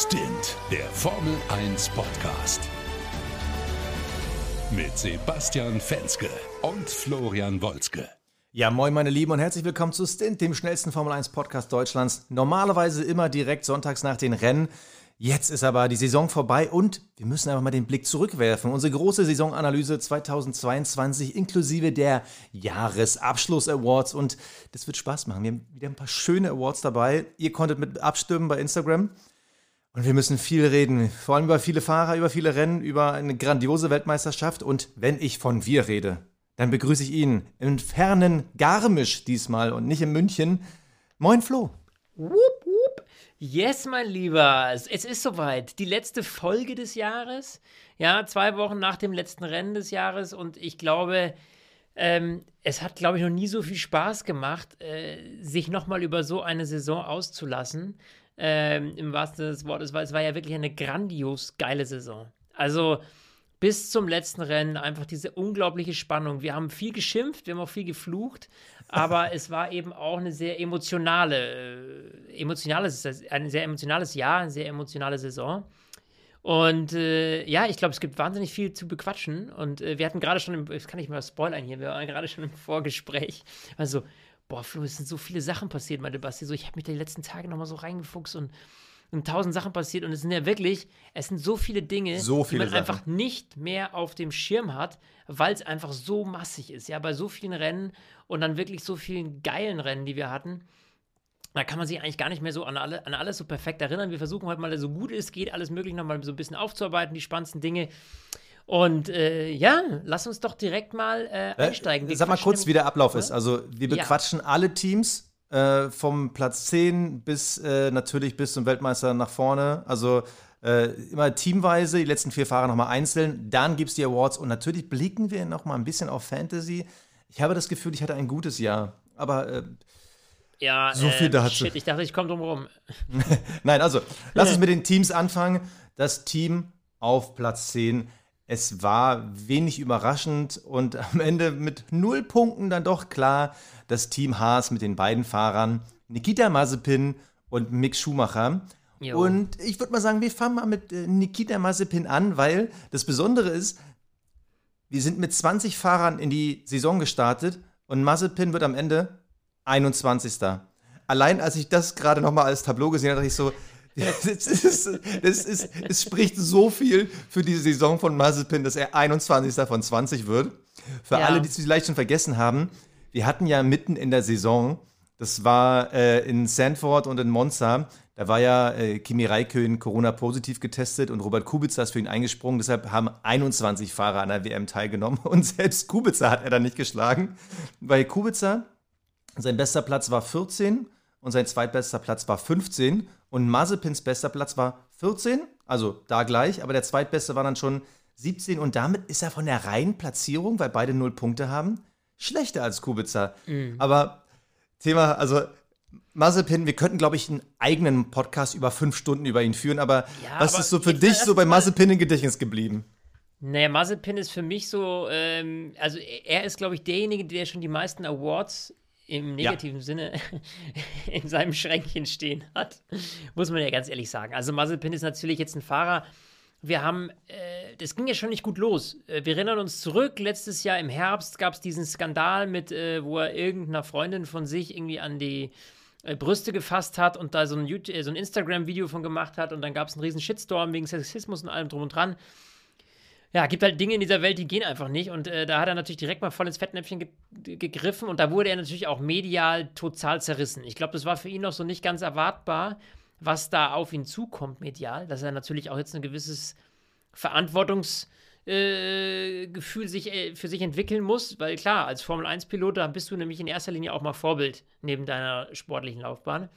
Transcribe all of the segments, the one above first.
Stint, der Formel 1 Podcast. Mit Sebastian Fenske und Florian Wolzke. Ja, moin meine Lieben und herzlich willkommen zu Stint, dem schnellsten Formel 1 Podcast Deutschlands. Normalerweise immer direkt sonntags nach den Rennen. Jetzt ist aber die Saison vorbei und wir müssen einfach mal den Blick zurückwerfen. Unsere große Saisonanalyse 2022 inklusive der Jahresabschluss-Awards und das wird Spaß machen. Wir haben wieder ein paar schöne Awards dabei. Ihr konntet mit abstimmen bei Instagram. Und wir müssen viel reden, vor allem über viele Fahrer, über viele Rennen, über eine grandiose Weltmeisterschaft. Und wenn ich von wir rede, dann begrüße ich ihn im fernen Garmisch diesmal und nicht in München. Moin Flo. Wupp, wupp. Yes, mein Lieber, es ist soweit. Die letzte Folge des Jahres. Ja, zwei Wochen nach dem letzten Rennen des Jahres. Und ich glaube, ähm, es hat, glaube ich, noch nie so viel Spaß gemacht, äh, sich nochmal über so eine Saison auszulassen ähm, im wahrsten Sinne des Wortes, weil es war ja wirklich eine grandios geile Saison. Also bis zum letzten Rennen einfach diese unglaubliche Spannung. Wir haben viel geschimpft, wir haben auch viel geflucht, aber es war eben auch eine sehr emotionale, äh, emotionales, ein sehr emotionales Jahr, eine sehr emotionale Saison. Und äh, ja, ich glaube, es gibt wahnsinnig viel zu bequatschen. Und äh, wir hatten gerade schon, im, das kann ich mal spoilern hier, wir waren gerade schon im Vorgespräch. Also, boah, Flo, es sind so viele Sachen passiert, meine Basti. So, ich habe mich die letzten Tage nochmal so reingefuchst und, und tausend Sachen passiert. Und es sind ja wirklich, es sind so viele Dinge, so viele die man Sachen. einfach nicht mehr auf dem Schirm hat, weil es einfach so massig ist. Ja, bei so vielen Rennen und dann wirklich so vielen geilen Rennen, die wir hatten. Da kann man sich eigentlich gar nicht mehr so an, alle, an alles so perfekt erinnern. Wir versuchen heute mal, so gut es geht, alles Mögliche nochmal so ein bisschen aufzuarbeiten, die spannendsten Dinge. Und äh, ja, lass uns doch direkt mal äh, einsteigen. Äh, Wir sag mal kurz, wie der Ablauf ist. Also, wir Ja. bequatschen alle Teams äh, vom Platz 10 bis äh, natürlich bis zum Weltmeister nach vorne. Also, äh, immer teamweise, die letzten vier Fahrer nochmal einzeln. Dann gibt es die Awards und natürlich blicken wir nochmal ein bisschen auf Fantasy. Ich habe das Gefühl, ich hatte ein gutes Jahr. Aber Ja, So viel dazu. Shit, ich dachte, ich komme drum rum. Nein, also lass uns mit den Teams anfangen. Das Team auf Platz 10. Es war wenig überraschend und am Ende mit null Punkten dann doch klar das Team Haas mit den beiden Fahrern Nikita Mazepin und Mick Schumacher. Jo. Und ich würde mal sagen, wir fangen mal mit äh, Nikita Mazepin an, weil das Besondere ist, wir sind mit 20 Fahrern in die Saison gestartet und Mazepin wird am Ende 21. Allein als ich das gerade nochmal als Tableau gesehen habe, dachte ich so, das ist, das ist, es spricht so viel für diese Saison von Mazepin, dass er 21. von 20 wird. Für Ja. alle, die es vielleicht schon vergessen haben, wir hatten ja mitten in der Saison, das war äh, in Sanford und in Monza, da war ja äh, Kimi Räikkönen Corona-positiv getestet und Robert Kubica ist für ihn eingesprungen. Deshalb haben 21 Fahrer an der WM teilgenommen und selbst Kubica hat er dann nicht geschlagen, weil Kubica sein bester Platz war 14 und sein zweitbester Platz war 15 und Mazepins bester Platz war 14, also da gleich, aber der zweitbeste war dann schon 17 und damit ist er von der reinen Platzierung, weil beide null Punkte haben, schlechter als Kubica. Aber Thema, also Mazepin, wir könnten, glaube ich, einen eigenen Podcast über fünf Stunden über ihn führen, aber Ja, was aber ist so für dich so bei Mazepin im Gedächtnis geblieben? Naja, Mazepin ist für mich so, ähm, also er ist, glaube ich, derjenige, der schon die meisten Awards im negativen Sinne in seinem Schränkchen stehen hat. Muss man ja ganz ehrlich sagen. Also Mazepin ist natürlich jetzt ein Fahrer. Wir haben, äh, das ging ja schon nicht gut los. Äh, wir erinnern uns zurück, letztes Jahr im Herbst gab es diesen Skandal mit, äh, wo er irgendeiner Freundin von sich irgendwie an die äh, Brüste gefasst hat und da so ein, äh, so ein Instagram-Video von gemacht hat und dann gab es einen riesen Shitstorm wegen Sexismus und allem drum und dran. Ja, gibt halt Dinge in dieser Welt, die gehen einfach nicht. Und äh, da hat er natürlich direkt mal voll ins Fettnäpfchen ge gegriffen. Und da wurde er natürlich auch medial total zerrissen. Ich glaube, das war für ihn noch so nicht ganz erwartbar, was da auf ihn zukommt medial. Dass er natürlich auch jetzt ein gewisses Verantwortungsgefühl äh, Gefühl sich, äh, für sich entwickeln muss. Weil klar, als Formel-1-Pilot, da bist du nämlich in erster Linie auch mal Vorbild neben deiner sportlichen Laufbahn.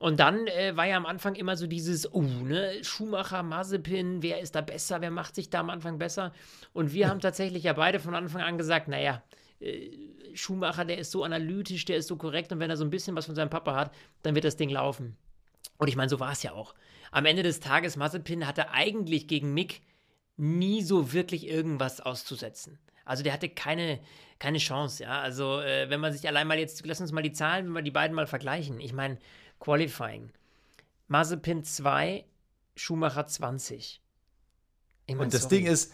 Und dann äh, war ja am Anfang immer so dieses, oh, ne, Schumacher, Mazepin, wer ist da besser, wer macht sich da am Anfang besser? Und wir haben tatsächlich ja beide von Anfang an gesagt, naja, äh, Schumacher, der ist so analytisch, der ist so korrekt und wenn er so ein bisschen was von seinem Papa hat, dann wird das Ding laufen. Und ich meine, so war es ja auch. Am Ende des Tages, Mazepin hatte eigentlich gegen Mick nie so wirklich irgendwas auszusetzen. Also der hatte keine, keine Chance, ja. Also äh, wenn man sich allein mal jetzt, lass uns mal die Zahlen, wenn wir die beiden mal vergleichen. Ich meine, Qualifying. Mazepin 2, Schumacher 20. Ich mein, und das sorry. Ding ist,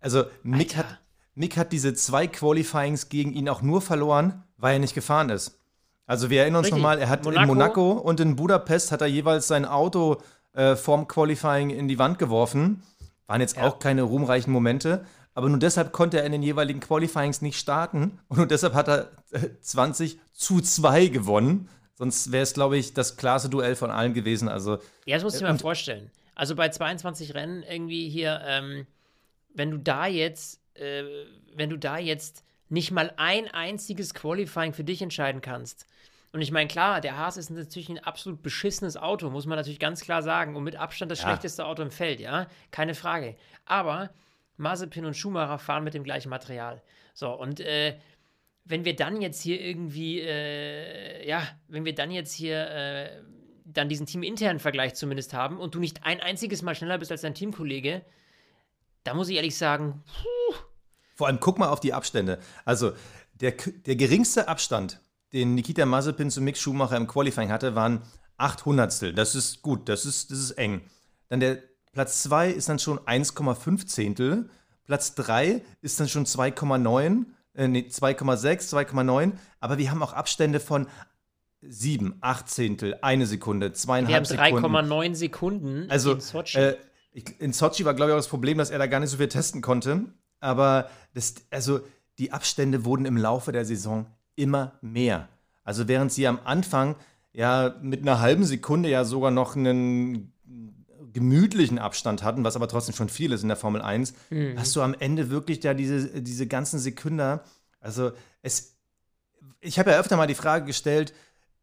also Mick hat, Mick hat diese zwei Qualifyings gegen ihn auch nur verloren, weil er nicht gefahren ist. Also wir erinnern uns nochmal, er hat Monaco. in Monaco und in Budapest hat er jeweils sein Auto äh, vorm Qualifying in die Wand geworfen. Waren jetzt ja. auch keine ruhmreichen Momente. Aber nur deshalb konnte er in den jeweiligen Qualifyings nicht starten. Und nur deshalb hat er 20 äh, zu 2 gewonnen. Sonst wäre es, glaube ich, das klasse Duell von allen gewesen. Also, ja, das musst du dir äh, mal vorstellen. Also bei 22 Rennen irgendwie hier, ähm, wenn du da jetzt, äh, wenn du da jetzt nicht mal ein einziges Qualifying für dich entscheiden kannst. Und ich meine, klar, der Haas ist natürlich ein absolut beschissenes Auto, muss man natürlich ganz klar sagen. Und mit Abstand das ja. schlechteste Auto im Feld, ja, keine Frage. Aber Mazepin und Schumacher fahren mit dem gleichen Material. So, und äh, wenn wir dann jetzt hier irgendwie, äh, ja, wenn wir dann jetzt hier äh, dann diesen teaminternen Vergleich zumindest haben und du nicht ein einziges Mal schneller bist als dein Teamkollege, da muss ich ehrlich sagen, puh. Vor allem guck mal auf die Abstände. Also der, der geringste Abstand, den Nikita Mazepin zu Mick Schumacher im Qualifying hatte, waren 800 Das ist gut, das ist, das ist eng. Dann der Platz 2 ist dann schon 1,5 Zehntel. Platz 3 ist dann schon 2,9 äh, nee, 2,6, 2,9, aber wir haben auch Abstände von 7, 8 Zehntel, eine Sekunde, zweieinhalb Sekunden. Wir haben 3,9 Sekunden also, in Sochi. Äh, in Sochi war, glaube ich, auch das Problem, dass er da gar nicht so viel testen konnte. Aber das, also die Abstände wurden im Laufe der Saison immer mehr. Also während sie am Anfang ja mit einer halben Sekunde ja sogar noch einen gemütlichen Abstand hatten, was aber trotzdem schon viel ist in der Formel 1, mhm. hast du am Ende wirklich da diese, diese ganzen Sekunden. Also es, ich habe ja öfter mal die Frage gestellt,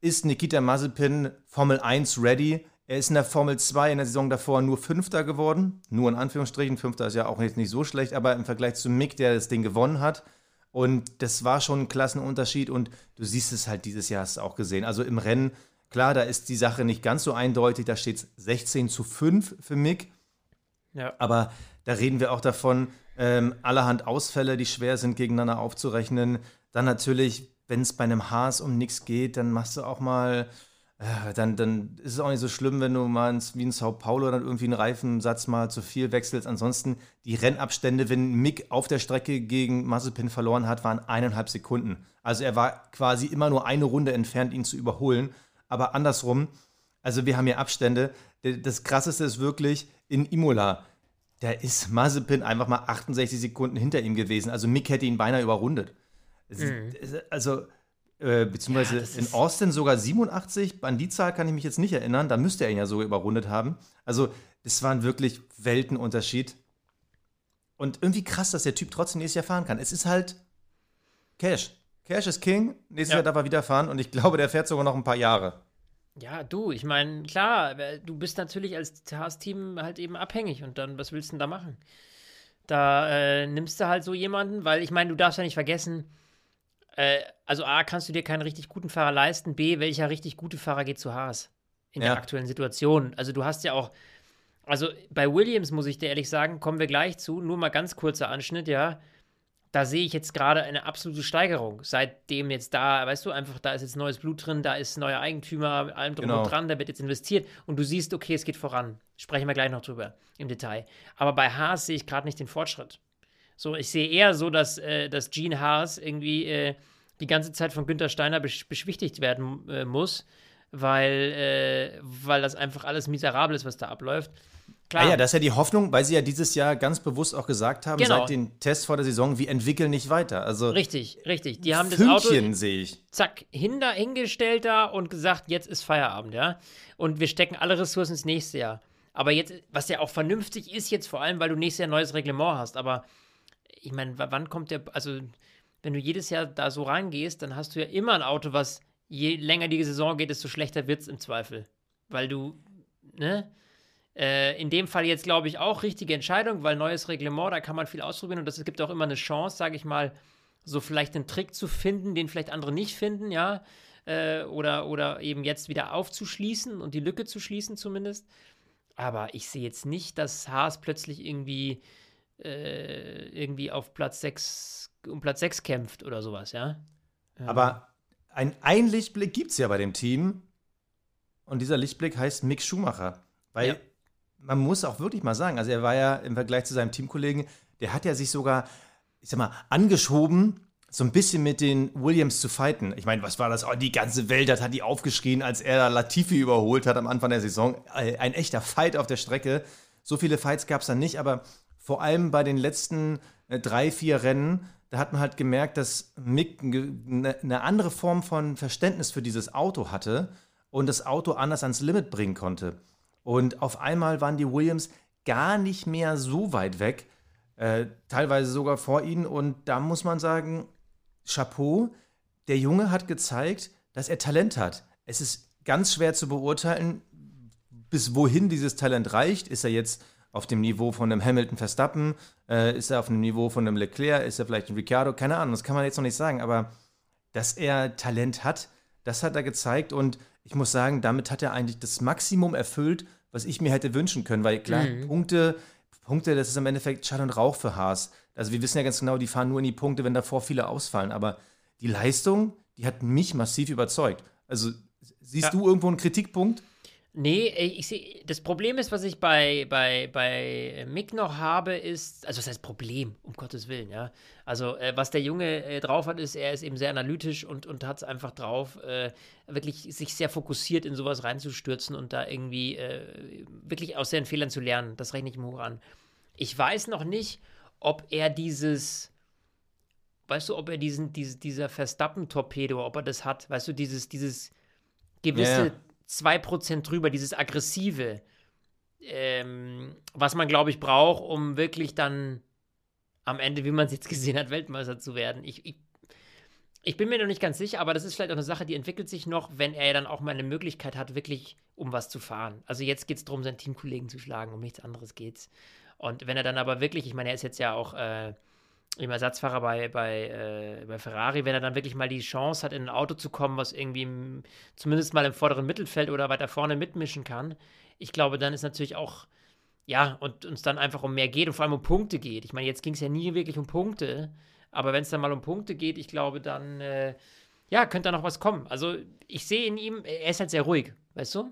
ist Nikita Mazepin Formel 1 ready? Er ist in der Formel 2 in der Saison davor nur Fünfter geworden. Nur in Anführungsstrichen. Fünfter ist ja auch jetzt nicht so schlecht, aber im Vergleich zu Mick, der das Ding gewonnen hat. Und das war schon ein Klassenunterschied. Und du siehst es halt dieses Jahr, hast du auch gesehen. Also im Rennen Klar, da ist die Sache nicht ganz so eindeutig, da steht es 16 zu 5 für Mick. Ja. Aber da reden wir auch davon, ähm, allerhand Ausfälle, die schwer sind, gegeneinander aufzurechnen. Dann natürlich, wenn es bei einem Haas um nichts geht, dann machst du auch mal, äh, dann, dann ist es auch nicht so schlimm, wenn du mal ins, wie in Sao Paulo dann irgendwie einen Reifensatz mal zu viel wechselst. Ansonsten die Rennabstände, wenn Mick auf der Strecke gegen Mazepin verloren hat, waren eineinhalb Sekunden. Also er war quasi immer nur eine Runde entfernt, ihn zu überholen aber andersrum. Also wir haben hier Abstände. Das Krasseste ist wirklich in Imola. Da ist Mazepin einfach mal 68 Sekunden hinter ihm gewesen. Also Mick hätte ihn beinahe überrundet. Mhm. Also, äh, beziehungsweise ja, in Austin sogar 87. An die Zahl kann ich mich jetzt nicht erinnern. Da müsste er ihn ja sogar überrundet haben. Also, das war ein wirklich Weltenunterschied. Und irgendwie krass, dass der Typ trotzdem nächstes Jahr fahren kann. Es ist halt Cash. Cash ist King. Nächstes ja. Jahr darf er wieder fahren und ich glaube, der fährt sogar noch ein paar Jahre. Ja, du, ich meine, klar, du bist natürlich als Haas-Team halt eben abhängig und dann, was willst du denn da machen? Da äh, nimmst du halt so jemanden, weil ich meine, du darfst ja nicht vergessen, äh, also A, kannst du dir keinen richtig guten Fahrer leisten, B, welcher richtig gute Fahrer geht zu Haas in ja. der aktuellen Situation? Also du hast ja auch, also bei Williams muss ich dir ehrlich sagen, kommen wir gleich zu, nur mal ganz kurzer Anschnitt, ja da sehe ich jetzt gerade eine absolute Steigerung. Seitdem jetzt da, weißt du, einfach, da ist jetzt neues Blut drin, da ist neuer Eigentümer, allem drum genau. und dran, da wird jetzt investiert und du siehst, okay, es geht voran. Sprechen wir gleich noch drüber im Detail. Aber bei Haas sehe ich gerade nicht den Fortschritt. So, ich sehe eher so, dass, äh, dass Gene Haas irgendwie äh, die ganze Zeit von Günther Steiner besch beschwichtigt werden äh, muss, weil, äh, weil das einfach alles miserabel ist, was da abläuft. Klar. Ja, ja, das ist ja die Hoffnung, weil sie ja dieses Jahr ganz bewusst auch gesagt haben, genau. seit den Tests vor der Saison, wir entwickeln nicht weiter. Also richtig, richtig. Die haben Fünkchen das Auto sehe ich. Zack, hinter, hingestellt da und gesagt, jetzt ist Feierabend, ja. Und wir stecken alle Ressourcen ins nächste Jahr. Aber jetzt, was ja auch vernünftig ist jetzt vor allem, weil du nächstes Jahr ein neues Reglement hast. Aber ich meine, wann kommt der, also wenn du jedes Jahr da so rangehst, dann hast du ja immer ein Auto, was je länger die Saison geht, desto schlechter wird es im Zweifel. Weil du, ne? Äh, in dem Fall jetzt, glaube ich, auch richtige Entscheidung, weil neues Reglement, da kann man viel ausprobieren und es gibt auch immer eine Chance, sage ich mal, so vielleicht einen Trick zu finden, den vielleicht andere nicht finden, ja, äh, oder, oder eben jetzt wieder aufzuschließen und die Lücke zu schließen zumindest. Aber ich sehe jetzt nicht, dass Haas plötzlich irgendwie, äh, irgendwie auf Platz 6, um Platz 6 kämpft oder sowas, ja. Aber ein, ein Lichtblick gibt es ja bei dem Team. Und dieser Lichtblick heißt Mick Schumacher. Weil ja. Man muss auch wirklich mal sagen, also er war ja im Vergleich zu seinem Teamkollegen, der hat ja sich sogar, ich sag mal, angeschoben, so ein bisschen mit den Williams zu fighten. Ich meine, was war das? Oh, die ganze Welt hat, hat die aufgeschrien, als er Latifi überholt hat am Anfang der Saison. Äh, ein echter Fight auf der Strecke. So viele Fights gab es dann nicht, aber vor allem bei den letzten äh, drei, vier Rennen, da hat man halt gemerkt, dass Mick eine ne andere Form von Verständnis für dieses Auto hatte und das Auto anders ans Limit bringen konnte. Und auf einmal waren die Williams gar nicht mehr so weit weg, äh, teilweise sogar vor ihnen. Und da muss man sagen, Chapeau, der Junge hat gezeigt, dass er Talent hat. Es ist ganz schwer zu beurteilen, bis wohin dieses Talent reicht. Ist er jetzt auf dem Niveau von einem Hamilton Verstappen? Äh, ist er auf dem Niveau von einem Leclerc? Ist er vielleicht ein Ricciardo? Keine Ahnung, das kann man jetzt noch nicht sagen. Aber dass er Talent hat, das hat er gezeigt. Und ich muss sagen, damit hat er eigentlich das Maximum erfüllt, was ich mir hätte wünschen können. Weil klar, mhm. Punkte, Punkte, das ist im Endeffekt Schall und Rauch für Haas. Also wir wissen ja ganz genau, die fahren nur in die Punkte, wenn davor viele ausfallen. Aber die Leistung, die hat mich massiv überzeugt. Also siehst ja. du irgendwo einen Kritikpunkt? Nee, ich sehe, das Problem ist, was ich bei, bei, bei Mick noch habe, ist, also was heißt Problem, um Gottes Willen, ja. Also, äh, was der Junge äh, drauf hat, ist, er ist eben sehr analytisch und, und hat es einfach drauf, äh, wirklich sich sehr fokussiert in sowas reinzustürzen und da irgendwie äh, wirklich aus seinen Fehlern zu lernen. Das rechne ich ihm hoch an. Ich weiß noch nicht, ob er dieses, weißt du, ob er diesen, diese, dieser Verstappen-Torpedo, ob er das hat, weißt du, dieses, dieses gewisse yeah. 2% drüber, dieses aggressive, ähm, was man, glaube ich, braucht, um wirklich dann am Ende, wie man es jetzt gesehen hat, Weltmeister zu werden. Ich, ich, ich, bin mir noch nicht ganz sicher, aber das ist vielleicht auch eine Sache, die entwickelt sich noch, wenn er dann auch mal eine Möglichkeit hat, wirklich um was zu fahren. Also jetzt geht es darum, seinen Teamkollegen zu schlagen, um nichts anderes geht's. Und wenn er dann aber wirklich, ich meine, er ist jetzt ja auch äh, im Ersatzfahrer bei, bei, äh, bei Ferrari, wenn er dann wirklich mal die Chance hat, in ein Auto zu kommen, was irgendwie im, zumindest mal im vorderen Mittelfeld oder weiter vorne mitmischen kann, ich glaube, dann ist natürlich auch, ja, und uns dann einfach um mehr geht und vor allem um Punkte geht. Ich meine, jetzt ging es ja nie wirklich um Punkte, aber wenn es dann mal um Punkte geht, ich glaube, dann, äh, ja, könnte da noch was kommen. Also, ich sehe in ihm, er ist halt sehr ruhig, weißt du?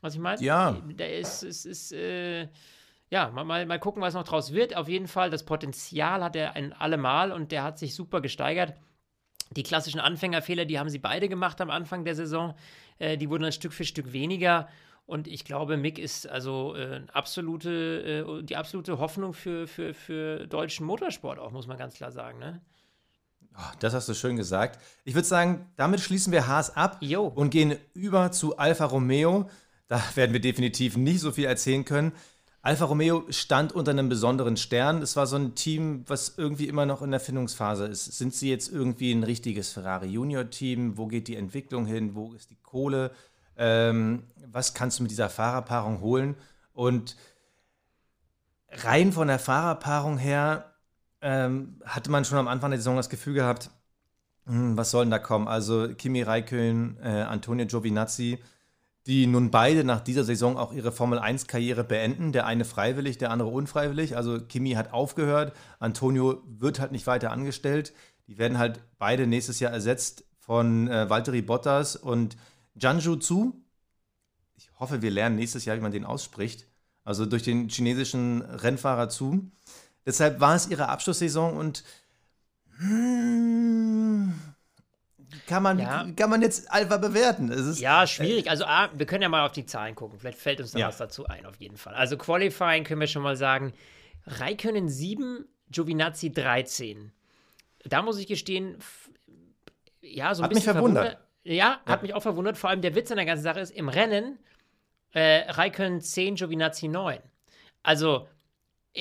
Was ich meine? Ja. Der ist, ist, ist, äh, ja, mal, mal gucken, was noch draus wird. Auf jeden Fall, das Potenzial hat er ein allemal und der hat sich super gesteigert. Die klassischen Anfängerfehler, die haben sie beide gemacht am Anfang der Saison. Äh, die wurden dann Stück für Stück weniger. Und ich glaube, Mick ist also äh, absolute, äh, die absolute Hoffnung für, für, für deutschen Motorsport auch, muss man ganz klar sagen. Ne? Oh, das hast du schön gesagt. Ich würde sagen, damit schließen wir Haas ab Yo. und gehen über zu Alfa Romeo. Da werden wir definitiv nicht so viel erzählen können. Alfa Romeo stand unter einem besonderen Stern. Es war so ein Team, was irgendwie immer noch in der Findungsphase ist. Sind sie jetzt irgendwie ein richtiges Ferrari Junior Team? Wo geht die Entwicklung hin? Wo ist die Kohle? Ähm, was kannst du mit dieser Fahrerpaarung holen? Und rein von der Fahrerpaarung her ähm, hatte man schon am Anfang der Saison das Gefühl gehabt, hm, was soll denn da kommen? Also Kimi Räikkönen, äh, Antonio Giovinazzi, die nun beide nach dieser Saison auch ihre Formel 1-Karriere beenden. Der eine freiwillig, der andere unfreiwillig. Also Kimi hat aufgehört, Antonio wird halt nicht weiter angestellt. Die werden halt beide nächstes Jahr ersetzt von äh, Valtteri Bottas und Janju Zhu. Ich hoffe, wir lernen nächstes Jahr, wie man den ausspricht. Also durch den chinesischen Rennfahrer Zhu. Deshalb war es ihre Abschlusssaison und hmm, kann man, ja. kann man jetzt Alpha bewerten? Ist, ja, schwierig. Also, ah, wir können ja mal auf die Zahlen gucken. Vielleicht fällt uns da ja. was dazu ein, auf jeden Fall. Also, Qualifying können wir schon mal sagen: Raikönnen 7, Giovinazzi 13. Da muss ich gestehen, ja, so ein hat bisschen mich verwundert. verwundert. Ja, ja, hat mich auch verwundert. Vor allem der Witz an der ganzen Sache ist: im Rennen äh, Raikönnen 10, Giovinazzi 9. Also,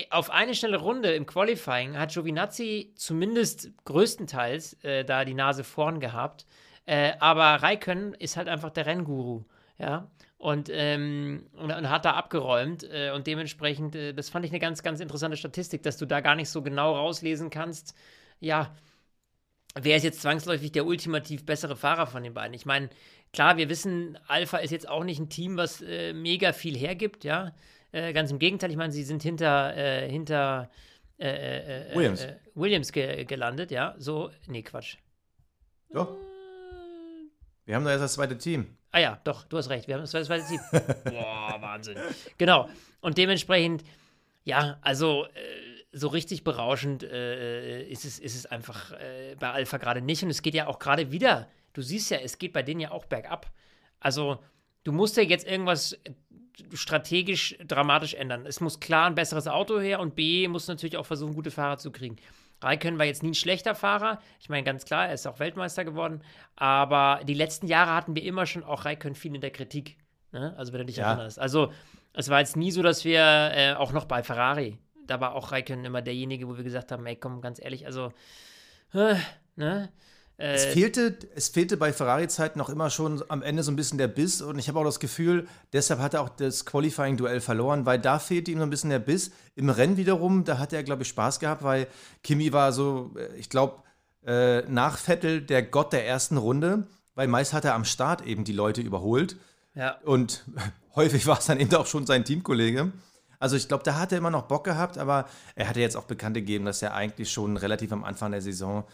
auf eine schnelle Runde im Qualifying hat Giovinazzi zumindest größtenteils äh, da die Nase vorn gehabt. Äh, aber Raikön ist halt einfach der Rennguru, ja. Und, ähm, und, und, hat da abgeräumt. Äh, und dementsprechend, äh, das fand ich eine ganz, ganz interessante Statistik, dass du da gar nicht so genau rauslesen kannst, ja, wer ist jetzt zwangsläufig der ultimativ bessere Fahrer von den beiden? Ich meine, klar, wir wissen, Alpha ist jetzt auch nicht ein Team, was äh, mega viel hergibt, ja. Äh, ganz im Gegenteil, ich meine, sie sind hinter, äh, hinter äh, äh, äh Williams, Williams ge gelandet, ja. So, nee, Quatsch. Doch. Wir haben da erst das zweite Team. Ah ja, doch, du hast recht. Wir haben das zweite Ziel. Boah, Wahnsinn. Genau. Und dementsprechend, ja, also so richtig berauschend ist, es, ist es einfach bei Alpha gerade nicht. Und es geht ja auch gerade wieder. Du siehst ja, es geht bei denen ja auch bergab. Also, du musst ja jetzt irgendwas strategisch dramatisch ändern. Es muss klar ein besseres Auto her und B muss natürlich auch versuchen, gute Fahrer zu kriegen. Raikön war jetzt nie ein schlechter Fahrer. Ich meine, ganz klar, er ist auch Weltmeister geworden. Aber die letzten Jahre hatten wir immer schon auch Raikön viel in der Kritik. Ne? Also, wenn du dich ja. erinnerst. Also, es war jetzt nie so, dass wir äh, auch noch bei Ferrari, da war auch Raikön immer derjenige, wo wir gesagt haben: ey, komm, ganz ehrlich, also, äh, ne? Es, äh, fehlte, es fehlte bei Ferrari-Zeiten noch immer schon am Ende so ein bisschen der Biss und ich habe auch das Gefühl, deshalb hat er auch das Qualifying-Duell verloren, weil da fehlte ihm so ein bisschen der Biss. Im Rennen wiederum, da hat er, glaube ich, Spaß gehabt, weil Kimi war so, äh, ich glaube, äh, nach Vettel der Gott der ersten Runde, weil meist hat er am Start eben die Leute überholt. Ja. Und häufig war es dann eben auch schon sein Teamkollege. Also ich glaube, da hat er immer noch Bock gehabt, aber er hatte jetzt auch bekannt gegeben, dass er eigentlich schon relativ am Anfang der Saison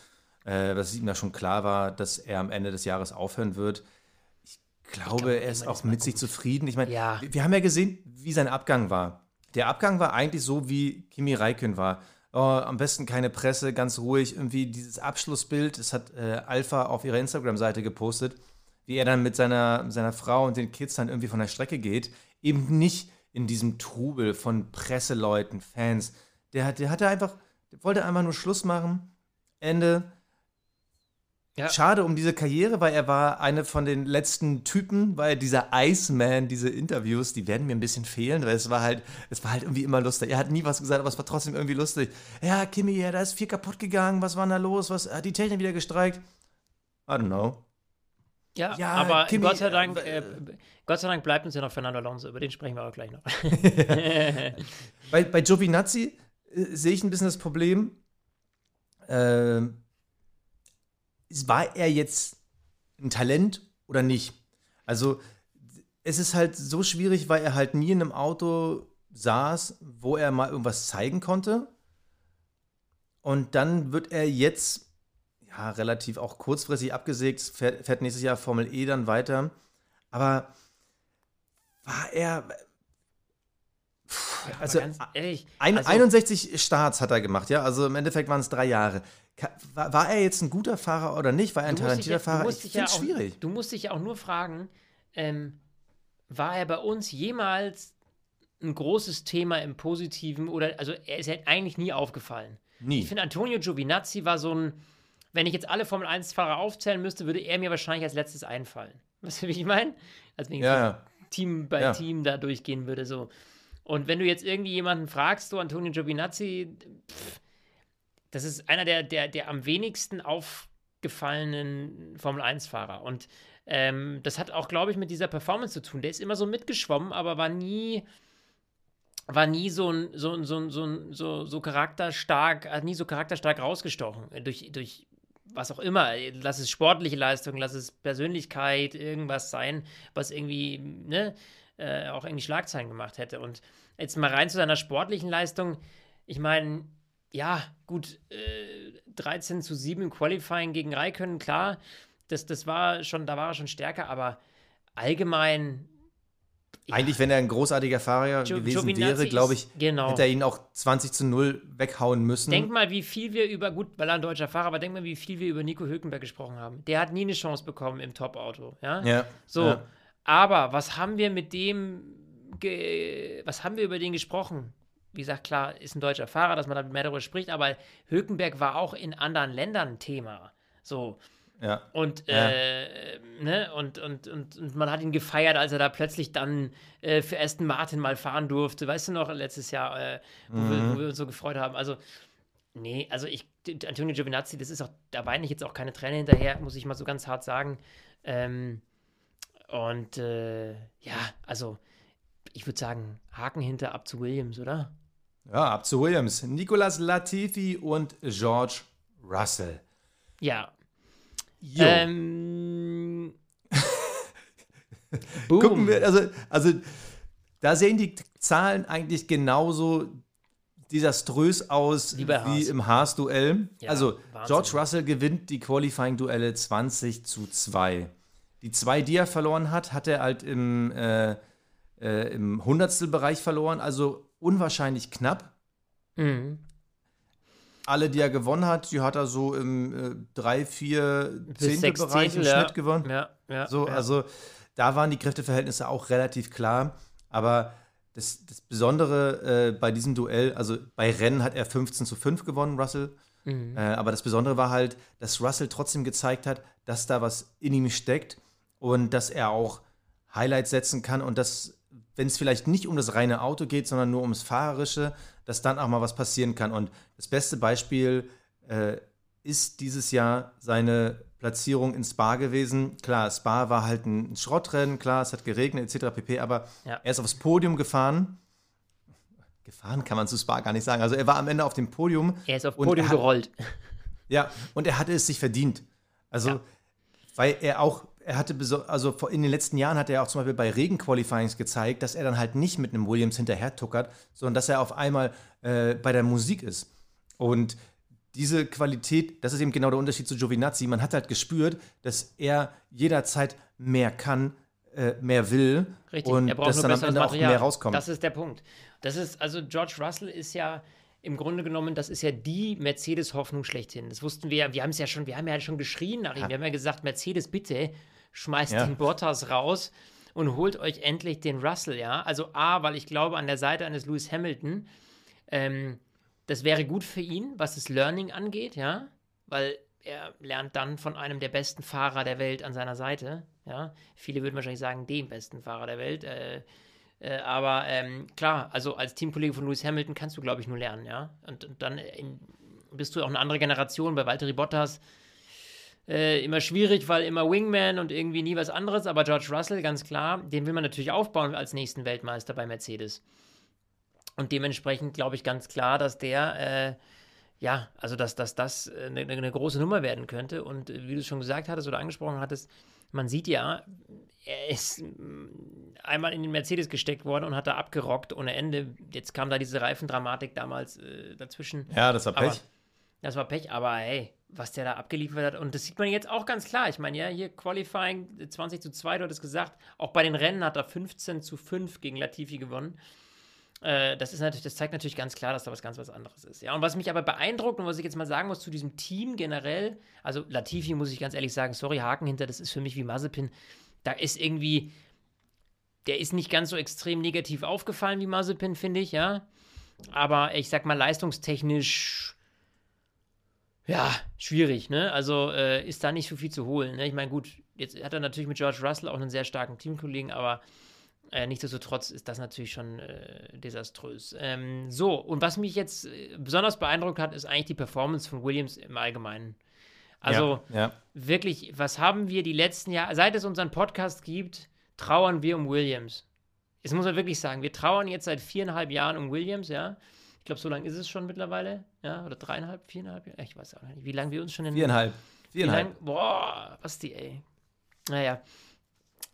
äh, dass ihm da schon klar war, dass er am Ende des Jahres aufhören wird. Ich glaube, ich glaub, er ist auch mit sich zufrieden. Ich meine, ja. wir, wir haben ja gesehen, wie sein Abgang war. Der Abgang war eigentlich so, wie Kimi Räikkönen war. Oh, am besten keine Presse, ganz ruhig. Irgendwie dieses Abschlussbild, das hat äh, Alpha auf ihrer Instagram-Seite gepostet, wie er dann mit seiner, seiner Frau und den Kids dann irgendwie von der Strecke geht. Eben nicht in diesem Trubel von Presseleuten, Fans. Der, der hatte einfach, der wollte einfach nur Schluss machen. Ende. Ja. Schade um diese Karriere, weil er war eine von den letzten Typen, weil dieser Iceman, diese Interviews, die werden mir ein bisschen fehlen, weil es war halt, es war halt irgendwie immer lustig. Er hat nie was gesagt, aber es war trotzdem irgendwie lustig. Ja, Kimi, ja, da ist viel kaputt gegangen, was war da los? Was hat die Technik wieder gestreikt? I don't know. Ja, ja aber Kimi, Gott sei Dank, äh, äh, Gott sei Dank bleibt uns ja noch Fernando Alonso, über den sprechen wir auch gleich noch. bei, bei Giovinazzi äh, sehe ich ein bisschen das Problem. Ähm, war er jetzt ein Talent oder nicht? Also es ist halt so schwierig, weil er halt nie in einem Auto saß, wo er mal irgendwas zeigen konnte. Und dann wird er jetzt ja relativ auch kurzfristig abgesägt, fährt, fährt nächstes Jahr Formel E dann weiter. Aber war er, also, ehrlich, ein, also 61 Starts hat er gemacht, ja. Also im Endeffekt waren es drei Jahre. War, er jetzt ein guter Fahrer oder nicht? War er ein talentierter Fahrer? Ich finde es ja schwierig. Du musst dich ja auch nur fragen, ähm, war er bei uns jemals ein großes Thema im Positiven oder, also er ist ja eigentlich nie aufgefallen. Nie. Ich finde, Antonio Giovinazzi war so ein, wenn ich jetzt alle Formel 1-Fahrer aufzählen müsste, würde er mir wahrscheinlich als letztes einfallen. Weißt du, wie ich meine? Als wenn ich ja, ja. Team bei ja. Team da durchgehen würde, so. Und wenn du jetzt irgendwie jemanden fragst, so Antonio Giovinazzi, pff, das ist einer der, der, der am wenigsten aufgefallenen Formel-1-Fahrer. Und ähm, das hat auch, glaube ich, mit dieser Performance zu tun. Der ist immer so mitgeschwommen, aber war nie, war nie so, ein, so, so, so, so, so charakterstark, hat nie so charakterstark rausgestochen. Durch, durch was auch immer. Lass es sportliche Leistung, lass es Persönlichkeit, irgendwas sein, was irgendwie, ne, äh, auch irgendwie Schlagzeilen gemacht hätte. Und jetzt mal rein zu seiner sportlichen Leistung. Ich meine, ja, gut, äh, 13 zu 7 im Qualifying gegen Raikön, klar, das, das war schon, da war er schon stärker, aber allgemein. Ja. Eigentlich, wenn er ein großartiger Fahrer jo gewesen Giovinazzi wäre, glaube ich, genau. hätte er ihn auch 20 zu 0 weghauen müssen. Denk mal, wie viel wir über, gut, weil er ein deutscher Fahrer, aber denk mal, wie viel wir über Nico Hülkenberg gesprochen haben. Der hat nie eine Chance bekommen im Top-Auto, ja? Ja. So, ja. aber was haben wir mit dem, was haben wir über den gesprochen? Wie gesagt, klar, ist ein deutscher Fahrer, dass man da mehr darüber spricht, aber Hülkenberg war auch in anderen Ländern Thema. So. Ja. Und, äh, ne, und, und, und, und, man hat ihn gefeiert, als er da plötzlich dann äh, für Aston Martin mal fahren durfte. Weißt du noch, letztes Jahr, äh, wo, mhm. wir, wo, wir, uns so gefreut haben. Also, nee, also ich, Antonio Giovinazzi, das ist auch, da weine ich jetzt auch keine Träne hinterher, muss ich mal so ganz hart sagen. Ähm, und äh, ja, also ich würde sagen, Haken hinter ab zu Williams, oder? Ja, ab zu Williams. Nicolas Latifi und George Russell. Ja. Ähm, Gucken wir, also, also da sehen die Zahlen eigentlich genauso desaströs aus wie, wie im Haas-Duell. Ja, also Wahnsinn. George Russell gewinnt die Qualifying-Duelle 20 zu 2. die zwei, die er verloren hat, hat er halt im, äh, äh, im Hundertstelbereich verloren, also unwahrscheinlich knapp. Mhm. Alle, die er gewonnen hat, die hat er so im äh, 3, 4, Zehntelbereich im Schnitt gewonnen. Ja, ja, so, ja. Also da waren die Kräfteverhältnisse auch relativ klar. Aber das, das Besondere äh, bei diesem Duell, also bei Rennen hat er 15 zu 5 gewonnen, Russell. Mhm. Äh, aber das Besondere war halt, dass Russell trotzdem gezeigt hat, dass da was in ihm steckt und dass er auch Highlights setzen kann und dass, wenn es vielleicht nicht um das reine Auto geht, sondern nur ums Fahrerische, dass dann auch mal was passieren kann. Und das beste Beispiel äh, ist dieses Jahr seine Platzierung in Spa gewesen. Klar, Spa war halt ein Schrottrennen, klar, es hat geregnet etc. pp. Aber ja. er ist aufs Podium gefahren. Gefahren kann man zu Spa gar nicht sagen. Also er war am Ende auf dem Podium. Er ist auf dem Podium hat, gerollt. Ja, und er hatte es sich verdient. Also, ja. weil er auch, er hatte, also in den letzten Jahren hat er auch zum Beispiel bei Regenqualifyings gezeigt, dass er dann halt nicht mit einem Williams hinterher tuckert, sondern dass er auf einmal äh, bei der Musik ist. Und diese Qualität, das ist eben genau der Unterschied zu Giovinazzi. Man hat halt gespürt, dass er jederzeit mehr kann, äh, mehr will Richtig, und er braucht dass dann am Ende auch mehr rauskommt. Das ist der Punkt. Das ist, also George Russell ist ja im Grunde genommen, das ist ja die Mercedes-Hoffnung schlechthin. Das wussten wir ja, wir haben es ja schon, wir haben ja schon geschrien nach ihm. Ja. Wir haben ja gesagt, Mercedes, bitte, schmeißt ja. den Bottas raus und holt euch endlich den Russell, ja. Also A, weil ich glaube, an der Seite eines Lewis Hamilton, ähm, das wäre gut für ihn, was das Learning angeht, ja, weil er lernt dann von einem der besten Fahrer der Welt an seiner Seite, ja. Viele würden wahrscheinlich sagen, dem besten Fahrer der Welt. Äh, äh, aber ähm, klar, also als Teamkollege von Lewis Hamilton kannst du, glaube ich, nur lernen, ja. Und, und dann in, bist du auch eine andere Generation. Bei Valtteri Bottas äh, immer schwierig, weil immer Wingman und irgendwie nie was anderes. Aber George Russell, ganz klar, den will man natürlich aufbauen als nächsten Weltmeister bei Mercedes. Und dementsprechend glaube ich ganz klar, dass der, äh, ja, also dass, dass das eine, eine, große Nummer werden könnte. Und äh, wie du schon gesagt hattest oder angesprochen hattest, man sieht ja, er ist mm, einmal in den Mercedes gesteckt worden und hat da abgerockt ohne Ende. Jetzt kam da diese Reifendramatik damals äh, dazwischen. Ja, das war Pech. Aber, das war Pech, aber hey, was der da abgeliefert hat. Und das sieht man jetzt auch ganz klar. Ich meine, ja, hier Qualifying 20 zu 2, du hattest gesagt. Auch bei den Rennen hat er 15 zu 5 gegen Latifi gewonnen. Äh, das, ist natürlich, das zeigt natürlich ganz klar, dass da was ganz was anderes ist. Ja, und was mich aber beeindruckt und was ich jetzt mal sagen muss zu diesem Team generell, also Latifi muss ich ganz ehrlich sagen, sorry, Haken hinter, das ist für mich wie Mazepin. Da ist irgendwie, der ist nicht ganz so extrem negativ aufgefallen wie Mazepin, finde ich, ja. Aber ich sag mal, leistungstechnisch, ja, schwierig, ne? Also äh, ist da nicht so viel zu holen. Ne? Ich meine, gut, jetzt hat er natürlich mit George Russell auch einen sehr starken Teamkollegen, aber äh, nichtsdestotrotz ist das natürlich schon äh, desaströs. Ähm, so, und was mich jetzt äh, besonders beeindruckt hat, ist eigentlich die Performance von Williams im Allgemeinen. Also ja, ja. wirklich, was haben wir die letzten Jahre, seit es unseren Podcast gibt, trauern wir um Williams. Jetzt muss man wirklich sagen, wir trauern jetzt seit viereinhalb Jahren um Williams, ja. Ich glaube, so lange ist es schon mittlerweile, ja, oder dreieinhalb, viereinhalb Jahre, ich weiß auch nicht, wie lange wir uns schon in. Viereinhalb. Viereinhalb. Lang, boah, was die, ey. Naja.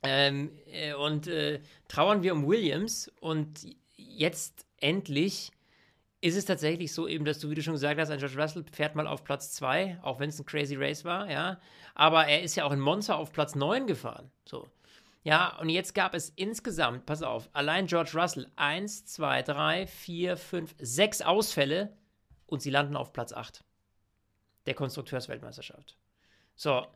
Ähm, äh, und äh, trauern wir um Williams und jetzt endlich ist es tatsächlich so eben, dass du, wie du schon gesagt hast, ein George Russell fährt mal auf Platz 2, auch wenn es ein crazy Race war, ja. Aber er ist ja auch in Monza auf Platz 9 gefahren. So. Ja, und jetzt gab es insgesamt, pass auf, allein George Russell 1, 2, 3, 4, 5, 6 Ausfälle und sie landen auf Platz 8 der Konstrukteursweltmeisterschaft. So,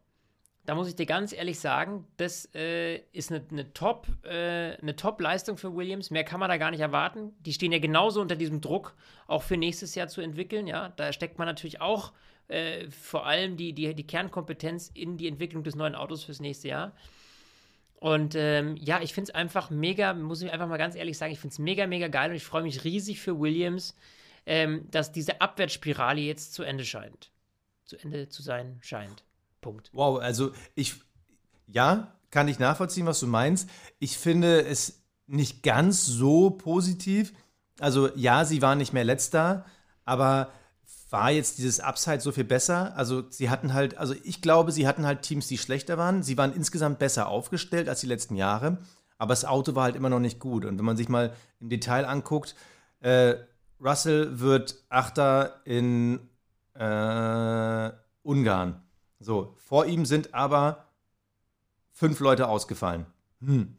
da muss ich dir ganz ehrlich sagen, das äh, ist eine, eine Top, äh, eine Top-Leistung für Williams. Mehr kann man da gar nicht erwarten. Die stehen ja genauso unter diesem Druck, auch für nächstes Jahr zu entwickeln. Ja, da steckt man natürlich auch äh, vor allem die, die, die Kernkompetenz in die Entwicklung des neuen Autos fürs nächste Jahr. Und ähm, ja, ich finde es einfach mega, muss ich einfach mal ganz ehrlich sagen, ich finde es mega, mega geil und ich freue mich riesig für Williams, ähm, dass diese Abwärtsspirale jetzt zu Ende scheint. Zu Ende zu sein scheint. Punkt. Wow, also ich, ja, kann ich nachvollziehen, was du meinst. Ich finde es nicht ganz so positiv. Also ja, sie waren nicht mehr letzter, aber war jetzt dieses Upside so viel besser? Also sie hatten halt, also ich glaube, sie hatten halt Teams, die schlechter waren. Sie waren insgesamt besser aufgestellt als die letzten Jahre, aber das Auto war halt immer noch nicht gut. Und wenn man sich mal im Detail anguckt, äh, Russell wird Achter in äh, Ungarn. So, vor ihm sind aber fünf Leute ausgefallen. Hm.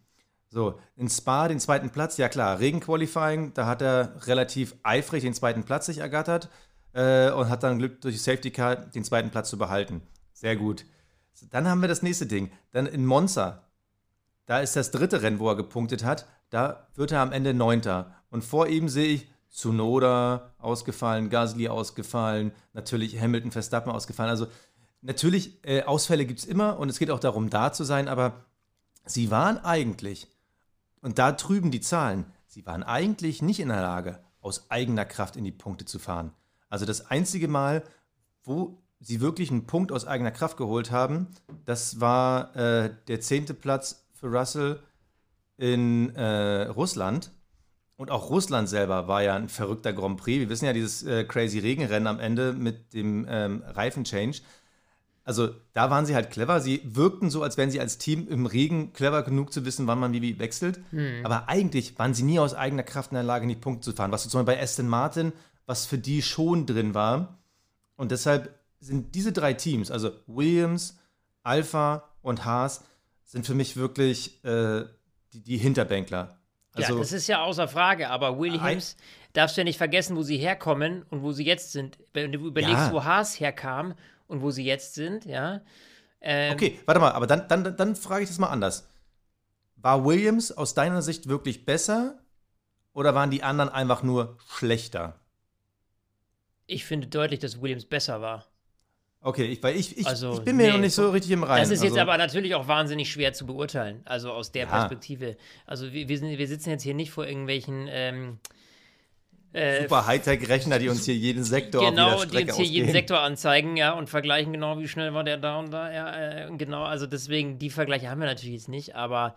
So, in Spa den zweiten Platz, ja klar, Regenqualifying, da hat er relativ eifrig den zweiten Platz sich ergattert äh, und hat dann Glück durch die Safety Car den zweiten Platz zu behalten. Sehr gut. Dann haben wir das nächste Ding. Dann in Monza, da ist das dritte Rennen, wo er gepunktet hat. Da wird er am Ende Neunter. Und vor ihm sehe ich Tsunoda ausgefallen, Gasly ausgefallen, natürlich Hamilton, Verstappen ausgefallen. Also natürlich, äh, Ausfälle gibt es immer und es geht auch darum, da zu sein, aber sie waren eigentlich, und da trüben die Zahlen, sie waren eigentlich nicht in der Lage, aus eigener Kraft in die Punkte zu fahren. Also das einzige Mal, wo sie wirklich einen Punkt aus eigener Kraft geholt haben, das war äh, der zehnte Platz für Russell in äh, Russland. Und auch Russland selber war ja ein verrückter Grand Prix. Wir wissen ja, dieses äh, crazy Regenrennen am Ende mit dem ähm, Reifenchange. Also da waren sie halt clever. Sie wirkten so, als wären sie als Team im Regen clever genug zu wissen, wann man wie, wie wechselt. Hm. Aber eigentlich waren sie nie aus eigener Kraft in der Lage, in die Punkte zu fahren. Was zum Beispiel bei Aston Martin, was für die schon drin war. Und deshalb sind diese drei Teams, also Williams, Alpha und Haas, sind für mich wirklich äh, die, die, Hinterbänkler. Also, ja, das ist ja außer Frage, aber Williams darfst du ja nicht vergessen, wo sie herkommen und wo sie jetzt sind. Wenn du überlegst, ja. wo Haas herkam und wo sie jetzt sind, ja. Ähm, okay, warte mal, aber dann, dann, dann frage ich das mal anders. War Williams aus deiner Sicht wirklich besser oder waren die anderen einfach nur schlechter? Ich finde deutlich, dass Williams besser war. Okay, ich, weil ich, ich, also, ich bin mir nee, noch nicht so richtig im Reinen. Das ist jetzt also, aber natürlich auch wahnsinnig schwer zu beurteilen, also aus der ja. Perspektive. Also wir, wir, sind, wir sitzen jetzt hier nicht vor irgendwelchen ähm, äh, Super Hightech-Rechner, die uns hier jeden Sektor genau, auf die uns hier ausgehen. jeden Sektor anzeigen, ja, und vergleichen genau, wie schnell war der da und da, ja, äh, genau, also deswegen, die Vergleiche haben wir natürlich jetzt nicht, aber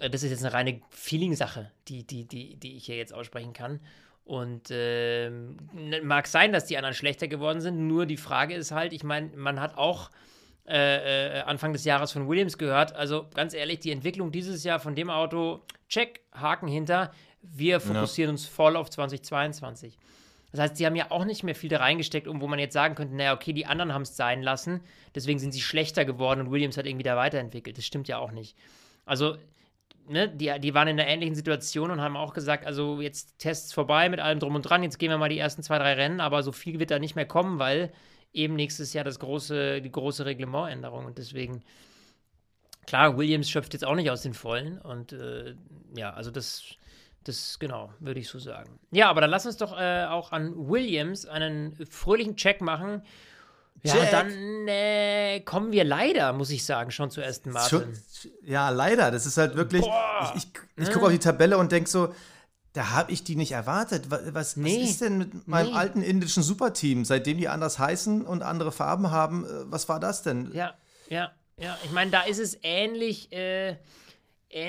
äh, das ist jetzt eine reine Feeling-Sache, die, die, die, die ich hier jetzt aussprechen kann. Und äh, mag sein, dass die anderen schlechter geworden sind. Nur die Frage ist halt, ich meine, man hat auch äh, äh, Anfang des Jahres von Williams gehört. Also ganz ehrlich, die Entwicklung dieses Jahr von dem Auto, check, Haken hinter. Wir fokussieren ja. uns voll auf 2022. Das heißt, sie haben ja auch nicht mehr viel da reingesteckt, um wo man jetzt sagen könnte, naja, okay, die anderen haben es sein lassen, deswegen sind sie schlechter geworden und Williams hat irgendwie da weiterentwickelt. Das stimmt ja auch nicht. Also ne, die, die waren in einer ähnlichen Situation und haben auch gesagt, also jetzt Tests vorbei mit allem drum und dran, jetzt gehen wir mal die ersten zwei, drei Rennen, aber so viel wird da nicht mehr kommen, weil eben nächstes Jahr das große, die große Reglementänderung und deswegen, klar, Williams schöpft jetzt auch nicht aus den Vollen und äh, ja, also das, das, genau, würde ich so sagen. Ja, aber dann lass uns doch äh, auch an Williams einen fröhlichen Check machen ja, Jack. dann äh, kommen wir leider, muss ich sagen, schon zu Aston Martin. Ja, leider. Das ist halt wirklich. Boah. Ich, ich, ich gucke auf die Tabelle und denke so, da habe ich die nicht erwartet. Was, was, nee. was ist denn mit meinem nee. alten indischen Superteam, seitdem die anders heißen und andere Farben haben? Äh, was war das denn? Ja, ja, ja. Ich meine, da ist es ähnlich. Äh,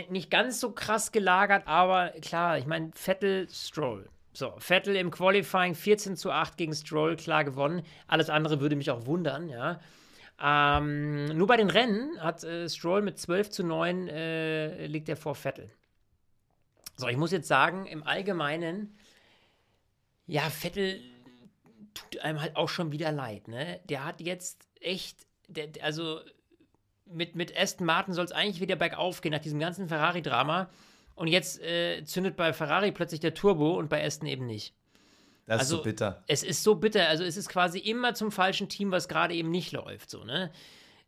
nicht ganz so krass gelagert, aber klar, ich meine, Vettel, Stroll. So, Vettel im Qualifying 14 zu 8 gegen Stroll klar gewonnen. Alles andere würde mich auch wundern, ja. Ähm, nur bei den Rennen hat äh, Stroll mit 12 zu 9 äh, liegt er vor Vettel. So, ich muss jetzt sagen, im Allgemeinen, ja, Vettel tut einem halt auch schon wieder leid, ne? Der hat jetzt echt, der, also mit, mit Aston Martin soll es eigentlich wieder bergauf gehen nach diesem ganzen Ferrari-Drama. Und jetzt äh, zündet bei Ferrari plötzlich der Turbo und bei Aston eben nicht. Das also, ist so bitter. Es ist so bitter. Also es ist quasi immer zum falschen Team, was gerade eben nicht läuft. So, ne?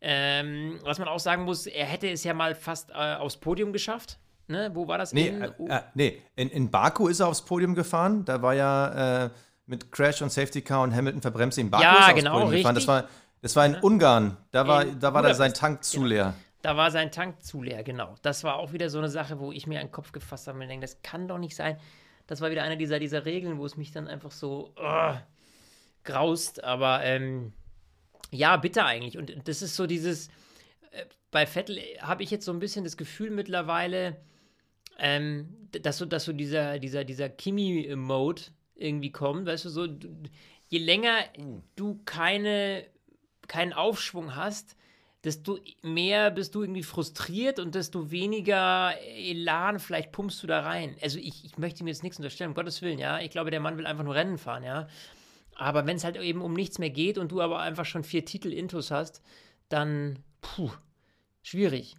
Ähm, was man auch sagen muss, er hätte es ja mal fast äh, aufs Podium geschafft. Ne? Wo war das? Nee, in, äh, äh, nee. In, in, Baku ist er aufs Podium gefahren. Da war ja äh, mit Crash und Safety Car und Hamilton verbremst in Baku ja, genau, Podium richtig. gefahren. Das war, das war in Ungarn. Da war, in da war da sein Tank zu genau. leer. Da war sein Tank zu leer, genau. Das war auch wieder so eine Sache, wo ich mir einen Kopf gefasst habe und denke, das kann doch nicht sein. Das war wieder eine dieser, dieser Regeln, wo es mich dann einfach so uh, graust. Aber ähm, ja, bitte eigentlich. Und das ist so dieses, äh, bei Vettel habe ich jetzt so ein bisschen das Gefühl mittlerweile, ähm, dass so, dass so dieser, dieser, dieser Kimi-Mode irgendwie kommt. Weißt du, so, du, je länger uh. du keine, keinen Aufschwung hast, desto mehr bist du irgendwie frustriert und desto weniger Elan vielleicht pumpst du da rein. Also ich, ich möchte mir jetzt nichts unterstellen, um Gottes Willen, ja. Ich glaube, der Mann will einfach nur Rennen fahren, ja. Aber wenn es halt eben um nichts mehr geht und du aber einfach schon vier Titel Intus hast, dann, puh, schwierig.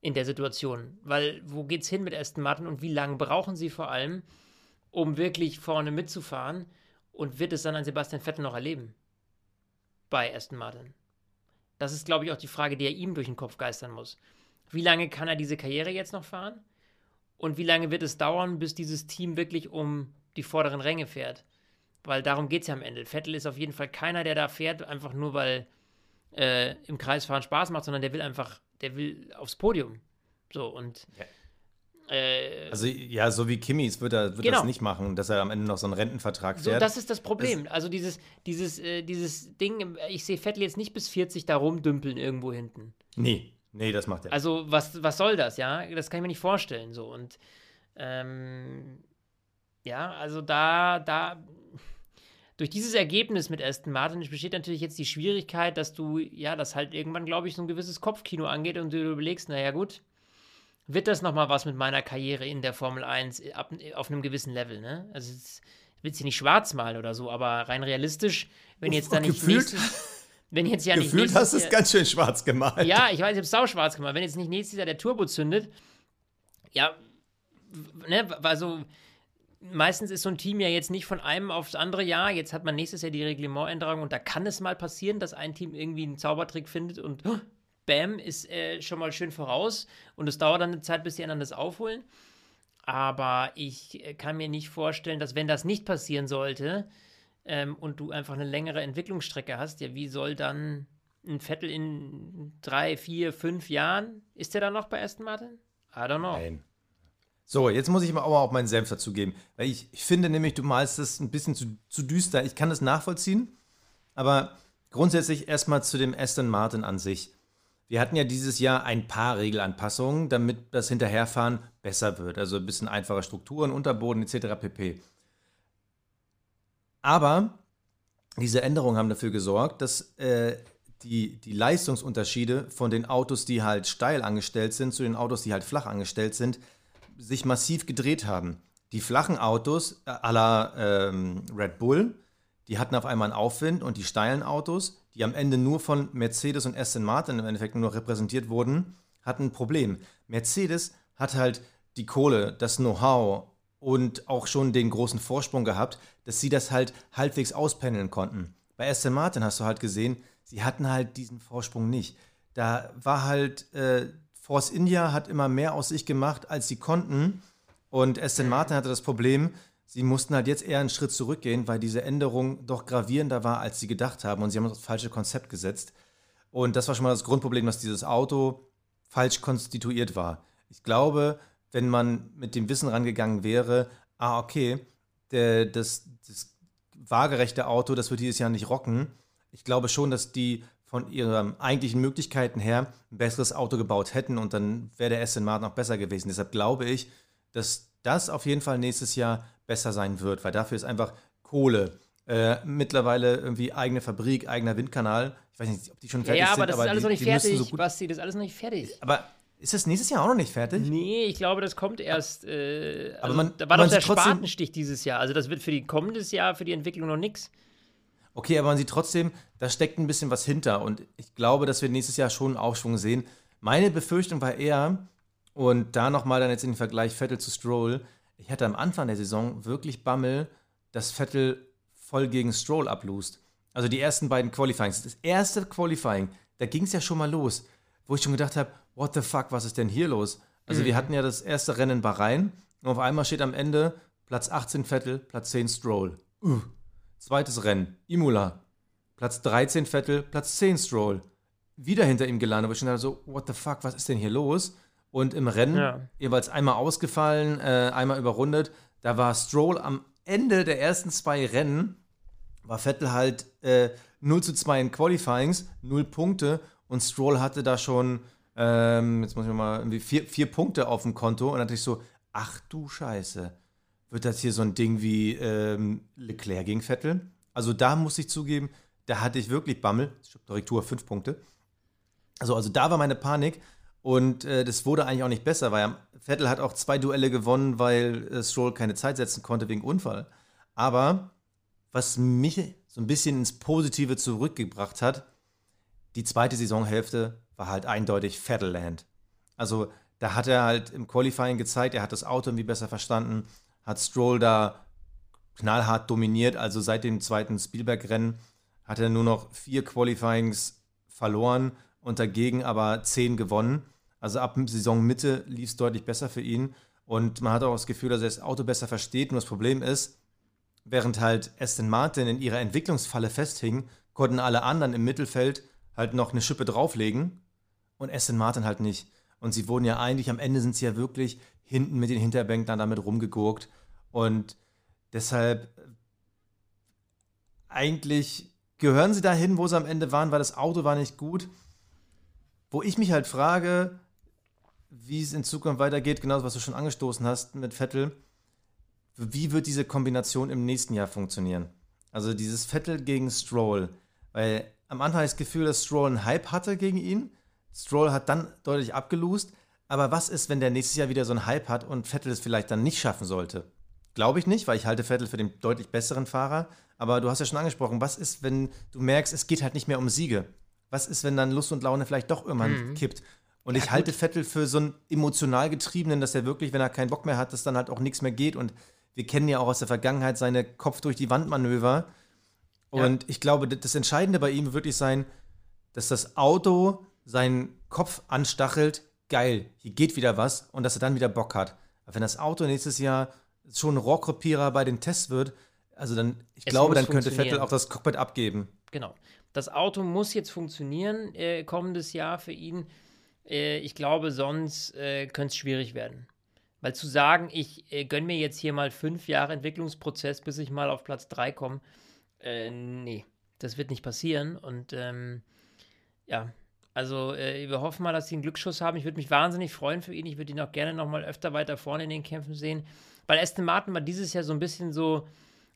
in der Situation. Weil wo geht's hin mit Aston Martin und wie lange brauchen sie vor allem, um wirklich vorne mitzufahren? Und wird es dann ein Sebastian Vettel noch erleben? Bei Aston Martin. Das ist, glaube ich, auch die Frage, die er ihm durch den Kopf geistern muss. Wie lange kann er diese Karriere jetzt noch fahren? Und wie lange wird es dauern, bis dieses Team wirklich um die vorderen Ränge fährt? Weil darum geht es ja am Ende. Vettel ist auf jeden Fall keiner, der da fährt, einfach nur weil äh, im Kreisfahren Spaß macht, sondern der will einfach, der will aufs Podium. So und. Ja. Äh, also ja, so wie Kimmys wird er wird genau. das nicht machen, dass er am Ende noch so einen Rentenvertrag fährt. So, das ist das Problem. Das also dieses, dieses, äh, dieses Ding, ich sehe Vettel jetzt nicht bis 40 da rumdümpeln irgendwo hinten. Nee, nee, das macht er. Also was, was soll das, ja? Das kann ich mir nicht vorstellen. So und ähm, ja, also da, da durch dieses Ergebnis mit Aston Martin besteht natürlich jetzt die Schwierigkeit, dass du, ja, das halt irgendwann, glaube ich, so ein gewisses Kopfkino angeht und du überlegst, naja, gut, wird das nochmal was mit meiner Karriere in der Formel 1 ab, auf einem gewissen Level, ne? Also, ich will sie nicht schwarz malen oder so, aber rein realistisch, wenn jetzt da nicht gefühlt, nächstes, wenn jetzt ja nicht gefühlt hast du es ganz schön schwarz gemalt. Ja, ich weiß, ich habe es sau schwarz gemalt. Wenn jetzt nicht nächstes Jahr der Turbo zündet, ja, ne, also meistens ist so ein Team ja jetzt nicht von einem aufs andere Jahr. Jetzt hat man nächstes Jahr die Reglementänderung und da kann es mal passieren, dass ein Team irgendwie einen Zaubertrick findet und oh, bam, ist äh, schon mal schön voraus und es dauert dann eine Zeit, bis die anderen das aufholen. Aber ich äh, kann mir nicht vorstellen, dass wenn das nicht passieren sollte ähm, und du einfach eine längere Entwicklungsstrecke hast, ja, wie soll dann ein Vettel in drei, vier, fünf Jahren, ist der dann noch bei Aston Martin? I don't know. Nein. So, jetzt muss ich aber auch meinen Senf dazu geben. Weil ich, ich finde nämlich, du malst es ein bisschen zu, zu düster. Ich kann das nachvollziehen, aber grundsätzlich erstmal zu dem Aston Martin an sich. Wir hatten ja dieses Jahr ein paar Regelanpassungen, damit das Hinterherfahren besser wird. Also ein bisschen einfache Strukturen, Unterboden etc. pp. Aber diese Änderungen haben dafür gesorgt, dass äh, die, die Leistungsunterschiede von den Autos, die halt steil angestellt sind, zu den Autos, die halt flach angestellt sind, sich massiv gedreht haben. Die flachen Autos äh, la ähm, Red Bull, die hatten auf einmal einen Aufwind und die steilen Autos, die am Ende nur von Mercedes und Aston Martin im Endeffekt nur noch repräsentiert wurden, hatten ein Problem. Mercedes hat halt die Kohle, das Know-how und auch schon den großen Vorsprung gehabt, dass sie das halt halbwegs auspendeln konnten. Bei Aston Martin hast du halt gesehen, sie hatten halt diesen Vorsprung nicht. Da war halt äh, Force India hat immer mehr aus sich gemacht, als sie konnten. Und Aston Martin hatte das Problem, sie mussten halt jetzt eher einen Schritt zurückgehen, weil diese Änderung doch gravierender war, als sie gedacht haben. Und sie haben das falsche Konzept gesetzt. Und das war schon mal das Grundproblem, dass dieses Auto falsch konstituiert war. Ich glaube, wenn man mit dem Wissen rangegangen wäre, ah, okay, der, das, das waagerechte Auto, das wird dieses Jahr nicht rocken. Ich glaube schon, dass die von ihren eigentlichen Möglichkeiten her ein besseres Auto gebaut hätten und dann wäre der Aston Martin noch besser gewesen. Deshalb glaube ich, dass das auf jeden Fall nächstes Jahr besser sein wird, weil dafür ist einfach Kohle. Äh, mittlerweile irgendwie eigene Fabrik, eigener Windkanal. Ich weiß nicht, ob die schon fertig ja, ja, sind. aber das ist alles die, noch nicht fertig, so Basti, das ist alles noch nicht fertig. Aber ist das nächstes Jahr auch noch nicht fertig? Nee, ich glaube, das kommt erst. Äh, also aber man, da war doch der Spatenstich dieses Jahr. Also das wird für die kommendes Jahr, für die Entwicklung noch nichts. Okay, aber man sieht trotzdem, da steckt ein bisschen was hinter. Und ich glaube, dass wir nächstes Jahr schon einen Aufschwung sehen. Meine Befürchtung war eher, und da nochmal dann jetzt in den Vergleich Vettel zu Stroll, ich hatte am Anfang der Saison wirklich Bammel, dass Vettel voll gegen Stroll ablust. Also die ersten beiden Qualifyings. Das erste Qualifying, da ging es ja schon mal los, wo ich schon gedacht habe, what the fuck, was ist denn hier los? Also mhm. wir hatten ja das erste Rennen in Bahrain und auf einmal steht am Ende Platz 18 Vettel, Platz 10 Stroll. Uh. Zweites Rennen, Imola. Platz 13 Vettel, Platz 10 Stroll. Wieder hinter ihm gelandet, aber ich schon so, what the fuck, was ist denn hier los? Und im Rennen ja. jeweils einmal ausgefallen, äh, einmal überrundet. Da war Stroll am Ende der ersten zwei Rennen, war Vettel halt äh, 0 zu 2 in Qualifyings, 0 Punkte und Stroll hatte da schon, ähm, jetzt muss ich mal, irgendwie vier, vier Punkte auf dem Konto und dann dachte ich so, ach du Scheiße wird das hier so ein Ding wie ähm, Leclerc gegen Vettel. Also da muss ich zugeben, da hatte ich wirklich Bammel. Korrektur, fünf Punkte. Also, also da war meine Panik. Und äh, das wurde eigentlich auch nicht besser, weil Vettel hat auch zwei Duelle gewonnen, weil äh, Stroll keine Zeit setzen konnte wegen Unfall. Aber was mich so ein bisschen ins Positive zurückgebracht hat, die zweite Saisonhälfte war halt eindeutig Vettelland. Also da hat er halt im Qualifying gezeigt, er hat das Auto irgendwie besser verstanden, hat Stroll da knallhart dominiert. Also seit dem zweiten Spielberg-Rennen hat er nur noch vier Qualifyings verloren und dagegen aber zehn gewonnen. Also ab Saisonmitte lief es deutlich besser für ihn. Und man hat auch das Gefühl, dass er das Auto besser versteht. Nur das Problem ist, während halt Aston Martin in ihrer Entwicklungsfalle festhing, konnten alle anderen im Mittelfeld halt noch eine Schippe drauflegen und Aston Martin halt nicht. Und sie wurden ja eigentlich, am Ende sind sie ja wirklich hinten mit den Hinterbänkern damit rumgegurkt. Und deshalb eigentlich gehören sie dahin, wo sie am Ende waren, weil das Auto war nicht gut. Wo ich mich halt frage, wie es in Zukunft weitergeht, genauso was du schon angestoßen hast mit Vettel, wie wird diese Kombination im nächsten Jahr funktionieren? Also dieses Vettel gegen Stroll, weil am Anfang habe ich das Gefühl, dass Stroll einen Hype hatte gegen ihn. Stroll hat dann deutlich abgelost. Aber was ist, wenn der nächstes Jahr wieder so einen Hype hat und Vettel es vielleicht dann nicht schaffen sollte? Glaube ich nicht, weil ich halte Vettel für den deutlich besseren Fahrer. Aber du hast ja schon angesprochen, was ist, wenn du merkst, es geht halt nicht mehr um Siege? Was ist, wenn dann Lust und Laune vielleicht doch irgendwann mhm. kippt? Und ja, ich halte Vettel für so einen emotional getriebenen, dass er wirklich, wenn er keinen Bock mehr hat, dass dann halt auch nichts mehr geht. Und wir kennen ja auch aus der Vergangenheit seine Kopf durch die Wand Manöver. Und ja. ich glaube, das Entscheidende bei ihm wird wirklich sein, dass das Auto seinen Kopf anstachelt, geil, hier geht wieder was und dass er dann wieder Bock hat. Aber wenn das Auto nächstes Jahr schon ein Rohrkrepierer bei den Tests wird, also dann, ich es glaube, dann könnte Vettel auch das Cockpit abgeben. Genau. Das Auto muss jetzt funktionieren äh, kommendes Jahr für ihn. Äh, ich glaube, sonst äh, könnte es schwierig werden. Weil zu sagen, ich äh, gönne mir jetzt hier mal fünf Jahre Entwicklungsprozess, bis ich mal auf Platz 3 komme, äh, nee, das wird nicht passieren. Und ähm, ja, also äh, wir hoffen mal, dass sie einen Glücksschuss haben. Ich würde mich wahnsinnig freuen für ihn. Ich würde ihn auch gerne noch mal öfter weiter vorne in den Kämpfen sehen. Weil Aston Martin war dieses Jahr so ein bisschen so,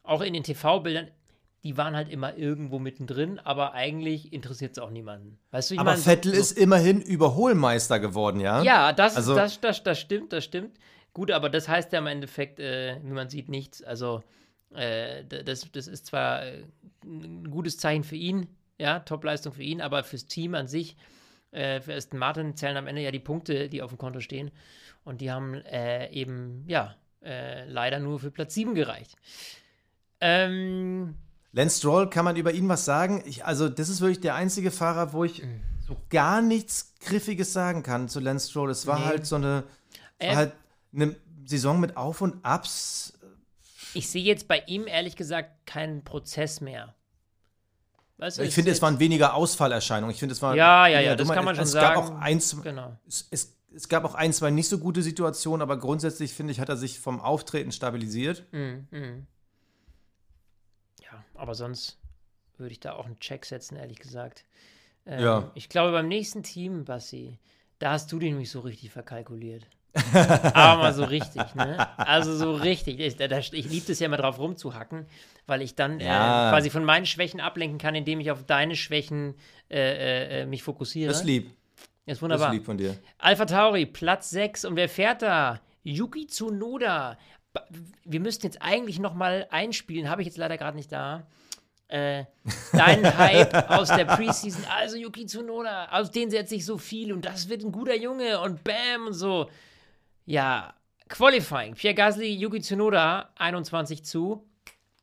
auch in den TV-Bildern, die waren halt immer irgendwo mittendrin, aber eigentlich interessiert es auch niemanden. Weißt du, ich aber mein, Vettel so, ist immerhin Überholmeister geworden, ja? Ja, das, also, das, das, das stimmt, das stimmt. Gut, aber das heißt ja im Endeffekt, äh, wie man sieht, nichts. Also, äh, das, das ist zwar äh, ein gutes Zeichen für ihn, ja, Topleistung für ihn, aber fürs Team an sich, äh, für Aston Martin zählen am Ende ja die Punkte, die auf dem Konto stehen. Und die haben äh, eben, ja, äh, leider nur für Platz 7 gereicht. Ähm, Lance Stroll, kann man über ihn was sagen? Ich, also, das ist wirklich der einzige Fahrer, wo ich mhm. so gar nichts Griffiges sagen kann zu Lance Stroll. Es war nee. halt so eine, äh, halt eine Saison mit Auf und Abs. Ich sehe jetzt bei ihm ehrlich gesagt keinen Prozess mehr. Was ich finde, es waren weniger Ausfallerscheinungen. Ich finde, es war. Ja, ja, ja, das kann man schon es sagen. Gab auch eins, genau. Es, es, es, gab auch ein, zwei nicht so gute Situationen, aber grundsätzlich, finde ich, hat er sich vom Auftreten stabilisiert. Mm, mm. Aber sonst würde ich da auch einen Check setzen, ehrlich gesagt. Ähm, ja. Ich glaube, beim nächsten Team, Bassi, da hast du den nämlich so richtig verkalkuliert. Aber mal so richtig, ne? Also so richtig. Ich, ich liebe es ja immer drauf rumzuhacken, weil ich dann ja. äh, quasi von meinen Schwächen ablenken kann, indem ich auf deine Schwächen äh, äh, mich fokussiere. Das ist lieb. Das ist wunderbar. Das ist lieb von dir. Alpha Tauri, Platz 6. Und wer fährt da? Yuki Tsunoda. Wir müssten jetzt eigentlich noch mal einspielen, habe ich jetzt leider gerade nicht da. Äh, dein Hype aus der Preseason, also Yuki Tsunoda, aus denen setzt sich so viel und das wird ein guter Junge und bam und so. Ja, Qualifying. Pierre Gasly, Yuki Tsunoda, 21 zu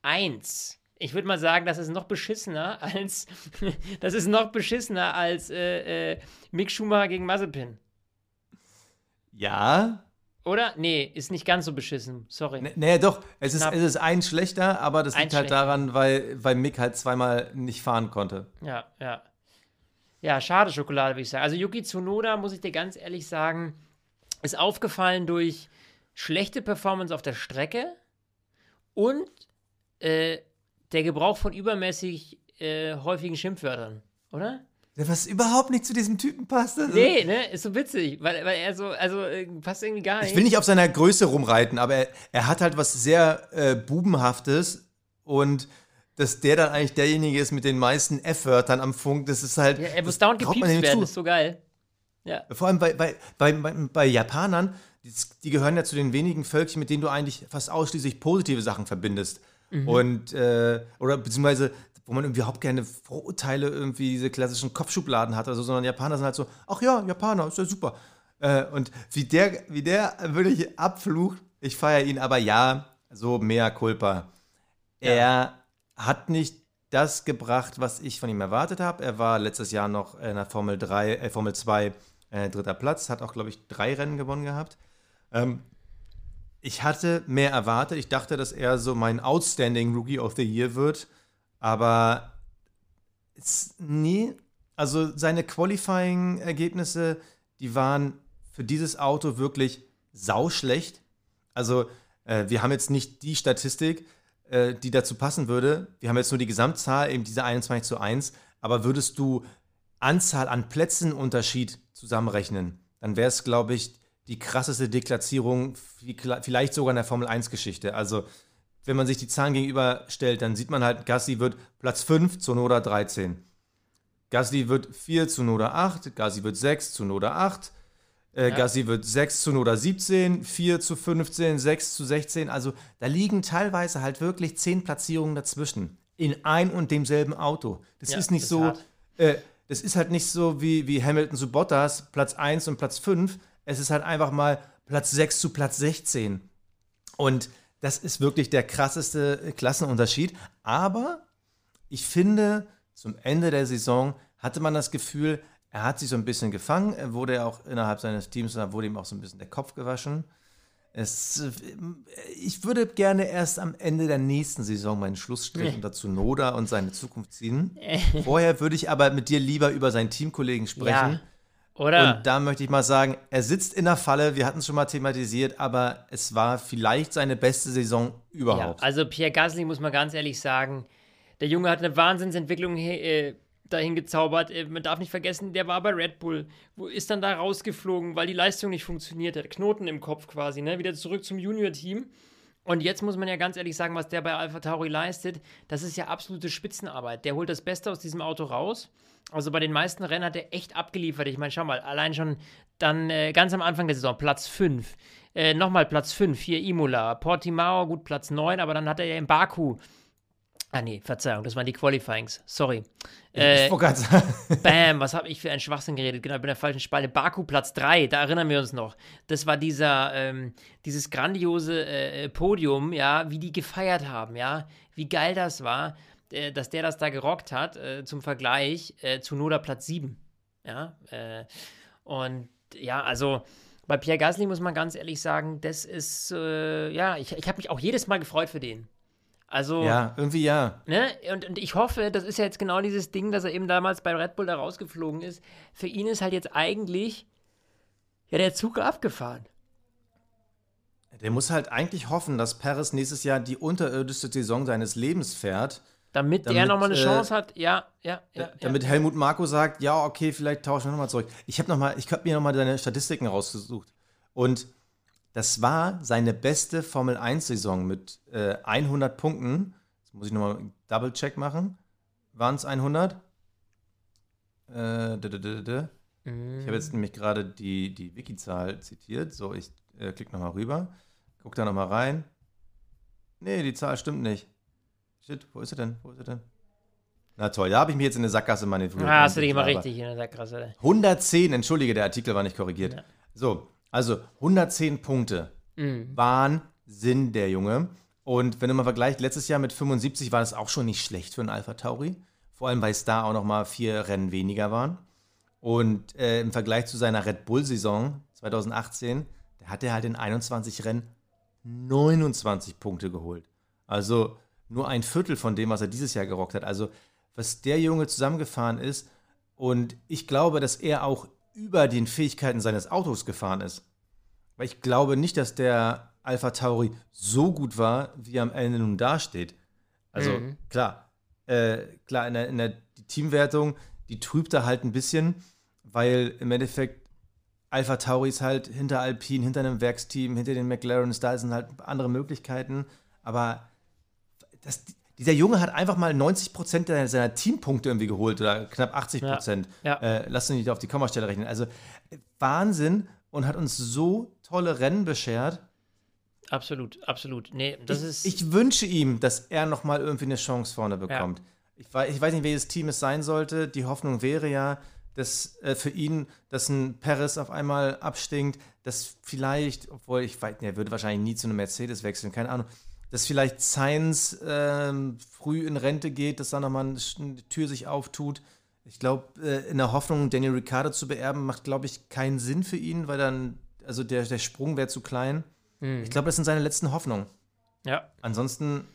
1. Ich würde mal sagen, das ist noch beschissener als das ist noch beschissener als äh, äh, Mick Schumacher gegen Mazepin. Ja. Oder? Nee, ist nicht ganz so beschissen. Sorry. Nee, nee doch. Es ist, es ist ein schlechter, aber das liegt halt daran, weil, weil Mick halt zweimal nicht fahren konnte. Ja, ja. Ja, schade Schokolade, würde ich sagen. Also Yuki Tsunoda, muss ich dir ganz ehrlich sagen, ist aufgefallen durch schlechte Performance auf der Strecke und äh, der Gebrauch von übermäßig äh, häufigen Schimpfwörtern, oder? Was überhaupt nicht zu diesem Typen passt. Also. Nee, ne? Ist so witzig, weil, weil er so, also äh, passt irgendwie gar nicht. Ich will nicht auf seiner Größe rumreiten, aber er, er hat halt was sehr äh, Bubenhaftes und dass der dann eigentlich derjenige ist mit den meisten F-Wörtern am Funk, das ist halt. Ja, er muss dauernd gepiepst werden, zu. ist so geil. Ja. Vor allem bei, bei, bei, bei, Japanern, die, die, gehören ja zu den wenigen Völkchen, mit denen du eigentlich fast ausschließlich positive Sachen verbindest. Mhm. Und, äh, oder beziehungsweise, wo man überhaupt keine Vorurteile, irgendwie diese klassischen Kopfschubladen hat, also, sondern Japaner sind halt so, ach ja, Japaner, ist ja super. Äh, und wie der, wie der wirklich abflucht, ich feiere ihn, aber ja, so mehr Culpa. Er ja. hat nicht das gebracht, was ich von ihm erwartet habe. Er war letztes Jahr noch in der Formel 3, äh, Formel 2 äh, dritter Platz, hat auch, glaube ich, drei Rennen gewonnen gehabt. Ähm, ich hatte mehr erwartet. Ich dachte, dass er so mein Outstanding Rookie of the Year wird. Aber nee, also seine Qualifying-Ergebnisse, die waren für dieses Auto wirklich sauschlecht. Also äh, wir haben jetzt nicht die Statistik, äh, die dazu passen würde. Wir haben jetzt nur die Gesamtzahl, eben diese 21 zu 1. Aber würdest du Anzahl an Plätzen Unterschied zusammenrechnen, dann wäre es, glaube ich, die krasseste Deklassierung, vielleicht sogar in der Formel 1-Geschichte. Also, wenn man sich die Zahlen gegenüberstellt, dann sieht man halt, Gasly wird Platz 5 zu Noda 13. Gasly wird 4 zu Noda 8, Gasly wird 6 zu Noda 8, äh, ja. Gasly wird 6 zu Noda 17, 4 zu 15, 6 zu 16. Also da liegen teilweise halt wirklich 10 Platzierungen dazwischen. In ein und demselben Auto. Das ja, ist nicht das so. Äh, das ist halt nicht so wie, wie Hamilton zu Bottas, Platz 1 und Platz 5. Es ist halt einfach mal Platz 6 zu Platz 16. Und das ist wirklich der krasseste Klassenunterschied. Aber ich finde, zum Ende der Saison hatte man das Gefühl, er hat sich so ein bisschen gefangen. Er wurde auch innerhalb seines Teams, da wurde ihm auch so ein bisschen der Kopf gewaschen. Es, ich würde gerne erst am Ende der nächsten Saison meinen Schlussstrich unter Zunoda und seine Zukunft ziehen. Vorher würde ich aber mit dir lieber über seinen Teamkollegen sprechen. Ja, oder? Und da möchte ich mal sagen, er sitzt in der Falle, wir hatten es schon mal thematisiert, aber es war vielleicht seine beste Saison überhaupt. Ja, also Pierre Gasly muss man ganz ehrlich sagen, der Junge hat eine Wahnsinnsentwicklung äh, dahin gezaubert. Äh, man darf nicht vergessen, der war bei Red Bull. Wo ist dann da rausgeflogen, weil die Leistung nicht funktioniert hat. Knoten im Kopf quasi, ne? Wieder zurück zum Junior-Team. Und jetzt muss man ja ganz ehrlich sagen, was der bei Alpha Tauri leistet, das ist ja absolute Spitzenarbeit. Der holt das Beste aus diesem Auto raus. Also bei den meisten Rennen hat er echt abgeliefert. Ich meine, schau mal, allein schon dann äh, ganz am Anfang der Saison Platz 5. Äh, Nochmal Platz 5, hier Imola. Portimao, gut, Platz 9, aber dann hat er ja in Baku Ah, nee, Verzeihung, das waren die Qualifyings. Sorry. Äh, ich sagen. Bam, was habe ich für einen Schwachsinn geredet? Genau, ich bin der falschen Spalte. Baku Platz 3, da erinnern wir uns noch. Das war dieser, ähm, dieses grandiose äh, Podium, ja, wie die gefeiert haben, ja. Wie geil das war, äh, dass der das da gerockt hat, äh, zum Vergleich äh, zu Noda Platz 7. Ja, äh, und ja, also bei Pierre Gasly muss man ganz ehrlich sagen, das ist, ja, ich, ich habe mich auch jedes Mal gefreut für den. Also. Ja, irgendwie ja. Ne? Und, und ich hoffe, das ist ja jetzt genau dieses Ding, dass er eben damals bei Red Bull da rausgeflogen ist. Für ihn ist halt jetzt eigentlich ja der Zug abgefahren. Der muss halt eigentlich hoffen, dass Paris nächstes Jahr die unterirdischste Saison seines Lebens fährt. Damit, damit er nochmal eine äh, Chance hat, ja, ja, ja. Damit ja. Helmut Marko sagt, ja, okay, vielleicht tauschen wir nochmal zurück. Ich habe noch ich habe mir nochmal deine Statistiken rausgesucht. Und das war seine beste Formel 1-Saison mit äh, 100 Punkten. Jetzt muss ich nochmal Double-Check machen. Waren es 100? Äh, d Mm. Ich habe jetzt nämlich gerade die, die Wiki-Zahl zitiert. So, ich äh, klicke nochmal rüber. Guck da nochmal rein. Nee, die Zahl stimmt nicht. Shit, wo ist sie denn? Wo ist sie denn? Na toll, da habe ich mich jetzt in eine Sackgasse manipuliert. Ah, hast du dich immer richtig in der Sackgasse. 110, entschuldige, der Artikel war nicht korrigiert. Ja. So, also 110 Punkte. Mhm. Wahnsinn, der Junge. Und wenn du mal vergleichst, letztes Jahr mit 75 war das auch schon nicht schlecht für einen Alpha Tauri. Vor allem, weil es da auch noch mal vier Rennen weniger waren. Und äh, im Vergleich zu seiner Red Bull-Saison 2018, da hat er halt in 21 Rennen 29 Punkte geholt. Also nur ein Viertel von dem, was er dieses Jahr gerockt hat. Also was der Junge zusammengefahren ist. Und ich glaube, dass er auch über den Fähigkeiten seines Autos gefahren ist. Weil ich glaube nicht, dass der Alpha Tauri so gut war, wie er am Ende nun dasteht. Also mhm. klar, äh, klar, in der, in der Teamwertung, die trübt da halt ein bisschen, weil im Endeffekt Alpha Tauri ist halt hinter Alpine, hinter einem Werksteam, hinter den McLarens, da sind halt andere Möglichkeiten. Aber das, dieser Junge hat einfach mal 90 Prozent seiner Teampunkte irgendwie geholt oder knapp 80 Prozent. Ja, ja. äh, lass uns nicht auf die Kommastelle rechnen. Also Wahnsinn und hat uns so tolle Rennen beschert. Absolut, absolut. Nee, das ich, ist. Ich wünsche ihm, dass er noch mal irgendwie eine Chance vorne bekommt. Ja. Ich, weiß, ich weiß nicht, welches Team es sein sollte. Die Hoffnung wäre ja, dass äh, für ihn, dass ein Perez auf einmal abstinkt, dass vielleicht, obwohl ich weiß, er würde wahrscheinlich nie zu einem Mercedes wechseln, keine Ahnung, dass vielleicht Sainz ähm, früh in Rente geht, dass da nochmal eine Tür sich auftut. Ich glaube, äh, in der Hoffnung, Daniel Ricciardo zu beerben, macht, glaube ich, keinen Sinn für ihn, weil dann, also der, der Sprung wäre zu klein. Mhm. Ich glaube, das sind seine letzten Hoffnungen. Ja. Ansonsten,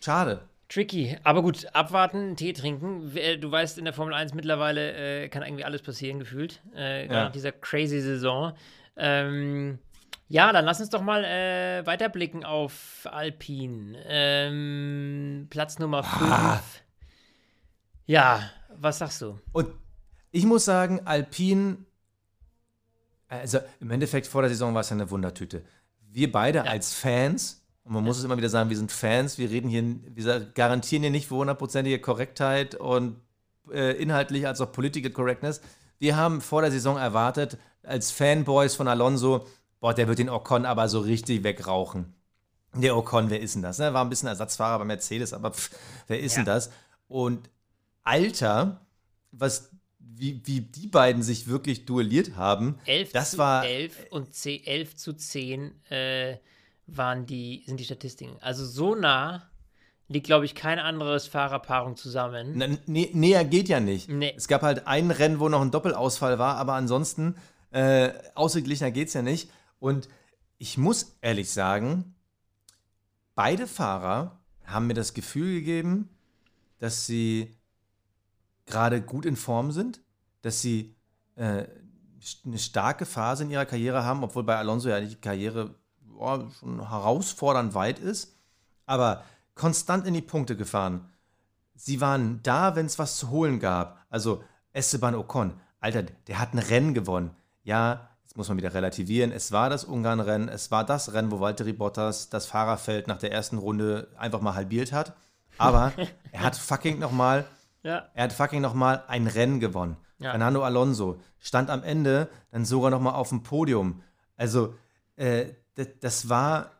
schade. Tricky. Aber gut, abwarten, Tee trinken. Du weißt, in der Formel 1 mittlerweile äh, kann irgendwie alles passieren, gefühlt. Äh, ja. Nach dieser crazy Saison. Ähm, ja, dann lass uns doch mal äh, weiterblicken auf Alpine. Ähm, Platz Nummer 5. Ah. Ja, was sagst du? Und ich muss sagen, Alpine, also im Endeffekt vor der Saison war es ja eine Wundertüte. Wir beide ja. als Fans, und man muss es immer wieder sagen, wir sind Fans, wir reden hier, wir garantieren hier nicht für hundertprozentige Korrektheit und äh, inhaltlich als auch Political Correctness. Wir haben vor der Saison erwartet, als Fanboys von Alonso, boah, der wird den Ocon aber so richtig wegrauchen. Der Ocon, wer ist denn das? Ne? War ein bisschen Ersatzfahrer bei Mercedes, aber pff, wer ist ja. denn das? Und Alter, was wie, wie die beiden sich wirklich duelliert haben, 11 das zu war 11 und 10, 11 zu 10 äh, waren die, sind die Statistiken. Also so nah liegt, glaube ich, kein anderes Fahrerpaarung zusammen. Na, nä näher geht ja nicht. Nee. Es gab halt ein Rennen, wo noch ein Doppelausfall war, aber ansonsten äh, ausgeglichener geht es ja nicht. Und ich muss ehrlich sagen, beide Fahrer haben mir das Gefühl gegeben, dass sie gerade gut in Form sind, dass sie äh, eine starke Phase in ihrer Karriere haben, obwohl bei Alonso ja die Karriere oh, schon herausfordernd weit ist, aber konstant in die Punkte gefahren. Sie waren da, wenn es was zu holen gab. Also Esteban Ocon, Alter, der hat ein Rennen gewonnen. Ja, muss man wieder relativieren. Es war das Ungarn-Rennen, es war das Rennen, wo Valtteri Bottas das Fahrerfeld nach der ersten Runde einfach mal halbiert hat. Aber er hat fucking nochmal ja. Er hat fucking nochmal ein Rennen gewonnen. Ja. Fernando Alonso stand am Ende dann sogar nochmal auf dem Podium. Also, äh, das, das, war,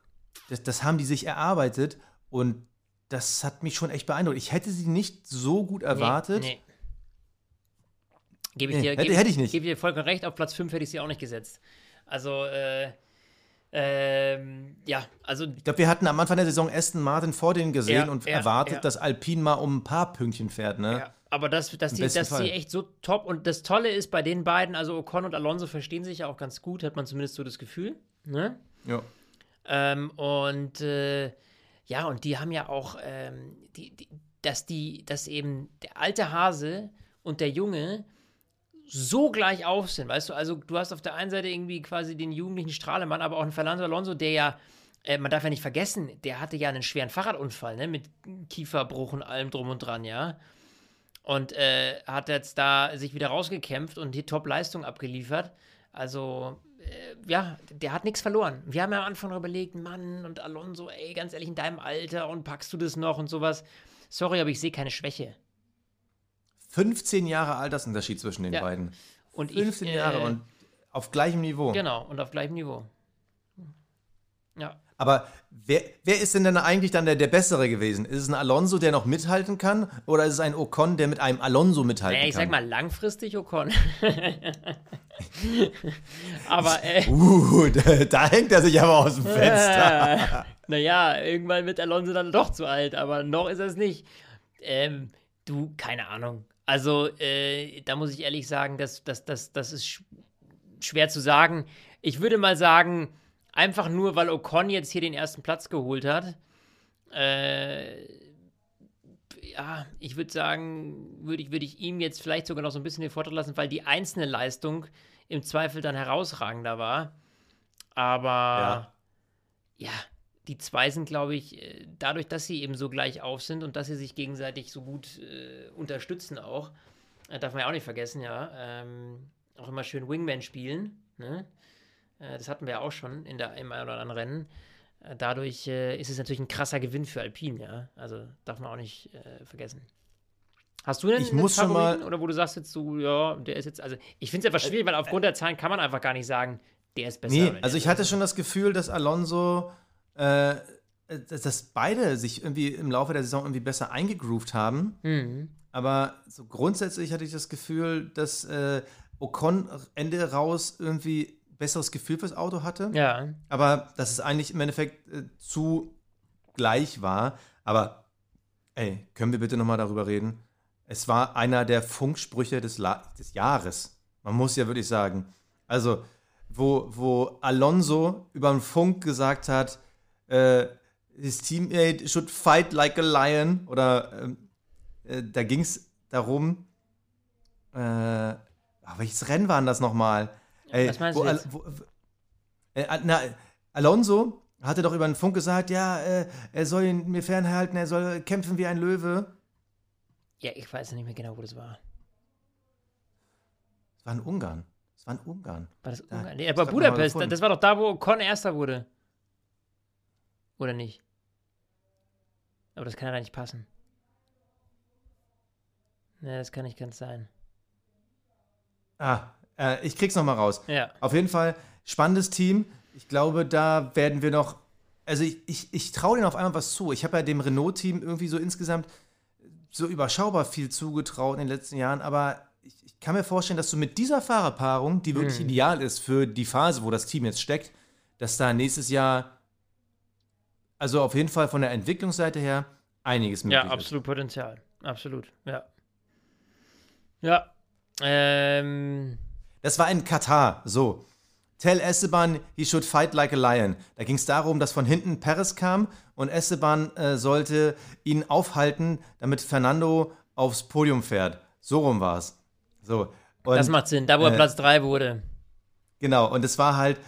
das, das haben die sich erarbeitet und das hat mich schon echt beeindruckt. Ich hätte sie nicht so gut erwartet. Nee, nee. Gebe ich, dir, nee, hätte, hätte ich nicht. Gebe dir vollkommen recht, auf Platz 5 hätte ich sie auch nicht gesetzt. Also, äh, ähm, ja, also. Ich glaube, wir hatten am Anfang der Saison Aston Martin vor denen gesehen ja, und ja, erwartet, ja. dass Alpine mal um ein paar Pünktchen fährt, ne? Ja, aber dass, dass, die, dass die echt so top und das Tolle ist bei den beiden, also Ocon und Alonso verstehen sich ja auch ganz gut, hat man zumindest so das Gefühl, ne? Ja. Ähm, und äh, ja, und die haben ja auch, ähm, die, die, dass die, dass eben der alte Hase und der Junge so gleich auf sind, weißt du? Also du hast auf der einen Seite irgendwie quasi den jugendlichen Strahlemann, aber auch einen Fernando Alonso, der ja, äh, man darf ja nicht vergessen, der hatte ja einen schweren Fahrradunfall, ne? Mit Kieferbruch und allem drum und dran, ja. Und äh, hat jetzt da sich wieder rausgekämpft und die Top-Leistung abgeliefert. Also, äh, ja, der hat nichts verloren. Wir haben ja am Anfang überlegt, Mann und Alonso, ey, ganz ehrlich, in deinem Alter und packst du das noch und sowas. Sorry, aber ich sehe keine Schwäche. 15 Jahre Altersunterschied zwischen den ja. beiden. Und 15 ich, Jahre äh, und auf gleichem Niveau. Genau, und auf gleichem Niveau. Ja. Aber wer, wer ist denn dann eigentlich dann der, der Bessere gewesen? Ist es ein Alonso, der noch mithalten kann? Oder ist es ein Ocon, der mit einem Alonso mithalten naja, ich kann? Ich sag mal langfristig Ocon. aber. Äh, uh, da, da, hängt er sich aber aus dem Fenster. naja, irgendwann wird Alonso dann doch zu alt, aber noch ist er es nicht. Ähm, du, keine Ahnung. Also, äh, da muss ich ehrlich sagen, das, das, das, das ist sch schwer zu sagen. Ich würde mal sagen, einfach nur, weil Ocon jetzt hier den ersten Platz geholt hat. Äh, ja, ich würde sagen, würde ich, würd ich ihm jetzt vielleicht sogar noch so ein bisschen den Vorteil lassen, weil die einzelne Leistung im Zweifel dann herausragender war. Aber ja, ja die zwei sind, glaube ich, äh, dadurch, dass sie eben so gleich auf sind und dass sie sich gegenseitig so gut äh, unterstützen auch, äh, darf man ja auch nicht vergessen, ja, ähm, auch immer schön Wingman spielen, ne? Äh, das hatten wir ja auch schon in der, im einen oder anderen Rennen. Äh, dadurch äh, ist es natürlich ein krasser Gewinn für Alpine, ja, also darf man auch nicht vergessen. Hast du denn ich muss schon mal oder wo du sagst jetzt so, ja, der ist jetzt, also ich finde es einfach schwierig, weil aufgrund der Zahlen kann man einfach gar nicht sagen, der ist besser. Nee, also ich hatte schon das Gefühl, dass Alonso äh, äh, dass, dass beide sich irgendwie im Laufe der Saison irgendwie besser eingegroovt haben. Mhm. Aber so grundsätzlich hatte ich das Gefühl, dass äh, Ocon Ende raus irgendwie besseres Gefühl fürs Auto hatte. Ja. Aber dass es eigentlich im Endeffekt äh, zu gleich war. Aber ey, können wir bitte nochmal darüber reden? Es war einer der Funksprüche des, La des Jahres. Man muss ja wirklich sagen. Also, wo, wo Alonso über den Funk gesagt hat, äh, his teammate should fight like a lion. Oder ähm, äh, da ging es darum, äh, ach, welches Rennen war denn das nochmal? Ey, Was meinst wo, du jetzt? wo, äh, na, Alonso hatte doch über den Funk gesagt, ja, äh, er soll ihn mir fernhalten, er soll kämpfen wie ein Löwe. Ja, ich weiß nicht mehr genau, wo das war. Das war in Ungarn. Das war in Ungarn. War das Da- Ungarn? Nee, ich aber Budapest, das war doch da, wo Con Erster wurde. Oder nicht? Aber das kann ja nicht passen. Ne, das kann nicht ganz sein. Ah, äh, ich krieg's nochmal raus. Ja. Auf jeden Fall spannendes Team. Ich glaube, da werden wir noch. Also ich, ich, ich traue denen auf einmal was zu. Ich habe ja dem Renault-Team irgendwie so insgesamt so überschaubar viel zugetraut in den letzten Jahren, aber ich, ich kann mir vorstellen, dass du mit dieser Fahrerpaarung, die wirklich ideal ist für die Phase, wo das Team jetzt steckt, dass da nächstes Jahr, also auf jeden Fall von der Entwicklungsseite her, einiges möglich Ja, ist. absolut Potenzial. Absolut, ja. Ja. Ähm, Das war in Katar, so. Tell Esteban, he should fight like a lion. Da ging es darum, dass von hinten Perez kam und Esteban äh, sollte ihn aufhalten, damit Fernando aufs Podium fährt. So rum war es. So. Und, das macht Sinn, da wo er äh, Platz 3 wurde. Genau, und es war halt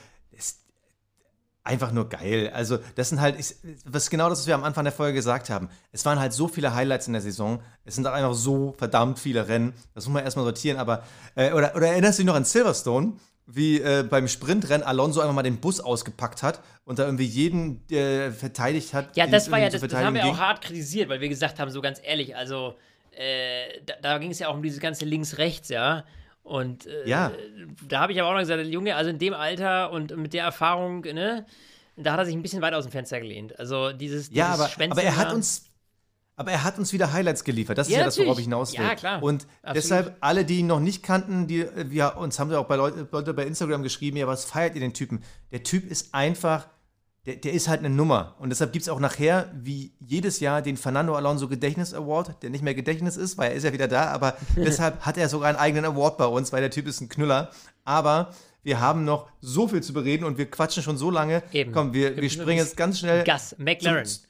einfach nur geil. Also, das sind halt, ich, was genau das, was wir am Anfang der Folge gesagt haben. Es waren halt so viele Highlights in der Saison. Es sind auch einfach so verdammt viele Rennen. Das muss man erstmal sortieren, aber, äh, oder, oder erinnerst du dich noch an Silverstone? Wie äh, beim Sprintrennen Alonso einfach mal den Bus ausgepackt hat und da irgendwie jeden äh, verteidigt hat. Ja, das war ja, das, das haben wir verteidigen auch hart kritisiert, weil wir gesagt haben, so ganz ehrlich, also äh, da, da ging es ja auch um dieses ganze Links-Rechts, ja. Und äh, Ja. da habe ich aber auch noch gesagt, Junge, also in dem Alter und mit der Erfahrung, ne, da hat er sich ein bisschen weit aus dem Fenster gelehnt. Also dieses, dieses Ja, aber, aber er hat uns. Aber er hat uns wieder Highlights geliefert. Das ist Ja, ja das, worauf natürlich. ich hinaus will. Ja, klar. Und Absolut. deshalb, alle, die ihn noch nicht kannten, die, wir, uns haben ja auch bei Leute, Leute bei Instagram geschrieben, ja, was feiert ihr den Typen? Der Typ ist einfach, der, der ist halt eine Nummer. Und deshalb gibt es auch nachher, wie jedes Jahr, den Fernando Alonso Gedächtnis Award, der nicht mehr Gedächtnis ist, weil er ist ja wieder da, aber deshalb hat er sogar einen eigenen Award bei uns, weil der Typ ist ein Knüller. Aber wir haben noch so viel zu bereden und wir quatschen schon so lange. Eben. Komm, wir, wir springen jetzt ganz schnell. Gas, McLaren. zum-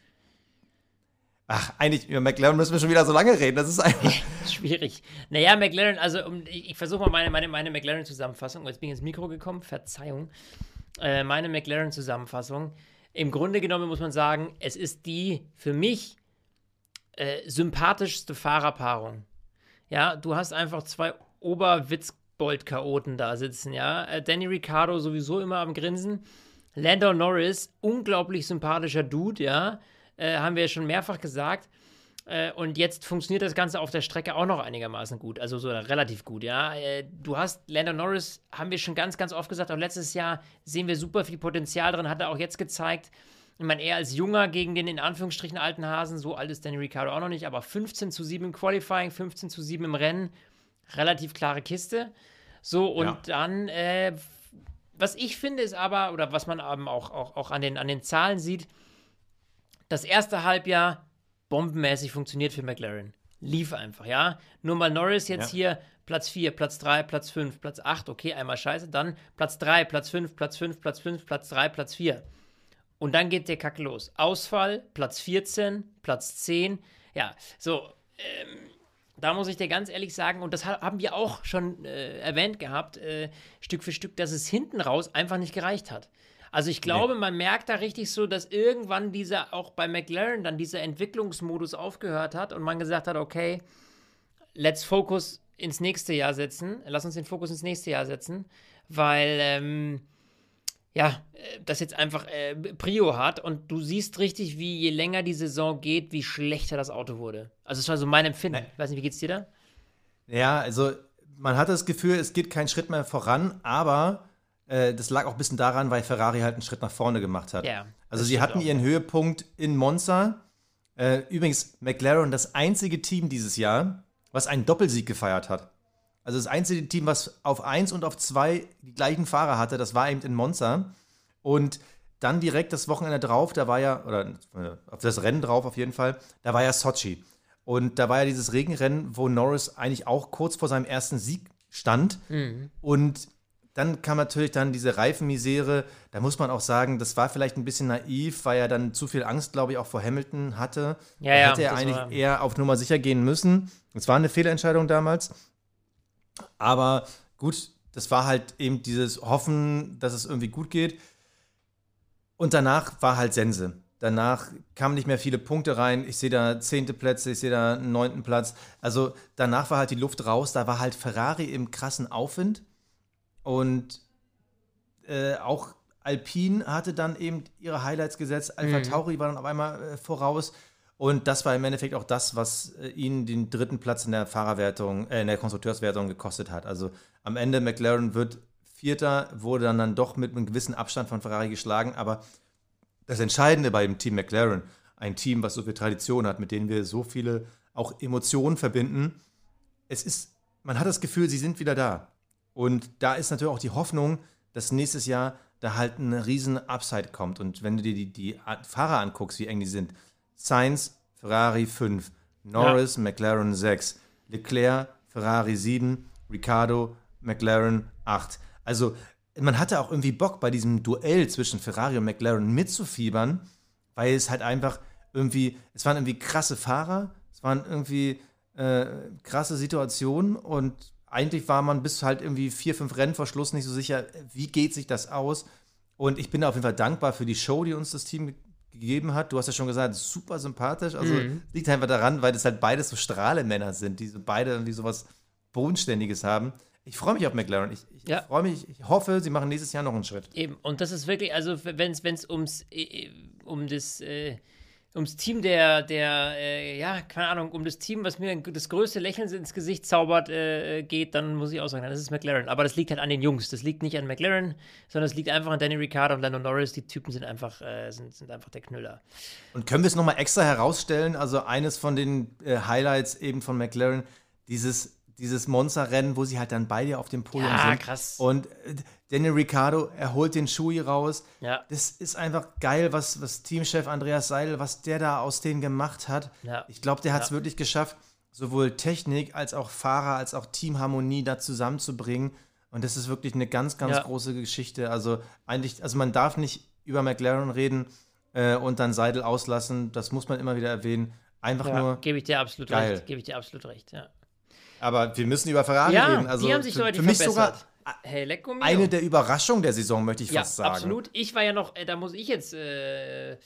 Ach, eigentlich, über McLaren müssen wir schon wieder so lange reden. Das ist einfach. Schwierig. Naja, McLaren, also um, ich, ich versuche mal meine, meine, meine McLaren-Zusammenfassung. Jetzt bin ich ins Mikro gekommen, Verzeihung. Äh, meine McLaren-Zusammenfassung. Im Grunde genommen muss man sagen, es ist die für mich äh, sympathischste Fahrerpaarung. Ja, du hast einfach zwei Oberwitzbold-Chaoten da sitzen, ja. Äh, Danny Ricciardo sowieso immer am Grinsen. Lando Norris, unglaublich sympathischer Dude, ja. Äh, haben wir ja schon mehrfach gesagt. Äh, und jetzt funktioniert das Ganze auf der Strecke auch noch einigermaßen gut, also so relativ gut, ja. Äh, du hast Lando Norris, haben wir schon ganz, ganz oft gesagt, auch letztes Jahr sehen wir super viel Potenzial drin, hat er auch jetzt gezeigt. Ich meine, er als Junger gegen den in Anführungsstrichen alten Hasen, so alt ist Danny Ricciardo auch noch nicht, aber 15 zu 7 im Qualifying, 15 zu 7 im Rennen, relativ klare Kiste. So, und Ja. dann, äh, was ich finde, ist aber, oder was man eben auch, auch, auch an, den, an den Zahlen sieht, das erste Halbjahr bombenmäßig funktioniert für McLaren. Lief einfach, ja. Nur mal Norris jetzt Ja. hier Platz 4, Platz 3, Platz 5, Platz 8, okay, einmal scheiße. Dann Platz 3, Platz 5, Platz 5, Platz 5, Platz 3, Platz 4. Und dann geht der Kacke los. Ausfall, Platz 14, Platz 10. Ja, so, ähm, da muss ich dir ganz ehrlich sagen, und das ha- haben wir auch schon äh, erwähnt gehabt, äh, Stück für Stück, dass es hinten raus einfach nicht gereicht hat. Also ich glaube, man merkt da richtig so, dass irgendwann dieser, auch bei McLaren dann dieser Entwicklungsmodus aufgehört hat und man gesagt hat, okay, let's focus ins nächste Jahr setzen, lass uns den Fokus ins nächste Jahr setzen, weil ähm, ja, äh, das jetzt einfach äh, Prio hat und du siehst richtig, wie je länger die Saison geht, wie schlechter das Auto wurde. Also das war so mein Empfinden. Nee. Ich weiß nicht, wie geht's dir da? Ja, also man hat das Gefühl, es geht kein Schritt mehr voran, aber äh, das lag auch ein bisschen daran, weil Ferrari halt einen Schritt nach vorne gemacht hat. Ja. Also sie hatten ihren Höhepunkt in Monza. Äh, übrigens, McLaren das einzige Team dieses Jahr, was einen Doppelsieg gefeiert hat. Also das einzige Team, was auf 1 und auf 2 die gleichen Fahrer hatte, das war eben in Monza. Und dann direkt das Wochenende drauf, da war ja, oder äh, auf das Rennen drauf auf jeden Fall, da war ja Sochi. Und da war ja dieses Regenrennen, wo Norris eigentlich auch kurz vor seinem ersten Sieg stand. Mhm. Und dann kam natürlich dann diese Reifenmisere. Da muss man auch sagen, das war vielleicht ein bisschen naiv, weil er dann zu viel Angst, glaube ich, auch vor Hamilton hatte. Ja, da ja, hätte er eigentlich war... eher auf Nummer sicher gehen müssen. Es war eine Fehlentscheidung damals. Aber gut, das war halt eben dieses Hoffen, dass es irgendwie gut geht. Und danach war halt Sense. Danach kamen nicht mehr viele Punkte rein. Ich sehe da zehnte Plätze, ich sehe da einen neunten Platz. Also danach war halt die Luft raus. Da war halt Ferrari im krassen Aufwind. Und äh, auch Alpine hatte dann eben ihre Highlights gesetzt. Alpha mhm. Tauri war dann auf einmal äh, voraus. Und das war im Endeffekt auch das, was äh, ihnen den dritten Platz in der Fahrerwertung, äh, in der Konstrukteurswertung gekostet hat. Also am Ende McLaren wird Vierter, wurde dann, dann doch mit einem gewissen Abstand von Ferrari geschlagen. Aber das Entscheidende bei dem Team McLaren, ein Team, was so viel Tradition hat, mit denen wir so viele auch Emotionen verbinden, es ist, man hat das Gefühl, sie sind wieder da. Und da ist natürlich auch die Hoffnung, dass nächstes Jahr da halt ein riesen Upside kommt. Und wenn du dir die, die Fahrer anguckst, wie eng die sind, Sainz, Ferrari 5, Norris, ja. McLaren 6, Leclerc, Ferrari 7, Ricciardo, McLaren 8. Also man hatte auch irgendwie Bock bei diesem Duell zwischen Ferrari und McLaren mitzufiebern, weil es halt einfach irgendwie, es waren irgendwie krasse Fahrer, es waren irgendwie äh, krasse Situationen und eigentlich war man bis halt irgendwie vier, fünf Rennen vor Schluss nicht so sicher, wie geht sich das aus. Und ich bin auf jeden Fall dankbar für die Show, die uns das Team gegeben hat. Du hast ja schon gesagt, super sympathisch. Also mhm. liegt einfach daran, weil das halt beides so Strahlemänner sind, die so beide irgendwie sowas Bodenständiges haben. Ich freue mich auf McLaren. Ich, ich ja. freue mich, ich hoffe, sie machen nächstes Jahr noch einen Schritt. Eben, und das ist wirklich, also wenn es ums äh, äh, um das äh, ums Team der, der äh, ja, keine Ahnung, um das Team, was mir das größte Lächeln ins Gesicht zaubert, äh, geht, dann muss ich auch sagen, das ist McLaren. Aber das liegt halt an den Jungs. Das liegt nicht an McLaren, sondern es liegt einfach an Danny Ricciardo und Lando Norris. Die Typen sind einfach, äh, sind, sind einfach der Knüller. Und können wir es nochmal extra herausstellen? Also eines von den äh, Highlights eben von McLaren, dieses dieses Monster-Rennen, wo sie halt dann beide auf dem Podium ja, sind. krass. Und äh, Daniel Ricciardo, er holt den Schuhi raus. Ja. Das ist einfach geil, was, was Teamchef Andreas Seidel, was der da aus denen gemacht hat. Ja. Ich glaube, der hat es ja. wirklich geschafft, sowohl Technik als auch Fahrer, als auch Teamharmonie da zusammenzubringen. Und das ist wirklich eine ganz, ganz ja. große Geschichte. Also eigentlich, also man darf nicht über McLaren reden äh, und dann Seidel auslassen. Das muss man immer wieder erwähnen. Einfach ja, nur. Gebe ich dir absolut geil. recht. Gebe ich dir absolut recht, ja. Aber wir müssen über Ferrari ja, reden. Also die haben sich für, für mich verbessert. sogar hey, eine der Überraschungen der Saison, möchte ich ja, fast sagen. Absolut. Ich war ja noch, äh, da muss ich jetzt äh,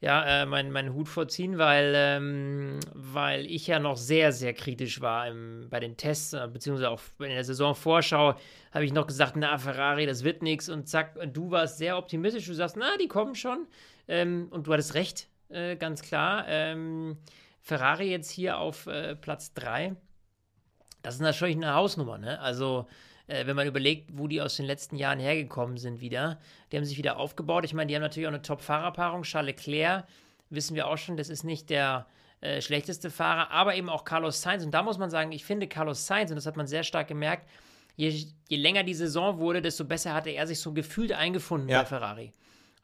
ja, äh, meinen mein Hut vorziehen, weil, ähm, weil ich ja noch sehr, sehr kritisch war im, bei den Tests, äh, beziehungsweise auch in der Saisonvorschau, habe ich noch gesagt, na, Ferrari, das wird nichts. Und zack, du warst sehr optimistisch. Du sagst, na, die kommen schon. Ähm, und du hattest recht, äh, ganz klar. Ähm, Ferrari jetzt hier auf äh, Platz 3 das ist natürlich eine Hausnummer, ne? Also, äh, wenn man überlegt, wo die aus den letzten Jahren hergekommen sind wieder, die haben sich wieder aufgebaut. Ich meine, die haben natürlich auch eine Top-Fahrerpaarung. Charles Leclerc, wissen wir auch schon, das ist nicht der äh, schlechteste Fahrer, aber eben auch Carlos Sainz. Und da muss man sagen, ich finde Carlos Sainz, und das hat man sehr stark gemerkt, je, je länger die Saison wurde, desto besser hatte er sich so gefühlt eingefunden ja. bei Ferrari.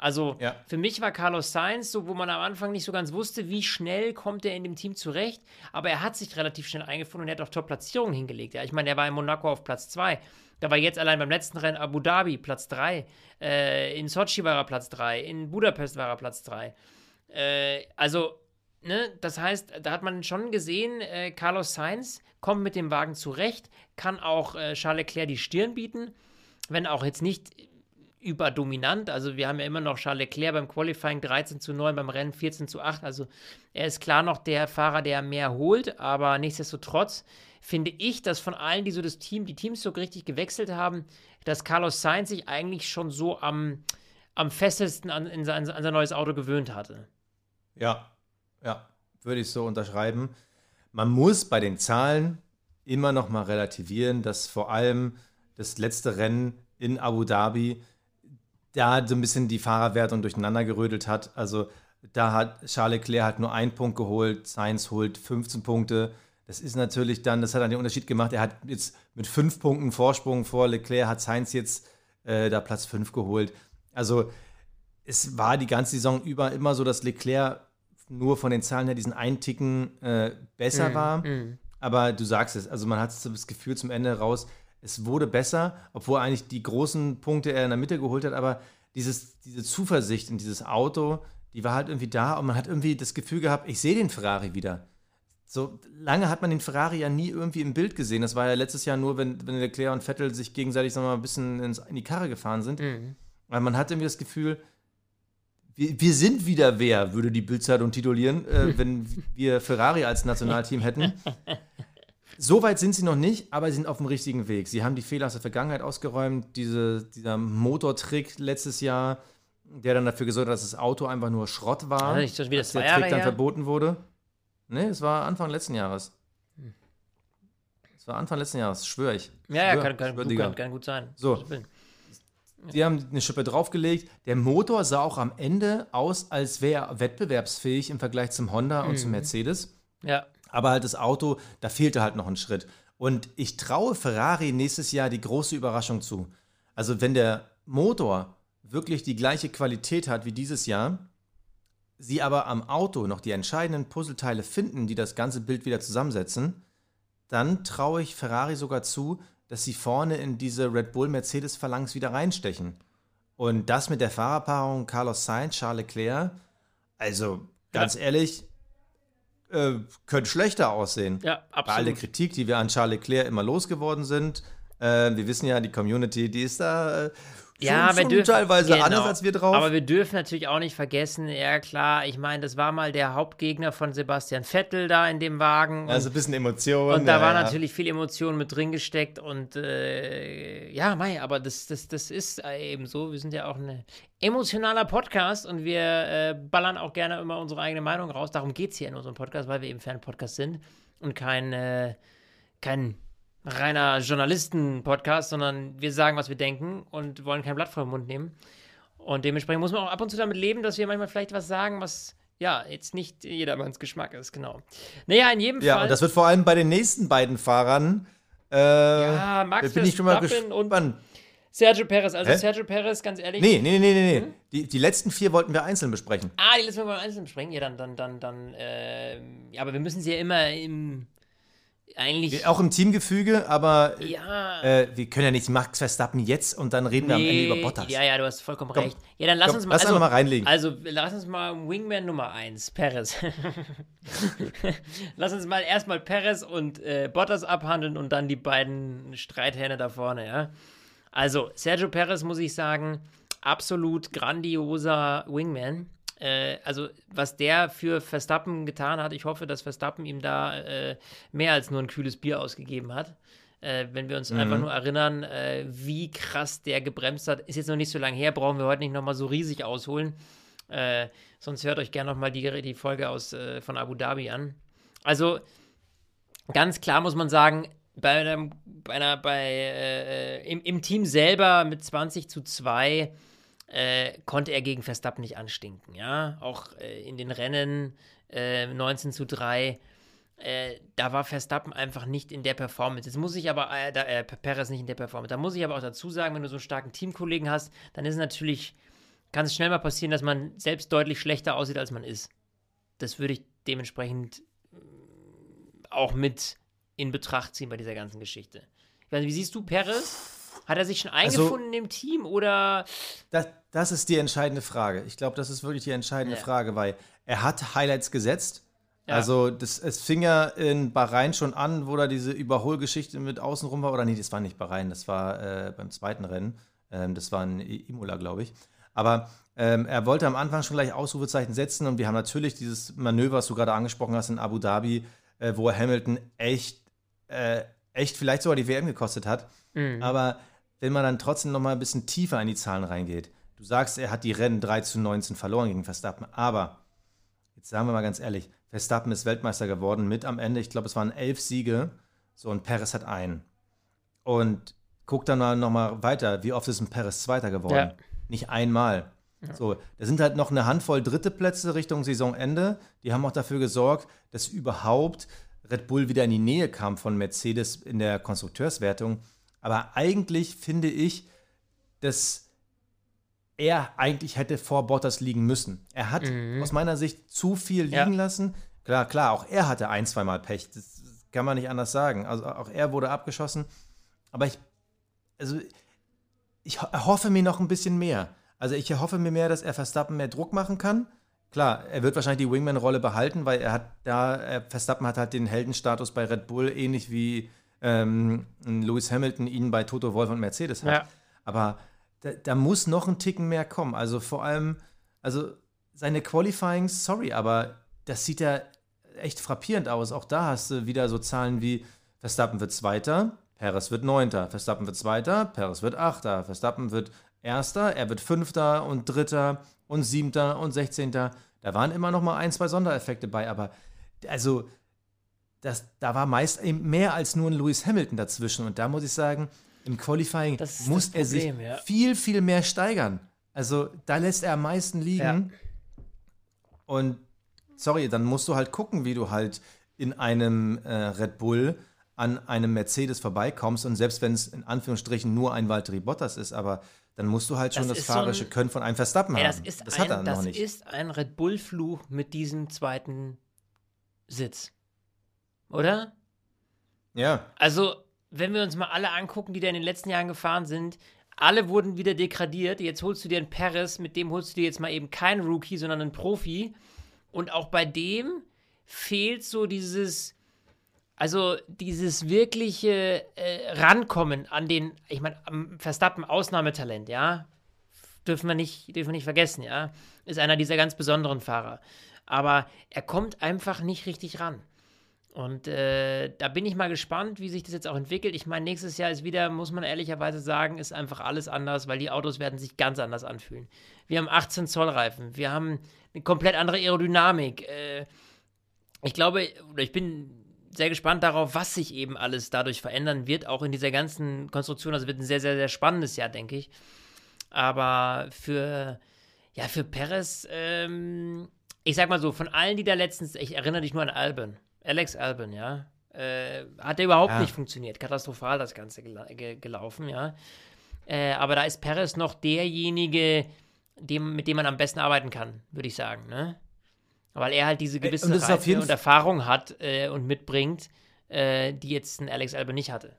Also ja. für mich war Carlos Sainz so, wo man am Anfang nicht so ganz wusste, wie schnell kommt er in dem Team zurecht. Aber er hat sich relativ schnell eingefunden und er hat auch Top-Platzierungen hingelegt. Ja, ich meine, er war in Monaco auf Platz 2. Da war jetzt allein beim letzten Rennen Abu Dhabi Platz 3. Äh, in Sochi war er Platz 3. In Budapest war er Platz 3. Äh, also, ne, das heißt, da hat man schon gesehen, äh, Carlos Sainz kommt mit dem Wagen zurecht, kann auch äh, Charles Leclerc die Stirn bieten, wenn auch jetzt nicht überdominant. Also wir haben ja immer noch Charles Leclerc beim Qualifying 13 zu 9, beim Rennen 14 zu 8. Also er ist klar noch der Fahrer, der mehr holt, aber nichtsdestotrotz finde ich, dass von allen, die so das Team, die Teams so richtig gewechselt haben, dass Carlos Sainz sich eigentlich schon so am, am festesten an, an, sein, an sein neues Auto gewöhnt hatte. Ja, ja, würde ich so unterschreiben. Man muss bei den Zahlen immer noch mal relativieren, dass vor allem das letzte Rennen in Abu Dhabi da so ein bisschen die Fahrerwertung durcheinander gerödelt hat. Also da hat Charles Leclerc halt nur einen Punkt geholt, Sainz holt 15 Punkte. Das ist natürlich dann, das hat dann den Unterschied gemacht. Er hat jetzt mit fünf Punkten Vorsprung vor Leclerc, hat Sainz jetzt äh, da Platz 5 geholt. Also es war die ganze Saison über immer so, dass Leclerc nur von den Zahlen her diesen Einticken äh, besser mm, war. Mm. Aber du sagst es, also man hat das Gefühl zum Ende raus, es wurde besser, obwohl eigentlich die großen Punkte er in der Mitte geholt hat, aber dieses, diese Zuversicht in dieses Auto, die war halt irgendwie da und man hat irgendwie das Gefühl gehabt, ich sehe den Ferrari wieder. So lange hat man den Ferrari ja nie irgendwie im Bild gesehen. Das war ja letztes Jahr nur, wenn, wenn Leclerc und Vettel sich gegenseitig sagen wir mal, ein bisschen ins, in die Karre gefahren sind. Mhm. Weil man hat irgendwie das Gefühl, wir, wir sind wieder wer, würde die Bildzeitung titulieren, äh, wenn wir Ferrari als Nationalteam hätten. So weit sind sie noch nicht, aber sie sind auf dem richtigen Weg. Sie haben die Fehler aus der Vergangenheit ausgeräumt. Diese, dieser Motortrick letztes Jahr, der dann dafür gesorgt hat, dass das Auto einfach nur Schrott war, ja, als der Trick Jahre dann her. verboten wurde. Nee, es war Anfang letzten Jahres. Es war Anfang letzten Jahres, schwöre ich. Ja, ja, kann, kann, gut, kann, kann, gut sein. So. Die haben eine Schippe draufgelegt. Der Motor sah auch am Ende aus, als wäre er wettbewerbsfähig im Vergleich zum Honda mhm. und zum mhm. Mercedes. Ja. Aber halt das Auto, da fehlte halt noch ein Schritt. Und ich traue Ferrari nächstes Jahr die große Überraschung zu. Also wenn der Motor wirklich die gleiche Qualität hat wie dieses Jahr, sie aber am Auto noch die entscheidenden Puzzleteile finden, die das ganze Bild wieder zusammensetzen, dann traue ich Ferrari sogar zu, dass sie vorne in diese Red Bull-Mercedes-Phalanx wieder reinstechen. Und das mit der Fahrerpaarung Carlos Sainz, Charles Leclerc, also ganz ja. ehrlich, äh, könnte schlechter aussehen. Ja, absolut. Bei all der Kritik, die wir an Charles Leclerc immer losgeworden sind. Äh, wir wissen ja, die Community, die ist da äh, ja, schon, wir dürfen, teilweise genau. anders als wir drauf. Aber wir dürfen natürlich auch nicht vergessen, ja klar, ich meine, das war mal der Hauptgegner von Sebastian Vettel da in dem Wagen. Also ein bisschen Emotion. Und da ja, war ja. natürlich viel Emotion mit drin gesteckt und äh, ja, mei, aber das, das, das ist eben so. Wir sind ja auch ein emotionaler Podcast und wir äh, ballern auch gerne immer unsere eigene Meinung raus. Darum geht es hier in unserem Podcast, weil wir eben Fan-Podcast sind und kein, äh, kein reiner Journalisten-Podcast, sondern wir sagen, was wir denken und wollen kein Blatt vor den Mund nehmen. Und dementsprechend muss man auch ab und zu damit leben, dass wir manchmal vielleicht was sagen, was ja jetzt nicht jedermanns Geschmack ist, genau. Naja, in jedem ja, Fall. Ja, und das wird vor allem bei den nächsten beiden Fahrern. Äh, ja, Max bin ich schon mal gespannt. Sergio Perez, also Hä? Sergio Perez, ganz ehrlich. Nee, nee, nee, nee, nee. Hm? Die, die letzten vier wollten wir einzeln besprechen. Ah, die letzten vier wollten wir einzeln besprechen. Ja, dann, dann, dann, dann, äh, ja, aber wir müssen sie ja immer im, eigentlich. Auch im Teamgefüge, aber ja. äh, wir können ja nicht Max Verstappen jetzt und dann reden wir am Ende über Bottas. Ja, ja, du hast vollkommen komm, recht. Ja, dann lass komm, uns mal, lass also, mal reinlegen. Also, lass uns mal Wingman Nummer 1, Perez. lass uns mal erstmal Perez und äh, Bottas abhandeln und dann die beiden Streithähne da vorne, ja. Also, Sergio Perez muss ich sagen, absolut grandioser Wingman äh, also was der für Verstappen getan hat, ich hoffe, dass Verstappen ihm da äh, mehr als nur ein kühles Bier ausgegeben hat. Äh, wenn wir uns mhm. einfach nur erinnern, äh, wie krass der gebremst hat, ist jetzt noch nicht so lange her, brauchen wir heute nicht nochmal so riesig ausholen. Äh, sonst hört euch gerne nochmal die, die Folge aus, äh, von Abu Dhabi an. Also ganz klar muss man sagen, bei, einem, bei einer, bei, im, im Team selber mit 20 zu 2 äh, konnte er gegen Verstappen nicht anstinken. Ja, auch äh, in den Rennen äh, 19 zu 3. Äh, da war Verstappen einfach nicht in der Performance. Jetzt muss ich aber, äh, da, äh, Perez nicht in der Performance. Da muss ich aber auch dazu sagen, wenn du so einen starken Teamkollegen hast, dann ist es natürlich, kann es schnell mal passieren, dass man selbst deutlich schlechter aussieht, als man ist. Das würde ich dementsprechend auch mit in Betracht ziehen bei dieser ganzen Geschichte. Ich weiß nicht, wie siehst du Perez? Hat er sich schon also eingefunden also, im Team oder? Das, das ist die entscheidende Frage. Ich glaube, das ist wirklich die entscheidende ja. Frage, weil er hat Highlights gesetzt. Ja. Also das, es fing ja in Bahrain schon an, wo da diese Überholgeschichte mit außenrum war. Oder nee, das war nicht Bahrain, das war äh, beim zweiten Rennen. Ähm, das war in Imola, glaube ich. Aber ähm, er wollte am Anfang schon gleich Ausrufezeichen setzen und wir haben natürlich dieses Manöver, was du gerade angesprochen hast, in Abu Dhabi, äh, wo er Hamilton echt, äh, echt vielleicht sogar die WM gekostet hat. Mhm. Aber wenn man dann trotzdem noch mal ein bisschen tiefer in die Zahlen reingeht. Du sagst, er hat die Rennen 3 zu 19 verloren gegen Verstappen, aber jetzt sagen wir mal ganz ehrlich, Verstappen ist Weltmeister geworden mit am Ende, ich glaube, es waren elf Siege, so und Perez hat einen. Und guck dann mal noch mal weiter, wie oft ist ein Perez Zweiter geworden? Ja. nicht einmal. Ja. So, da sind halt noch eine Handvoll dritte Plätze Richtung Saisonende. Die haben auch dafür gesorgt, dass überhaupt Red Bull wieder in die Nähe kam von Mercedes in der Konstrukteurswertung. Aber eigentlich finde ich, dass er eigentlich hätte vor Bottas liegen müssen. Er hat mhm. aus meiner Sicht zu viel liegen ja. lassen. Klar, klar, auch er hatte ein, zweimal Pech. Das kann man nicht anders sagen. Also auch er wurde abgeschossen. Aber ich, also ich hoffe mir noch ein bisschen mehr. Also ich erhoffe mir mehr, dass er Verstappen mehr Druck machen kann. Klar, er wird wahrscheinlich die Wingman-Rolle behalten, weil er hat da, er, Verstappen hat halt den Heldenstatus bei Red Bull, ähnlich wie ähm, Lewis Hamilton ihn bei Toto Wolf und Mercedes hat. Ja. Aber da, da, muss noch ein Ticken mehr kommen. Also vor allem, also seine Qualifying, sorry, aber das sieht ja echt frappierend aus. Auch da hast du wieder so Zahlen wie Verstappen wird Zweiter, Perez wird Neunter, Verstappen wird Zweiter, Perez wird Achter, Verstappen wird Erster, er wird Fünfter und Dritter und Siebter und Sechzehnter. Da waren immer noch mal ein, zwei Sondereffekte bei, aber also das, da war meist mehr als nur ein Lewis Hamilton dazwischen. Und da muss ich sagen, im Qualifying muss er sich ja. viel, viel mehr steigern. Also da lässt er am meisten liegen. Ja. Und sorry, dann musst du halt gucken, wie du halt in einem äh, Red Bull an einem Mercedes vorbeikommst. Und selbst wenn es in Anführungsstrichen nur ein Valtteri Bottas ist, aber dann musst du halt schon das, das fahrerische so ein, Können von einem Verstappen ey, das haben. das ein, hat er noch nicht. Das ist ein Red Bull-Fluch mit diesem zweiten Sitz. Oder? Ja. Also, wenn wir uns mal alle angucken, die da in den letzten Jahren gefahren sind, alle wurden wieder degradiert. Jetzt holst du dir einen Paris, mit dem holst du dir jetzt mal eben keinen Rookie, sondern einen Profi. Und auch bei dem fehlt so dieses, also dieses wirkliche äh, Rankommen an den, ich meine, am Verstappen Ausnahmetalent, ja, dürfen wir nicht, dürfen wir nicht vergessen, ja, ist einer dieser ganz besonderen Fahrer. Aber er kommt einfach nicht richtig ran. Und äh, da bin ich mal gespannt, wie sich das jetzt auch entwickelt. Ich meine, nächstes Jahr ist wieder, muss man ehrlicherweise sagen, ist einfach alles anders, weil die Autos werden sich ganz anders anfühlen. Wir haben 18 Zoll Reifen, wir haben eine komplett andere Aerodynamik. Äh, ich glaube, oder ich bin sehr gespannt darauf, was sich eben alles dadurch verändern wird, auch in dieser ganzen Konstruktion. Also wird ein sehr, sehr, sehr spannendes Jahr, denke ich. Aber für, ja, für Perez, ähm, ich sag mal so, von allen, die da letztens, ich erinnere dich nur an Alben Alex Albin, ja. Äh, hat der überhaupt ja. nicht funktioniert. Katastrophal das Ganze gel ge gelaufen, ja. Äh, aber da ist Perez noch derjenige, dem, mit dem man am besten arbeiten kann, würde ich sagen, ne? Weil er halt diese gewisse und, Reife und Erfahrung hat äh, und mitbringt, äh, die jetzt ein Alex Albin nicht hatte.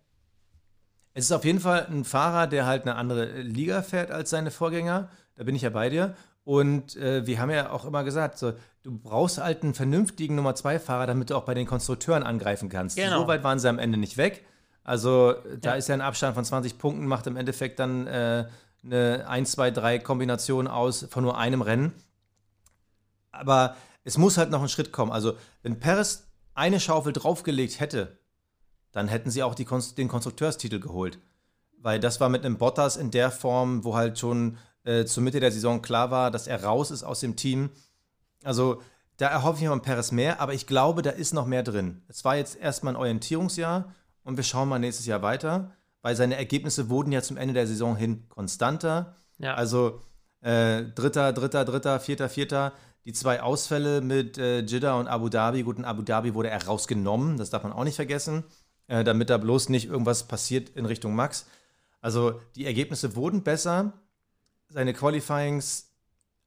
Es ist auf jeden Fall ein Fahrer, der halt eine andere Liga fährt als seine Vorgänger. Da bin ich ja bei dir. Und äh, wir haben ja auch immer gesagt, so, du brauchst halt einen vernünftigen Nummer 2-Fahrer, damit du auch bei den Konstrukteuren angreifen kannst. Genau. So weit waren sie am Ende nicht weg. Also da ja. ist ja ein Abstand von 20 Punkten, macht im Endeffekt dann äh, eine 1, 2, 3 Kombination aus von nur einem Rennen. Aber es muss halt noch ein Schritt kommen. Also wenn Perez eine Schaufel draufgelegt hätte, dann hätten sie auch die, den Konstrukteurstitel geholt. Weil das war mit einem Bottas in der Form, wo halt schon äh, zur Mitte der Saison klar war, dass er raus ist aus dem Team. Also da erhoffe ich mir von Perez mehr, aber ich glaube, da ist noch mehr drin. Es war jetzt erstmal ein Orientierungsjahr und wir schauen mal nächstes Jahr weiter, weil seine Ergebnisse wurden ja zum Ende der Saison hin konstanter. Ja. Also äh, Dritter, Dritter, Dritter, Vierter, Vierter. Die zwei Ausfälle mit äh, Jeddah und Abu Dhabi. Gut, in Abu Dhabi wurde er rausgenommen, das darf man auch nicht vergessen, äh, damit da bloß nicht irgendwas passiert in Richtung Max. Also die Ergebnisse wurden besser, seine Qualifyings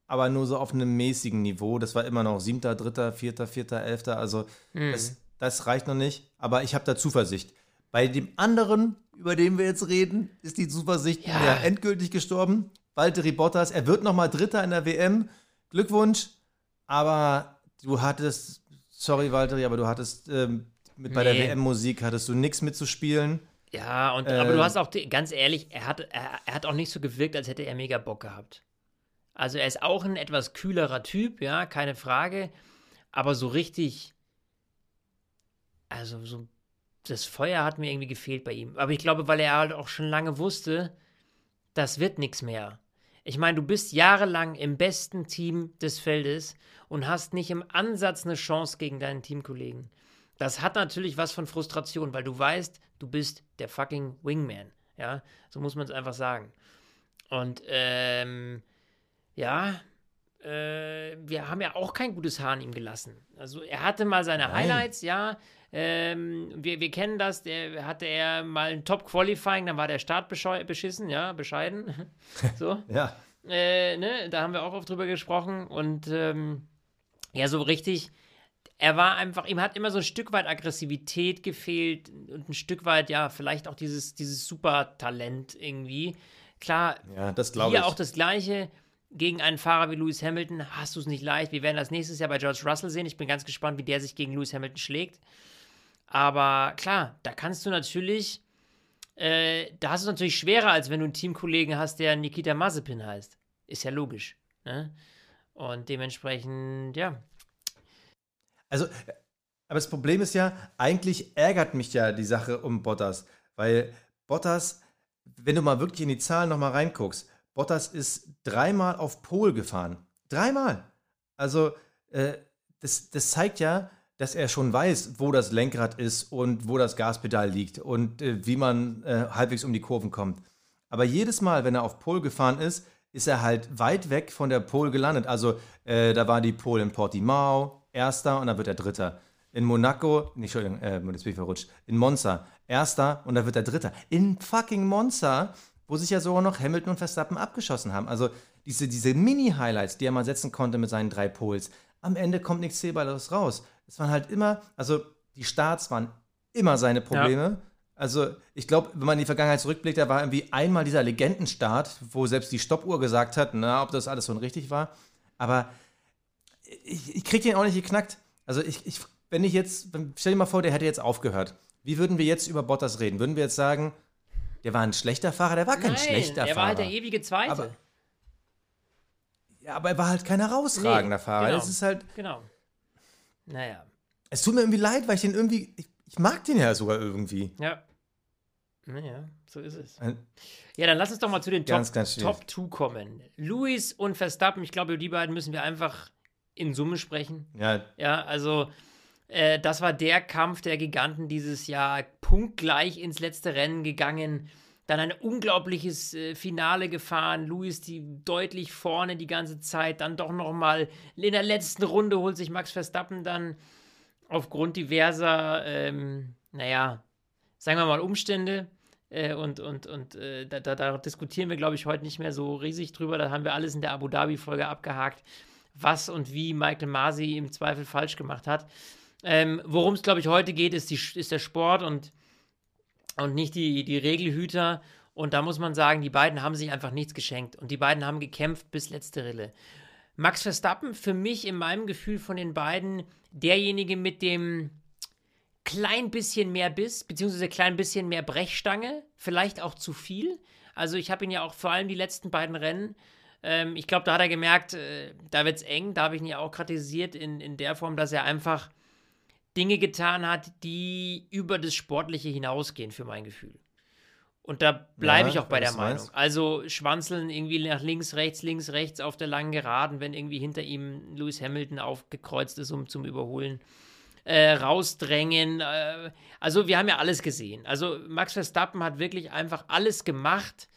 aber nur so auf einem mäßigen Niveau. Das war immer noch siebter, dritter, vierter, vierter, elfter. Also mhm. das, das, reicht noch nicht. Aber ich habe da Zuversicht. Bei dem anderen, über den wir jetzt reden, ist die Zuversicht ja. ja endgültig gestorben. Valtteri Bottas, er wird noch mal Dritter in der WM. Glückwunsch. Aber du hattest, sorry Valtteri, aber du hattest ähm, mit, bei der WM-Musik hattest du nichts mitzuspielen. Ja, und, ähm, aber du ähm. hast auch, ganz ehrlich, er hat, er, er, hat auch nicht so gewirkt, als hätte er mega Bock gehabt. Also er ist auch ein etwas kühlerer Typ, ja, keine Frage. Aber so richtig, also so, das Feuer hat mir irgendwie gefehlt bei ihm. Aber ich glaube, weil er halt auch schon lange wusste, das wird nichts mehr. Ich meine, du bist jahrelang im besten Team des Feldes und hast nicht im Ansatz eine Chance gegen deinen Teamkollegen. Das hat natürlich was von Frustration, weil du weißt, du bist der fucking Wingman. Ja, so muss man es einfach sagen. Und ähm, ja, äh, wir haben ja auch kein gutes Haar an ihm gelassen. Also er hatte mal seine Nein. Highlights, ja. Ähm, wir, wir kennen das, der hatte er mal ein Top-Qualifying, dann war der Start beschissen, ja, bescheiden. so. ja. Äh, ne, da haben wir auch oft drüber gesprochen. Und ähm, ja, so richtig, er war einfach, ihm hat immer so ein Stück weit Aggressivität gefehlt und ein Stück weit, ja, vielleicht auch dieses, dieses Supertalent irgendwie. Klar, ja, das glaube ich. auch das Gleiche gegen einen Fahrer wie Lewis Hamilton hast du es nicht leicht. Wir werden das nächstes Jahr bei George Russell sehen. Ich bin ganz gespannt, wie der sich gegen Lewis Hamilton schlägt. Aber klar, da kannst du natürlich, äh, da hast du es natürlich schwerer, als wenn du einen Teamkollegen hast, der Nikita Mazepin heißt. Ist ja logisch. Ne? Und dementsprechend, ja. Also, aber das Problem ist ja, eigentlich ärgert mich ja die Sache um Bottas, weil Bottas, wenn du mal wirklich in die Zahlen nochmal reinguckst, Bottas ist dreimal auf Pol gefahren. Dreimal. Also, äh, das, das zeigt ja, dass er schon weiß, wo das Lenkrad ist und wo das Gaspedal liegt und äh, wie man äh, halbwegs um die Kurven kommt. Aber jedes Mal, wenn er auf Pol gefahren ist, ist er halt weit weg von der Pol gelandet. Also äh, da war die Pol in Portimao, erster und dann wird er dritter. In Monaco, nee, Entschuldigung, äh, jetzt bin ich verrutscht. In Monza, erster und dann wird er dritter. In fucking Monza, wo sich ja sogar noch Hamilton und Verstappen abgeschossen haben. Also diese, diese Mini-Highlights, die er mal setzen konnte mit seinen drei Pols, am Ende kommt nichts Zählbares raus. Es waren halt immer, also die Starts waren immer seine Probleme. Ja. Also ich glaube, wenn man in die Vergangenheit zurückblickt, da war irgendwie einmal dieser Legendenstart, wo selbst die Stoppuhr gesagt hat, na, ob das alles so richtig war. Aber ich, ich kriege den auch nicht geknackt. Also ich, ich, wenn ich jetzt, stell dir mal vor, der hätte jetzt aufgehört. Wie würden wir jetzt über Bottas reden? Würden wir jetzt sagen, der war ein schlechter Fahrer? Der war kein Nein, schlechter Fahrer. Er war halt der ewige Zweite. Aber, ja, aber er war halt kein herausragender nee, Fahrer. Genau, das ist halt. Genau. Naja. Es tut mir irgendwie leid, weil ich den irgendwie. Ich, ich mag den ja sogar irgendwie. Ja. Naja, so ist es. Ja, dann lass uns doch mal zu den ganz, Top, ganz Top 2 kommen. Luis und Verstappen, ich glaube, über die beiden müssen wir einfach in Summe sprechen. Ja. Ja, also äh, das war der Kampf der Giganten dieses Jahr, punktgleich ins letzte Rennen gegangen. Dann ein unglaubliches äh, Finale gefahren. Luis die deutlich vorne die ganze Zeit. Dann doch noch mal in der letzten Runde holt sich Max Verstappen dann aufgrund diverser, ähm, naja, sagen wir mal Umstände. Äh, und und, und äh, da, da, diskutieren wir, glaube ich, heute nicht mehr so riesig drüber. Da haben wir alles in der Abu Dhabi-Folge abgehakt, was und wie Michael Masi im Zweifel falsch gemacht hat. Ähm, Worum es, glaube ich, heute geht, ist, die, ist der Sport und und nicht die, die Regelhüter. Und da muss man sagen, die beiden haben sich einfach nichts geschenkt. Und die beiden haben gekämpft bis letzte Rille. Max Verstappen, für mich in meinem Gefühl von den beiden, derjenige mit dem klein bisschen mehr Biss, beziehungsweise klein bisschen mehr Brechstange, vielleicht auch zu viel. Also ich habe ihn ja auch vor allem die letzten beiden Rennen, ähm, ich glaube, da hat er gemerkt, äh, da wird es eng, da habe ich ihn ja auch kritisiert in, in der Form, dass er einfach Dinge getan hat, die über das Sportliche hinausgehen, für mein Gefühl. Und da bleibe ja, ich auch bei der Meinung. Meinst. Also schwanzeln irgendwie nach links, rechts, links, rechts auf der langen Geraden, wenn irgendwie hinter ihm Lewis Hamilton aufgekreuzt ist, um zum Überholen. Äh, rausdrängen. Äh, also wir haben ja alles gesehen. Also Max Verstappen hat wirklich einfach alles gemacht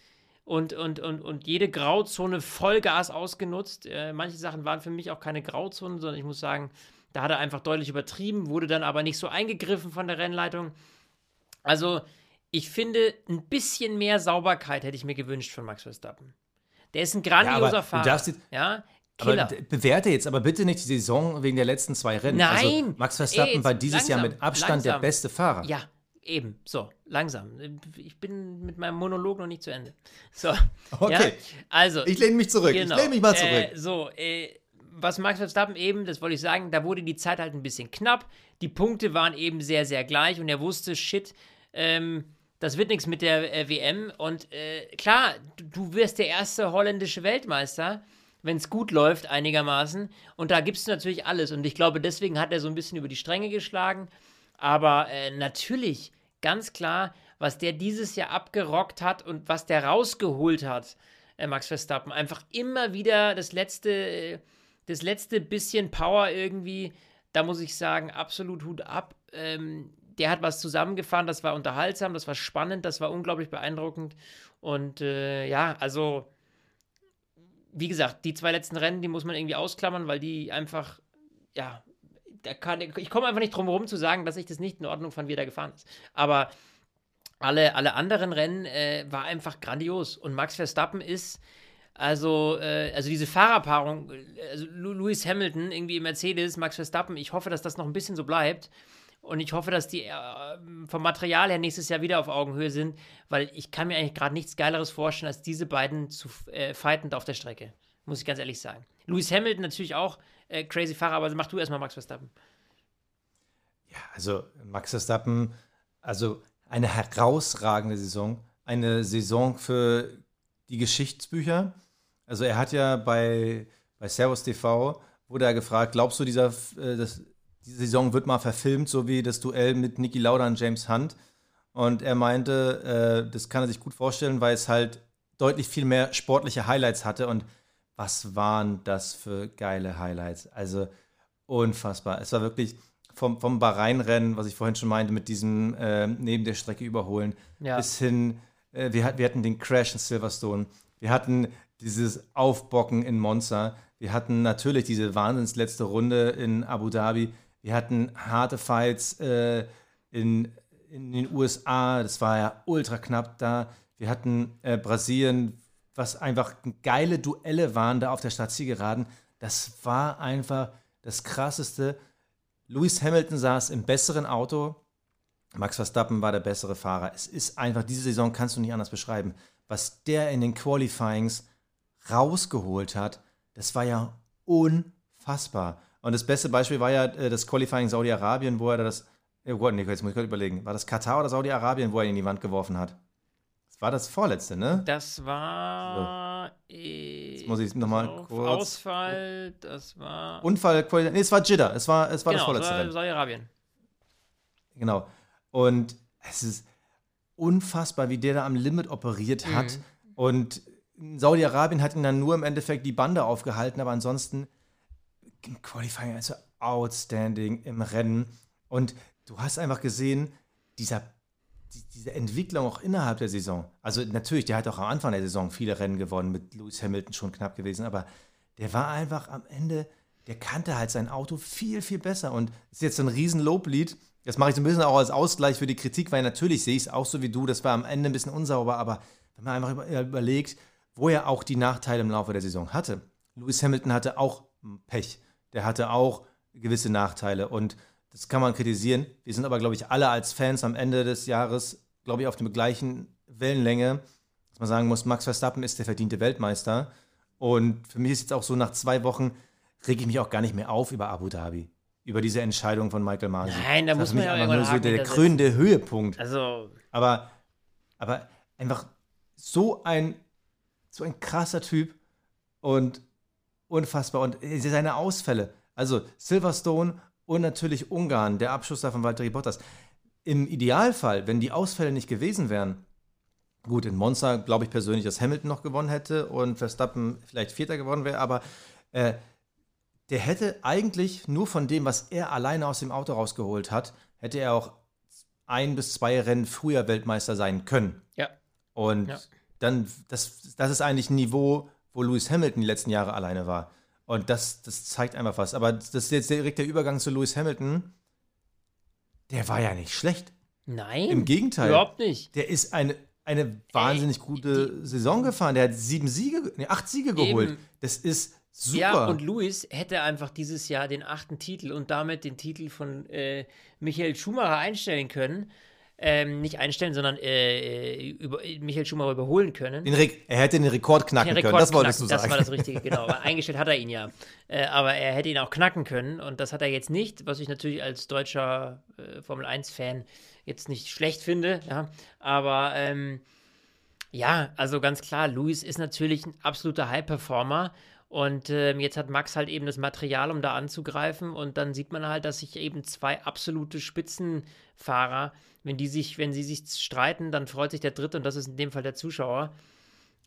und, und, und, und jede Grauzone Vollgas ausgenutzt. Äh, manche Sachen waren für mich auch keine Grauzonen, sondern ich muss sagen, da hat er einfach deutlich übertrieben, wurde dann aber nicht so eingegriffen von der Rennleitung. Also, ich finde, ein bisschen mehr Sauberkeit hätte ich mir gewünscht von Max Verstappen. Der ist ein grandioser ja, Fahrer. Jetzt, ja, Killer. Aber bewerte jetzt aber bitte nicht die Saison wegen der letzten zwei Rennen. Also, Nein. Also Max Verstappen ey, war dieses langsam, Jahr mit Abstand langsam. der beste Fahrer. Ja, eben. So, langsam. Ich bin mit meinem Monolog noch nicht zu Ende. So. Okay. Ja? Also. Ich lehne mich zurück. Genau. Ich lehne mich mal zurück. Äh, so, äh, was Max Verstappen eben, das wollte ich sagen, da wurde die Zeit halt ein bisschen knapp. Die Punkte waren eben sehr, sehr gleich und er wusste, shit, ähm, das wird nichts mit der äh, WM. Und äh, klar, du, du wirst der erste holländische Weltmeister, wenn es gut läuft, einigermaßen. Und da gibt es natürlich alles. Und ich glaube, deswegen hat er so ein bisschen über die Stränge geschlagen. Aber äh, natürlich, ganz klar, was der dieses Jahr abgerockt hat und was der rausgeholt hat, äh, Max Verstappen. Einfach immer wieder das letzte äh, das letzte bisschen Power irgendwie, da muss ich sagen, absolut Hut ab. Ähm, der hat was zusammengefahren, das war unterhaltsam, das war spannend, das war unglaublich beeindruckend. Und äh, ja, also wie gesagt, die zwei letzten Rennen, die muss man irgendwie ausklammern, weil die einfach, ja, kann, ich komme einfach nicht drum herum zu sagen, dass ich das nicht in Ordnung fand, wie er da gefahren ist. Aber alle, alle anderen Rennen äh, war einfach grandios. Und Max Verstappen ist, also, äh, also diese Fahrerpaarung, also Lewis Hamilton irgendwie im Mercedes, Max Verstappen, ich hoffe, dass das noch ein bisschen so bleibt. Und ich hoffe, dass die äh, vom Material her nächstes Jahr wieder auf Augenhöhe sind, weil ich kann mir eigentlich gerade nichts Geileres vorstellen, als diese beiden zu äh, fightend auf der Strecke. Muss ich ganz ehrlich sagen. Lewis Hamilton natürlich auch äh, crazy Fahrer, aber mach du erstmal Max Verstappen. Ja, also Max Verstappen, also eine herausragende Saison. Eine Saison für die Geschichtsbücher. Also er hat ja bei, bei Servus TV, wurde er gefragt, glaubst du, dieser, äh, das, diese Saison wird mal verfilmt, so wie das Duell mit Niki Lauda und James Hunt. Und er meinte, äh, das kann er sich gut vorstellen, weil es halt deutlich viel mehr sportliche Highlights hatte. Und was waren das für geile Highlights? Also unfassbar. Es war wirklich vom, vom Bahrain-Rennen, was ich vorhin schon meinte, mit diesem äh, neben der Strecke überholen, ja. bis hin, äh, wir, wir hatten den Crash in Silverstone, wir hatten dieses Aufbocken in Monza, wir hatten natürlich diese wahnsinns letzte Runde in Abu Dhabi, wir hatten harte Fights äh, in, in den USA, das war ja ultra knapp da. Wir hatten äh, Brasilien, was einfach geile Duelle waren da auf der Stadtzielgeraden. Das war einfach das Krasseste. Lewis Hamilton saß im besseren Auto. Max Verstappen war der bessere Fahrer. Es ist einfach, diese Saison kannst du nicht anders beschreiben. Was der in den Qualifyings rausgeholt hat, das war ja unfassbar. Und das beste Beispiel war ja äh, das Qualifying Saudi-Arabien, wo er das. Oh Gott, jetzt muss ich gerade überlegen. War das Katar oder Saudi-Arabien, wo er ihn in die Wand geworfen hat? Das war das vorletzte, ne? Das war. So. Jetzt muss ich nochmal kurz. Ausfall, das war. Unfall, nee, es war Jeddah. Es war, es war genau, das vorletzte Rennen. Saudi-Arabien. Genau. Und es ist unfassbar, wie der da am Limit operiert hat. Mhm. Und Saudi-Arabien hat ihn dann nur im Endeffekt die Bande aufgehalten, aber ansonsten im Qualifying also outstanding im Rennen. Und du hast einfach gesehen, dieser, die, diese Entwicklung auch innerhalb der Saison. Also natürlich, der hat auch am Anfang der Saison viele Rennen gewonnen, mit Lewis Hamilton schon knapp gewesen, aber der war einfach am Ende, der kannte halt sein Auto viel, viel besser. Und ist jetzt ein riesen Loblied. Das mache ich so ein bisschen auch als Ausgleich für die Kritik, weil natürlich sehe ich es auch so wie du, das war am Ende ein bisschen unsauber, aber wenn man einfach überlegt, wo er auch die Nachteile im Laufe der Saison hatte. Lewis Hamilton hatte auch Pech der hatte auch gewisse Nachteile und das kann man kritisieren. Wir sind aber, glaube ich, alle als Fans am Ende des Jahres, glaube ich, auf der gleichen Wellenlänge, dass man sagen muss, Max Verstappen ist der verdiente Weltmeister. Und für mich ist jetzt auch so, nach zwei Wochen rege ich mich auch gar nicht mehr auf über Abu Dhabi, über diese Entscheidung von Michael Masi. Nein, da muss man ja nur so der, der krönende Höhepunkt. Also. Aber, aber einfach so ein, so ein krasser Typ und unfassbar. Und seine Ausfälle, also Silverstone und natürlich Ungarn, der Abschuss da von Valtteri Bottas. Im Idealfall, wenn die Ausfälle nicht gewesen wären, gut, in Monza glaube ich persönlich, dass Hamilton noch gewonnen hätte und Verstappen vielleicht Vierter geworden wäre, aber äh, der hätte eigentlich nur von dem, was er alleine aus dem Auto rausgeholt hat, hätte er auch ein bis zwei Rennen früher Weltmeister sein können. Ja. Und ja. Dann, das, das ist eigentlich ein Niveau, wo Lewis Hamilton die letzten Jahre alleine war. Und das, das zeigt einfach was. Aber das ist jetzt direkt der Übergang zu Lewis Hamilton. Der war ja nicht schlecht. Nein. Im Gegenteil. Überhaupt nicht. Der ist eine, eine wahnsinnig Ey, gute die, Saison gefahren. Der hat sieben Siege, nee, acht Siege geholt. Eben. Das ist super. Ja, und Lewis hätte einfach dieses Jahr den achten Titel und damit den Titel von äh, Michael Schumacher einstellen können ähm, nicht einstellen, sondern äh, über, Michael Schumacher überholen können. er hätte den Rekord knacken den Rekord können, das wolltest du sagen. Das war das Richtige, genau. eingestellt hat er ihn ja. Äh, aber er hätte ihn auch knacken können und das hat er jetzt nicht, was ich natürlich als deutscher äh, Formel 1-Fan jetzt nicht schlecht finde. Ja. Aber ähm, ja, also ganz klar, Luis ist natürlich ein absoluter High-Performer und ähm, jetzt hat Max halt eben das Material, um da anzugreifen. Und dann sieht man halt, dass sich eben zwei absolute Spitzenfahrer, wenn die sich, wenn sie sich streiten, dann freut sich der Dritte und das ist in dem Fall der Zuschauer.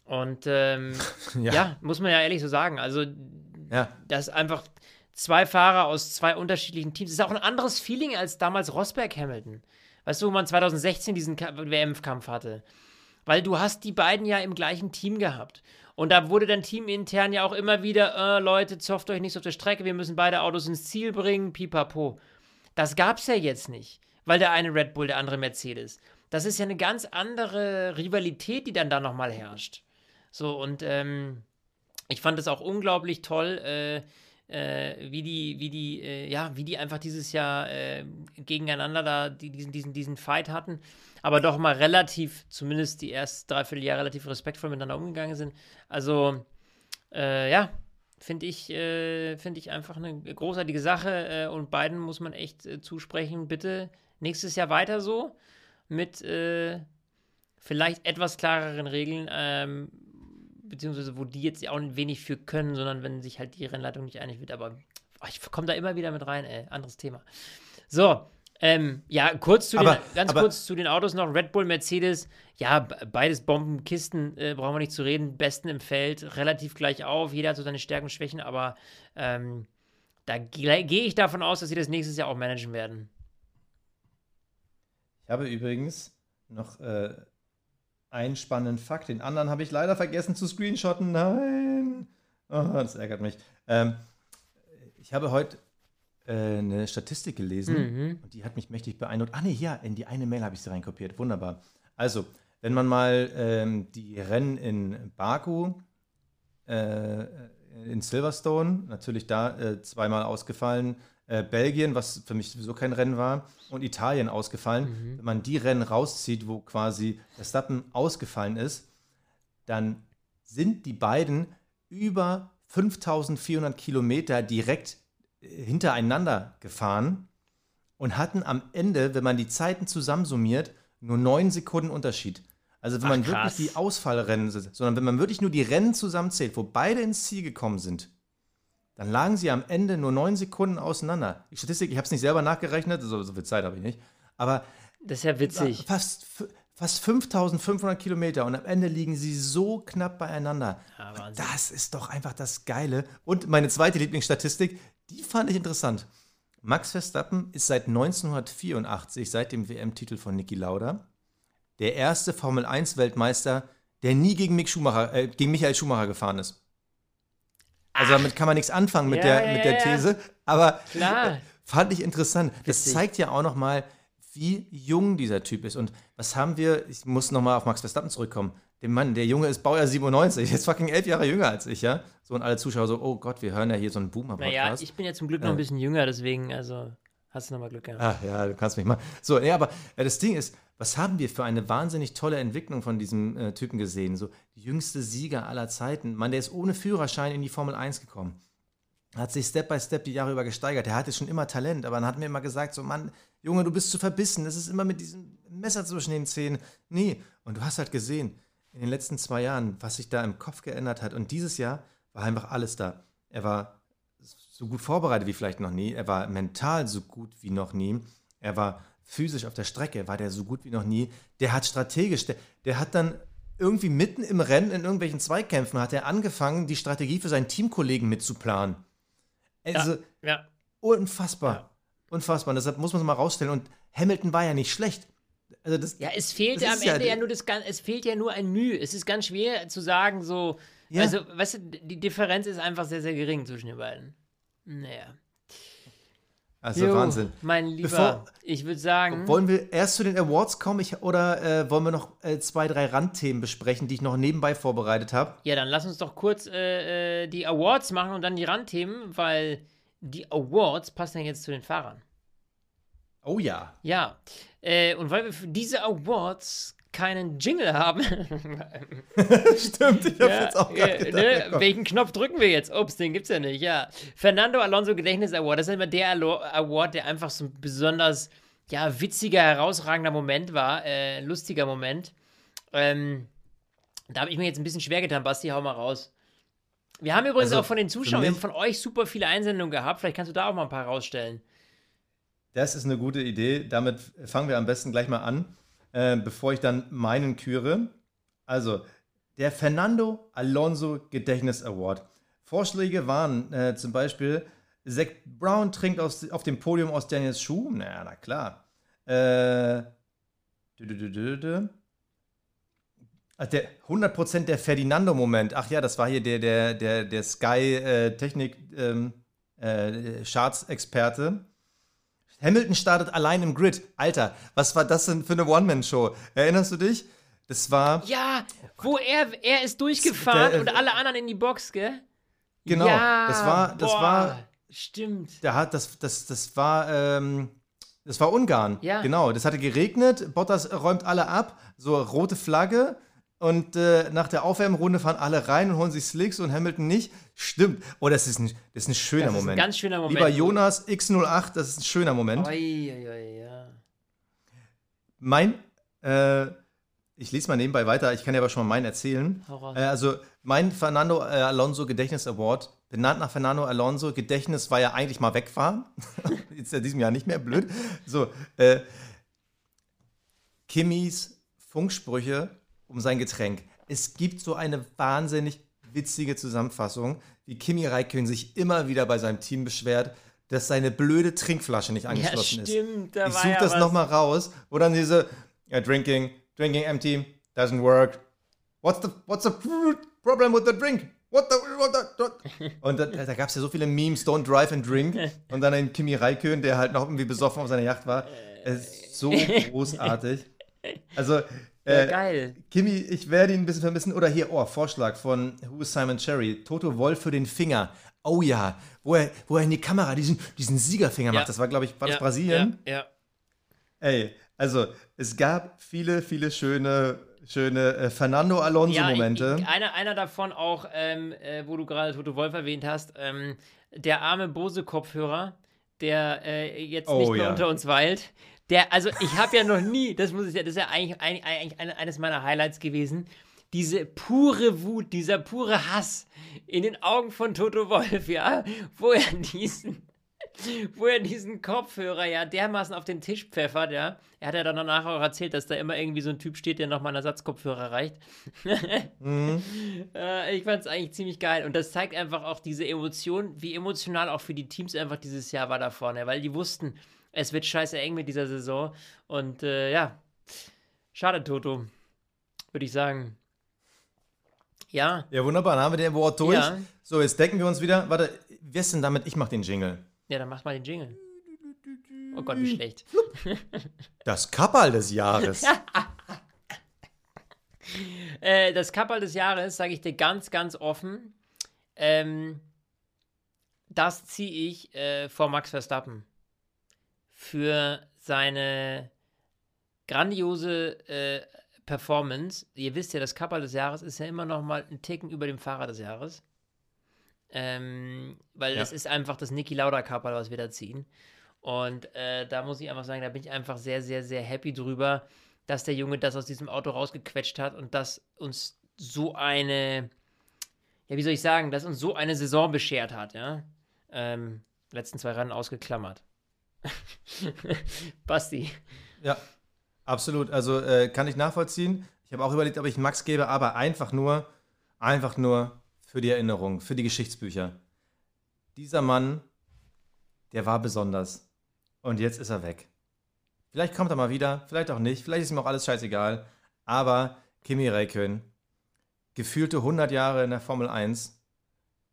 Und ähm, ja. ja. muss man ja ehrlich so sagen. Also, ja. das ist einfach zwei Fahrer aus zwei unterschiedlichen Teams. Das ist auch ein anderes Feeling als damals Rosberg Hamilton. Weißt du, wo man 2016 diesen WM-Kampf hatte? Weil du hast die beiden ja im gleichen Team gehabt. Und da wurde dann teamintern ja auch immer wieder, äh, Leute, zofft euch nicht auf der Strecke, wir müssen beide Autos ins Ziel bringen, pipapo. Das gab's ja jetzt nicht, weil der eine Red Bull, der andere Mercedes. Das ist ja eine ganz andere Rivalität, die dann da nochmal herrscht. So, und ähm, ich fand es auch unglaublich toll, äh, äh, wie die, wie die, äh, ja, wie die einfach dieses Jahr äh, gegeneinander da die, diesen, diesen, diesen Fight hatten, aber doch mal relativ, zumindest die ersten dreiviertel Jahre relativ respektvoll miteinander umgegangen sind. Also, äh, ja, finde ich, äh, finde ich einfach eine großartige Sache äh, und beiden muss man echt zusprechen, bitte nächstes Jahr weiter so mit vielleicht etwas klareren Regeln. Ähm, beziehungsweise wo die jetzt auch wenig für können, sondern wenn sich halt die Rennleitung nicht einig wird. Aber oh, ich komme da immer wieder mit rein, ey. Anderes Thema. So, ähm, ja, kurz zu aber, den, ganz aber, kurz zu den Autos noch. Red Bull, Mercedes, ja, beides Bombenkisten, äh, brauchen wir nicht zu reden. Besten im Feld, relativ gleich auf. Jeder hat so seine Stärken und Schwächen, aber ähm, da gehe ich davon aus, dass sie das nächstes Jahr auch managen werden. Ich habe übrigens noch äh, einen spannenden Fakt. Den anderen habe ich leider vergessen zu screenshotten. Nein. Oh, das ärgert mich. Ähm, ich habe heute äh, eine Statistik gelesen mhm. und die hat mich mächtig beeindruckt. Ah, nee, ja, in die eine Mail habe ich sie reinkopiert. Wunderbar. Also, wenn man mal ähm, die Rennen in Baku, äh, in Silverstone, natürlich da äh, zweimal ausgefallen, äh, Belgien, was für mich sowieso kein Rennen war, und Italien ausgefallen. Mhm. Wenn man die Rennen rauszieht, wo quasi Verstappen ausgefallen ist, dann sind die beiden über 5400 Kilometer direkt äh, hintereinander gefahren und hatten am Ende, wenn man die Zeiten zusammensummiert, nur neun Sekunden Unterschied. Also wenn Ach, man krass. wirklich die Ausfallrennen, sondern wenn man wirklich nur die Rennen zusammenzählt, wo beide ins Ziel gekommen sind, dann lagen sie am Ende nur neun Sekunden auseinander. Die Statistik, ich habe es nicht selber nachgerechnet, so, so viel Zeit habe ich nicht. Aber das ist ja witzig. Fast, fast 5500 Kilometer und am Ende liegen sie so knapp beieinander. Ja, das ist doch einfach das Geile. Und meine zweite Lieblingsstatistik, die fand ich interessant. Max Verstappen ist seit 1984, seit dem WM-Titel von Niki Lauda, der erste Formel-1-Weltmeister, der nie gegen, Mick Schumacher, äh, gegen Michael Schumacher gefahren ist. Also damit kann man nichts anfangen mit, ja, der, ja, mit der These. Aber Klar. fand ich interessant. Das zeigt ja auch noch mal, wie jung dieser Typ ist. Und was haben wir, ich muss noch mal auf Max Verstappen zurückkommen. Der Mann, der Junge ist Baujahr 97, ist fucking elf Jahre jünger als ich, ja? So und alle Zuschauer so, oh Gott, wir hören ja hier so einen Boomer-Podcast. Naja, ich bin ja zum Glück noch ein bisschen jünger, deswegen, also hast du noch mal Glück gehabt. Ach ja, du kannst mich mal. So, ja, aber äh, das Ding ist, was haben wir für eine wahnsinnig tolle Entwicklung von diesem äh, Typen gesehen? So, jüngste Sieger aller Zeiten. Mann, der ist ohne Führerschein in die Formel 1 gekommen. Hat sich Step by Step die Jahre über gesteigert. Er hatte schon immer Talent, aber dann hat mir immer gesagt: So, Mann, Junge, du bist zu verbissen. Das ist immer mit diesem Messer zwischen den Zähnen. Nee. Und du hast halt gesehen, in den letzten zwei Jahren, was sich da im Kopf geändert hat. Und dieses Jahr war einfach alles da. Er war so gut vorbereitet wie vielleicht noch nie. Er war mental so gut wie noch nie. Er war physisch auf der Strecke war der so gut wie noch nie. Der hat strategisch, der, der hat dann irgendwie mitten im Rennen in irgendwelchen Zweikämpfen hat er angefangen, die Strategie für seinen Teamkollegen mitzuplanen. Also, ja, ja. unfassbar. Ja. Unfassbar. Und deshalb muss man es mal rausstellen. Und Hamilton war ja nicht schlecht. Also das, ja, es fehlt am Ende ja, nur das, es fehlt ja nur ein Mühe. Es ist ganz schwer zu sagen, so, also, weißt du, die Differenz ist einfach sehr, sehr gering zwischen den beiden. Naja. Also jo, Wahnsinn. Mein Lieber, Bevor, ich würde sagen. Wollen wir erst zu den Awards kommen ich, oder äh, wollen wir noch äh, zwei, drei Randthemen besprechen, die ich noch nebenbei vorbereitet habe? Ja, dann lass uns doch kurz äh, äh, die Awards machen und dann die Randthemen, weil die Awards passen ja jetzt zu den Fahrern. Oh ja. Ja. Äh, und weil wir für diese Awards keinen Jingle haben. Stimmt, ich habe ja, jetzt auch gerade gedacht. Ne? Welchen Knopf drücken wir jetzt? Ups, den gibt's ja nicht, ja. Fernando Alonso Gedächtnis Award, das ist immer der Award, der einfach so ein besonders, ja, witziger, herausragender Moment war, äh, lustiger Moment. Ähm, da habe ich mir jetzt ein bisschen schwer getan, Basti, hau mal raus. Wir haben übrigens also, auch von den Zuschauern, wir haben von euch super viele Einsendungen gehabt. Vielleicht kannst du da auch mal ein paar rausstellen. Das ist eine gute Idee. Damit fangen wir am besten gleich mal an. Äh, bevor ich dann meinen küre. Also, der Fernando Alonso Gedächtnis Award. Vorschläge waren äh, zum Beispiel, Zach Brown trinkt aus, auf dem Podium aus Daniels Schuh. Naja, na klar. Äh, Ach, der 100% der Ferdinando-Moment. Ach ja, das war hier der, der, der, der Sky-Technik-Charts-Experte. Ähm, äh, Hamilton startet allein im Grid. Alter, was war das denn für eine One-Man-Show? Erinnerst du dich? Das war. Ja, wo er, er ist durchgefahren Der, äh, und alle anderen in die Box, gell? Genau, ja, das war, das boah, war, Stimmt. der hat, das, das, das war, ähm, das war Ungarn. Ja. Genau, das hatte geregnet, Bottas räumt alle ab, so rote Flagge. Und äh, nach der Aufwärmrunde fahren alle rein und holen sich Slicks und Hamilton nicht. Stimmt. Oh, das ist ein, das ist ein schöner Das ist ein Moment. ganz schöner Moment. Lieber Jonas X08, das ist ein schöner Moment. Oi, oi, oi, ja. Mein, äh, ich lese mal nebenbei weiter, ich kann ja aber schon mal meinen erzählen. Raus. Äh, also, mein Fernando äh, Alonso Gedächtnis Award, benannt nach Fernando Alonso. Gedächtnis, weil er eigentlich mal weg war. Jetzt in diesem Jahr nicht mehr, blöd. So, äh, Kimmys Funksprüche um sein Getränk. Es gibt so eine wahnsinnig witzige Zusammenfassung, wie Kimi Räikkönen sich immer wieder bei seinem Team beschwert, dass seine blöde Trinkflasche nicht Ja, angeschlossen ist. stimmt. Da Ich war suche ja das nochmal raus, wo dann diese ja, drinking, drinking empty, doesn't work. What's the, what's the problem with the drink? What the, what the, what? Und da, da gab es ja so viele Memes, don't drive and drink. Und dann ein Kimi Raikön, der halt noch irgendwie besoffen auf seiner Yacht war. Es ist so großartig. Also, Ja, äh, geil. Kimi, ich werde ihn ein bisschen vermissen. Oder hier, oh, Vorschlag von Who is Simon Cherry? Toto Wolf für den Finger. Oh ja, wo er, wo er in die Kamera diesen, diesen Siegerfinger Ja. macht. Das war, glaube ich, war das ja, Brasilien? Ja, ja. Ey, also es gab viele, viele schöne, schöne äh, Fernando Alonso-Momente. Ja, einer, einer davon auch, ähm, äh, wo du gerade Toto Wolf erwähnt hast, ähm, der arme Bose-Kopfhörer, der äh, jetzt Oh, nicht mehr unter uns weilt. Der, also ich habe ja noch nie, das muss ich ja, das ist ja eigentlich, eigentlich, eigentlich eine- eines meiner Highlights gewesen, diese pure Wut, dieser pure Hass in den Augen von Toto Wolf, ja, wo er diesen, wo er diesen Kopfhörer ja dermaßen auf den Tisch pfeffert, ja. Er hat ja dann danach auch erzählt, dass da immer irgendwie so ein Typ steht, der nochmal einen Ersatzkopfhörer reicht. Äh, ich fand es eigentlich ziemlich geil. Und das zeigt einfach auch diese Emotion, wie emotional auch für die Teams einfach dieses Jahr war da vorne, weil die wussten, es wird scheiße eng mit dieser Saison. Und äh, ja, schade, Toto, würde ich sagen. Ja, Ja, wunderbar, dann haben wir den Award durch. Ja. So, jetzt decken wir uns wieder. Warte, wer ist denn damit? Ich mach den Jingle. ja, dann mach mal den Jingle. Oh Gott, wie schlecht. Das Kappal des Jahres. Äh, das Kapperl des Jahres, sage ich dir ganz, ganz offen, ähm, das ziehe ich äh, vor Max Verstappen. Für seine grandiose äh, Performance. Ihr wisst ja, das Kapperl des Jahres ist ja immer noch mal ein Ticken über dem Fahrer des Jahres. Ähm, weil Ja. das ist einfach das Niki Lauda Kapperl, was wir da ziehen. Und äh, da muss ich einfach sagen, da bin ich einfach sehr, sehr, sehr happy drüber, dass der Junge das aus diesem Auto rausgequetscht hat und dass uns so eine, ja, wie soll ich sagen, dass uns so eine Saison beschert hat, ja. Ähm, letzten zwei Rennen ausgeklammert. Basti. Ja, absolut. Also äh, kann ich nachvollziehen. Ich habe auch überlegt, ob ich Max gebe, aber einfach nur, einfach nur für die Erinnerung, für die Geschichtsbücher. Dieser Mann, der war besonders. Und jetzt ist er weg. Vielleicht kommt er mal wieder, vielleicht auch nicht, vielleicht ist ihm auch alles scheißegal. Aber Kimi Räikkönen, gefühlte 100 Jahre in der Formel 1,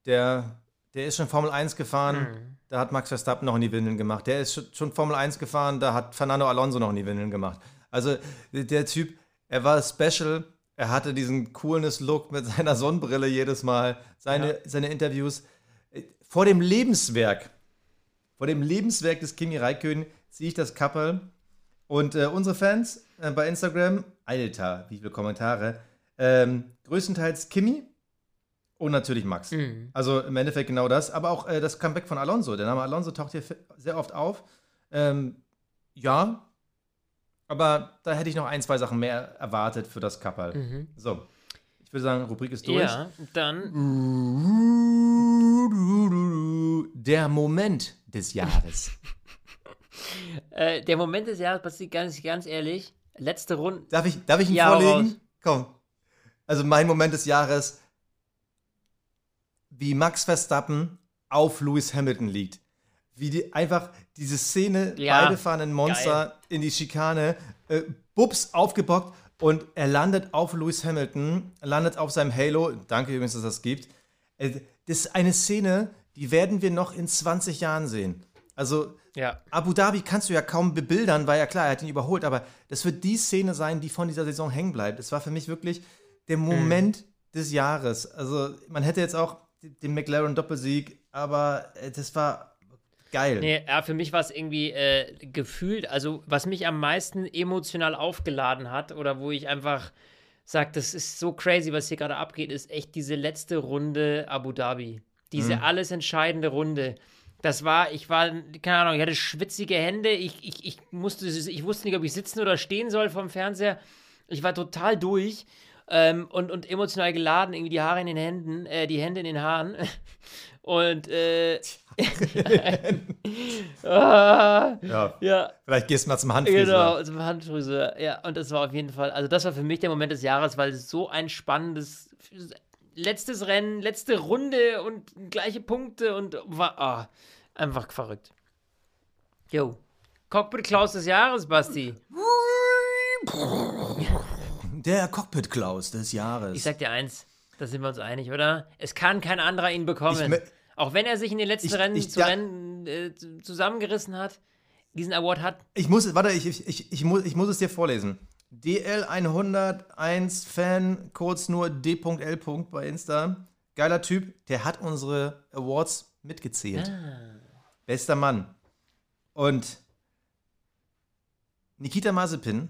der, der ist schon Formel 1 gefahren, Hm. da hat Max Verstappen noch in die Windeln gemacht. Der ist schon- schon Formel 1 gefahren, da hat Fernando Alonso noch in die Windeln gemacht. Also der Typ, er war special, er hatte diesen Coolness-Look mit seiner Sonnenbrille jedes Mal, seine, Ja. seine Interviews. Vor dem Lebenswerk, vor dem Lebenswerk des Kimi Räikkönen ziehe ich das Kappel. Und äh, unsere Fans äh, bei Instagram, Alter, wie viele Kommentare, ähm, größtenteils Kimi und natürlich Max. Mhm. Also im Endeffekt genau das, aber auch äh, das Comeback von Alonso. Der Name Alonso taucht hier sehr oft auf. Ähm, ja, aber da hätte ich noch ein, zwei Sachen mehr erwartet für das Kappel. Mhm. So, ich würde sagen, Rubrik ist durch. Ja, dann Der Moment des Jahres. äh, der Moment des Jahres, Basti, ganz, ganz ehrlich, letzte Runde. Darf ich, darf ich ihn Ja, vorlegen? raus. Komm. Also mein Moment des Jahres, wie Max Verstappen auf Lewis Hamilton liegt. Wie die einfach diese Szene, Ja, beide fahren in Monster in die Schikane, äh, Bubs aufgebockt Und er landet auf Lewis Hamilton, landet auf seinem Halo. Danke übrigens, dass es das gibt. Äh, Das ist eine Szene, die werden wir noch in 20 Jahren sehen. Also Ja. Abu Dhabi kannst du ja kaum bebildern, war ja klar, er hat ihn überholt, aber das wird die Szene sein, die von dieser Saison hängen bleibt. Es war für mich wirklich der Moment des Jahres. Also man hätte jetzt auch den McLaren-Doppelsieg, aber äh, das war geil. Nee, ja, für mich war es irgendwie äh, gefühlt, also was mich am meisten emotional aufgeladen hat oder wo ich einfach sage, das ist so crazy, was hier gerade abgeht, ist echt diese letzte Runde Abu Dhabi. Diese alles entscheidende Runde. Das war, ich war, keine Ahnung, ich hatte schwitzige Hände, ich, ich, ich musste, ich wusste nicht, ob ich sitzen oder stehen soll vom Fernseher. Ich war total durch ähm, und, und emotional geladen, irgendwie die Haare in den Händen, äh, die Hände in den Haaren. Und äh, ah, Ja, ja, vielleicht gehst du mal zum Handfriseur. genau, zum Handfriseur. Ja, und das war auf jeden Fall, also das war für mich der Moment des Jahres, weil es so ein spannendes letztes Rennen, letzte Runde und gleiche Punkte und war ah, einfach verrückt. Jo. Cockpit Klaus des Jahres, Basti. Der Cockpit Klaus des Jahres. Ich sag dir eins, da sind wir uns einig, oder? Es kann kein anderer ihn bekommen. Auch wenn er sich in den letzten Ich- Rennen, ich zu Rennen äh, zu- zusammengerissen hat, diesen Award hat. Ich muss, warte, ich, ich, ich, ich, muss, ich muss es dir vorlesen. DL101 Fan, kurz nur D.L. bei Insta. Geiler Typ, der hat unsere Awards mitgezählt. Bester Mann. Und Nikita Mazepin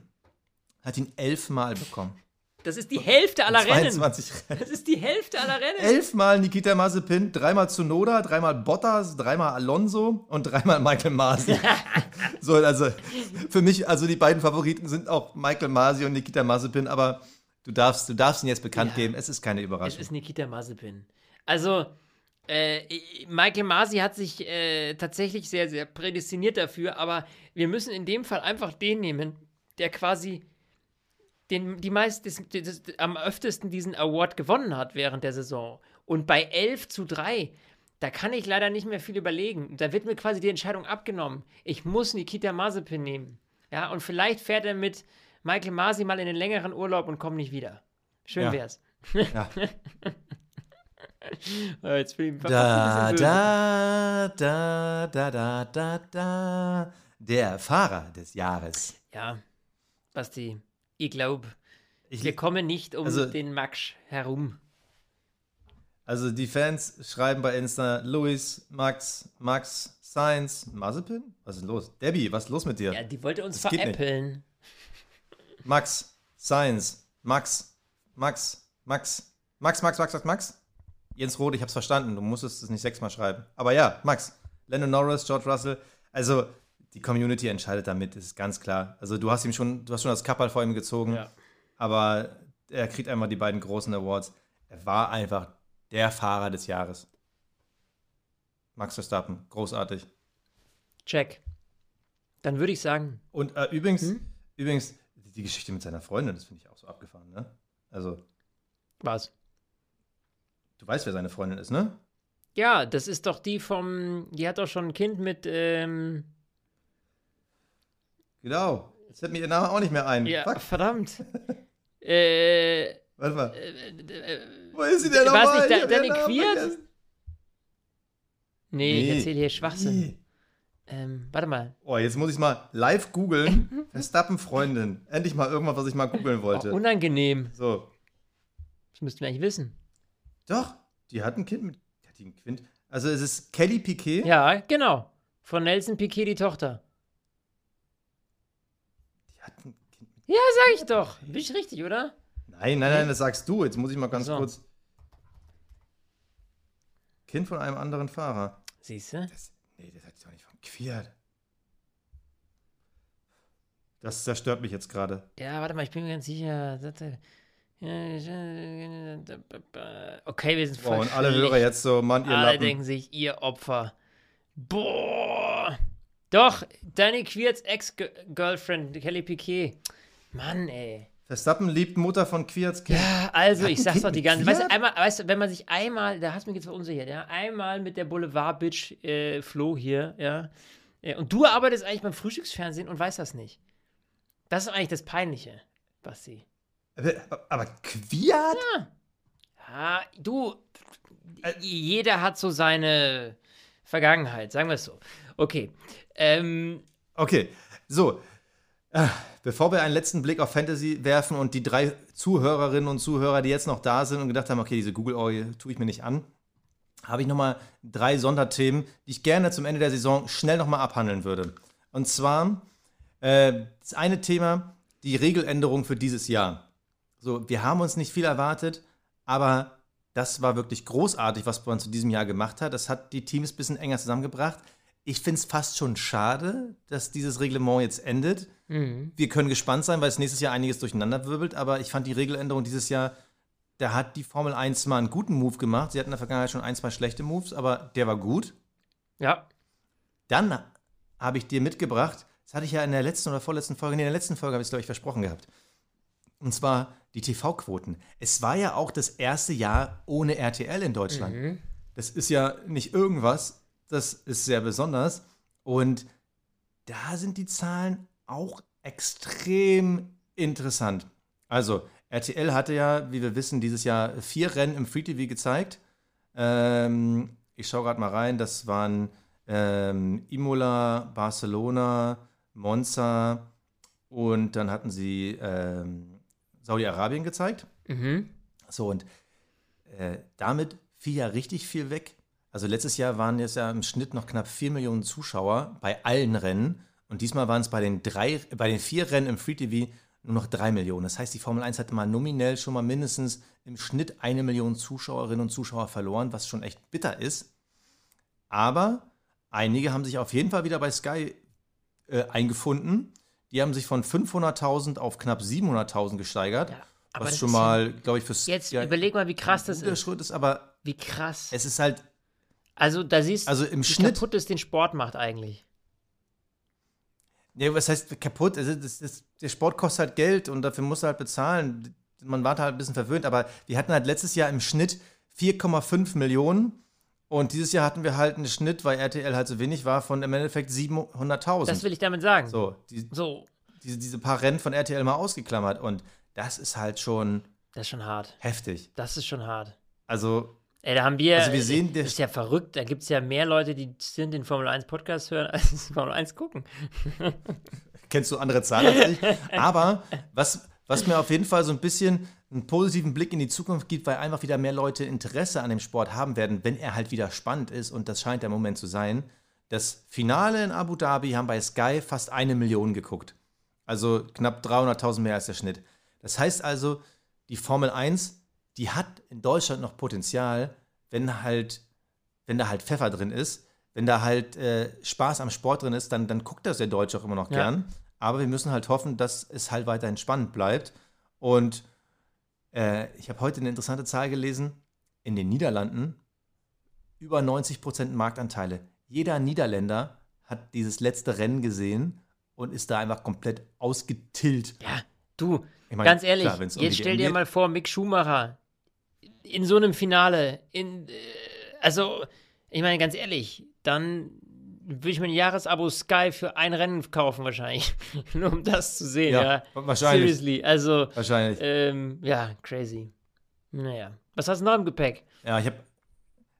hat ihn elfmal bekommen. Das ist die Hälfte aller Rennen. 22 Rennen. Das ist die Hälfte aller Rennen. Elfmal Nikita Mazepin, dreimal Tsunoda, dreimal Bottas, dreimal Alonso und dreimal Michael Masi. so, also für mich, also die beiden Favoriten sind auch Michael Masi und Nikita Mazepin, aber du darfst, du darfst ihn jetzt bekannt Ja. geben. Es ist keine Es Überraschung. ist Nikita Mazepin. Also, äh, Michael Masi hat sich äh, tatsächlich sehr, sehr prädestiniert dafür, aber wir müssen in dem Fall einfach den nehmen, der quasi den, die meist, das, das, am öftesten diesen Award gewonnen hat während der Saison. Und bei 11 zu 3, da kann ich leider nicht mehr viel überlegen. Da wird mir quasi die Entscheidung abgenommen. Ich muss Nikita Mazepin nehmen. Ja, und vielleicht fährt er mit Michael Masi mal in den längeren Urlaub und kommt nicht wieder. Schön Ja. wär's. Ja. Äh, Jetzt bin ich Da, da, da, da, da, da, da. Der Fahrer des Jahres. Ja, Basti, ich glaube, Ich, wir kommen nicht um Also- den Max herum. also die Fans schreiben bei Insta, Luis, Max, Max, Sainz, Mazepin? Was ist los? Debbie, was ist los mit dir? Ja, die wollte uns Das veräppeln. Max, Science, Max, Max, Max, Max, Max, Max, Max, Max. Jens Roth, ich hab's verstanden, du musstest es nicht sechsmal schreiben. Aber ja, Max, Lennon Norris, George Russell. Also, die Community entscheidet damit, ist ganz klar. Also, du hast ihm schon, du hast schon das Kappal vor ihm gezogen, Ja. aber er kriegt einmal die beiden großen Awards. Er war einfach der Fahrer des Jahres. Max Verstappen, großartig. Check. Dann würde ich sagen, Und äh, übrigens, Hm? übrigens, die Geschichte mit seiner Freundin, das finde ich auch so abgefahren, ne? Also, was? du weißt, wer seine Freundin ist, ne? Ja, das ist doch die vom, die hat doch schon ein Kind mit, ähm, Genau. Jetzt fällt mir ihr Name auch nicht mehr ein. ja, Fuck. verdammt. äh, Warte mal. äh, äh, Wo ist sie denn War's nochmal? nicht hab Da- ihren Danny Quiert? vergessen. nee, ich Nee. erzähle hier Schwachsinn. Nee. Ähm, warte mal. Oh, jetzt muss ich mal live googeln. Verstappen Freundin. Endlich mal irgendwas, was ich mal googeln Oh, wollte. unangenehm. so. Das müssten wir eigentlich wissen. Doch, die hat ein Kind mit. Hat die ein Kind? Also es ist Kelly Piquet. Ja, genau. Von Nelson Piquet die Tochter. Die hat ein Kind mit. Ja, sag ich doch. Bin ich richtig, oder? Nein, nein, nein, das sagst du. Jetzt muss ich mal ganz So. kurz. Kind von einem anderen Fahrer. Siehst du? Das, nee, das hat die doch nicht von Quiert. Das zerstört mich jetzt gerade. Ja, warte mal, ich bin mir ganz sicher. Okay, wir sind voll Boah, und alle Hörer jetzt so, Mann, ihr Alle Lappen. denken sich, ihr Opfer. Boah. Doch, Danny Quirts Ex-Girlfriend, Kelly Piquet. Mann, ey. Verstappen liebt Mutter von Kind. Ja, also, ich sag's doch die ganze Fiat? weißt du, einmal, weißt du, wenn man sich einmal, da hast du mich jetzt verunsichert, ja, einmal mit der Boulevard-Bitch äh, Flo hier, ja, äh, und du arbeitest eigentlich beim Frühstücksfernsehen und weißt das nicht. Das ist eigentlich das Peinliche, Basti. Aber Kwiat? Ja. ja, du, jeder hat so seine Vergangenheit, sagen wir es so. Okay. Ähm, okay, so. Äh, bevor wir einen letzten Blick auf Fantasy werfen und die drei Zuhörerinnen und Zuhörer, die jetzt noch da sind und gedacht haben, okay, diese Google-Orgie tue ich mir nicht an, habe ich nochmal drei Sonderthemen, die ich gerne zum Ende der Saison schnell nochmal abhandeln würde. Und zwar äh, das eine Thema, die Regeländerung für dieses Jahr. So, wir haben uns nicht viel erwartet, aber das war wirklich großartig, was man zu diesem Jahr gemacht hat. Das hat die Teams ein bisschen enger zusammengebracht. Ich finde es fast schon schade, dass dieses Reglement jetzt endet. Mhm. Wir können gespannt sein, weil es nächstes Jahr einiges durcheinander wirbelt, aber ich fand die Regeländerung dieses Jahr, da hat die Formel 1 mal einen guten Move gemacht. Sie hatten in der Vergangenheit schon ein, zwei schlechte Moves, aber der war gut. Ja. Dann habe ich dir mitgebracht, das hatte ich ja in der letzten oder vorletzten Folge, nee, in der letzten Folge habe ich es, glaube ich, versprochen gehabt. Und zwar die TV-Quoten. Es war ja auch das erste Jahr ohne RTL in Deutschland. Mhm. Das ist ja nicht irgendwas, das ist sehr besonders. Und da sind die Zahlen auch extrem interessant. Also, RTL hatte ja, wie wir wissen, dieses Jahr vier Rennen im Free TV gezeigt. Ähm, ich schaue gerade mal rein, das waren ähm, Imola, Barcelona, Monza und dann hatten sie ähm, Saudi-Arabien gezeigt. Mhm. So, und äh, damit fiel ja richtig viel weg. Also letztes Jahr waren es ja im Schnitt noch knapp 4 Millionen Zuschauer bei allen Rennen. Und diesmal waren es bei den drei, bei den vier Rennen im Free TV nur noch 3 Millionen. Das heißt, die Formel 1 hatte mal nominell schon mal mindestens im Schnitt eine Million Zuschauerinnen und Zuschauer verloren, was schon echt bitter ist. Aber einige haben sich auf jeden Fall wieder bei Sky äh, eingefunden die haben sich von 500.000 auf knapp 700.000 gesteigert. Ja, was schon mal, glaube ich, fürs. Jetzt ja, überleg mal, wie krass das ist. Schritt ist. Aber wie krass. Es ist halt. Also, da siehst du, also im wie Schnitt, kaputt es den Sport macht eigentlich. Ja, was heißt kaputt? Also, das, das, der Sport kostet halt Geld und dafür musst du halt bezahlen. Man war halt ein bisschen verwöhnt, aber wir hatten halt letztes Jahr im Schnitt 4,5 Millionen und dieses Jahr hatten wir halt einen Schnitt, weil RTL halt so wenig war, von im Endeffekt 700.000. Das will ich damit sagen. So, die, so. Diese, diese paar Rennen von RTL mal ausgeklammert. Und das ist halt schon. Das ist schon hart. Heftig. Das ist schon hart. Also. Ey, da haben wir. Also wir sehen, das ist ja verrückt. Da gibt es ja mehr Leute, die sind den Formel 1 Podcast hören, als Formel 1 gucken. Kennst du andere Zahlen als ich? Aber was, was mir auf jeden Fall so ein bisschen einen positiven Blick in die Zukunft gibt, weil einfach wieder mehr Leute Interesse an dem Sport haben werden, wenn er halt wieder spannend ist. Und das scheint der Moment zu sein. Das Finale in Abu Dhabi haben bei Sky fast eine Million geguckt. Also knapp 300.000 mehr als der Schnitt. Das heißt also, die Formel 1, die hat in Deutschland noch Potenzial, wenn halt, wenn da halt Pfeffer drin ist, wenn da halt äh, Spaß am Sport drin ist, dann, dann guckt das der Deutsche auch immer noch gern. Ja. Aber wir müssen halt hoffen, dass es halt weiterhin spannend bleibt. Und äh, ich habe heute eine interessante Zahl gelesen. In den Niederlanden über 90 Prozent Marktanteile. Jeder Niederländer hat dieses letzte Rennen gesehen und ist da einfach komplett ausgetillt. Ja, du, ich mein, ganz ehrlich, klar, jetzt stell dir mal vor, Mick Schumacher in so einem Finale, in, äh, also, ich meine, ganz ehrlich, dann würde ich mir ein Jahresabo Sky für ein Rennen kaufen, wahrscheinlich. Nur um das zu sehen, ja. ja. Wahrscheinlich. Seriously. Also, wahrscheinlich. Ähm, ja, crazy. Naja. Was hast du noch im Gepäck? Ja, ich habe.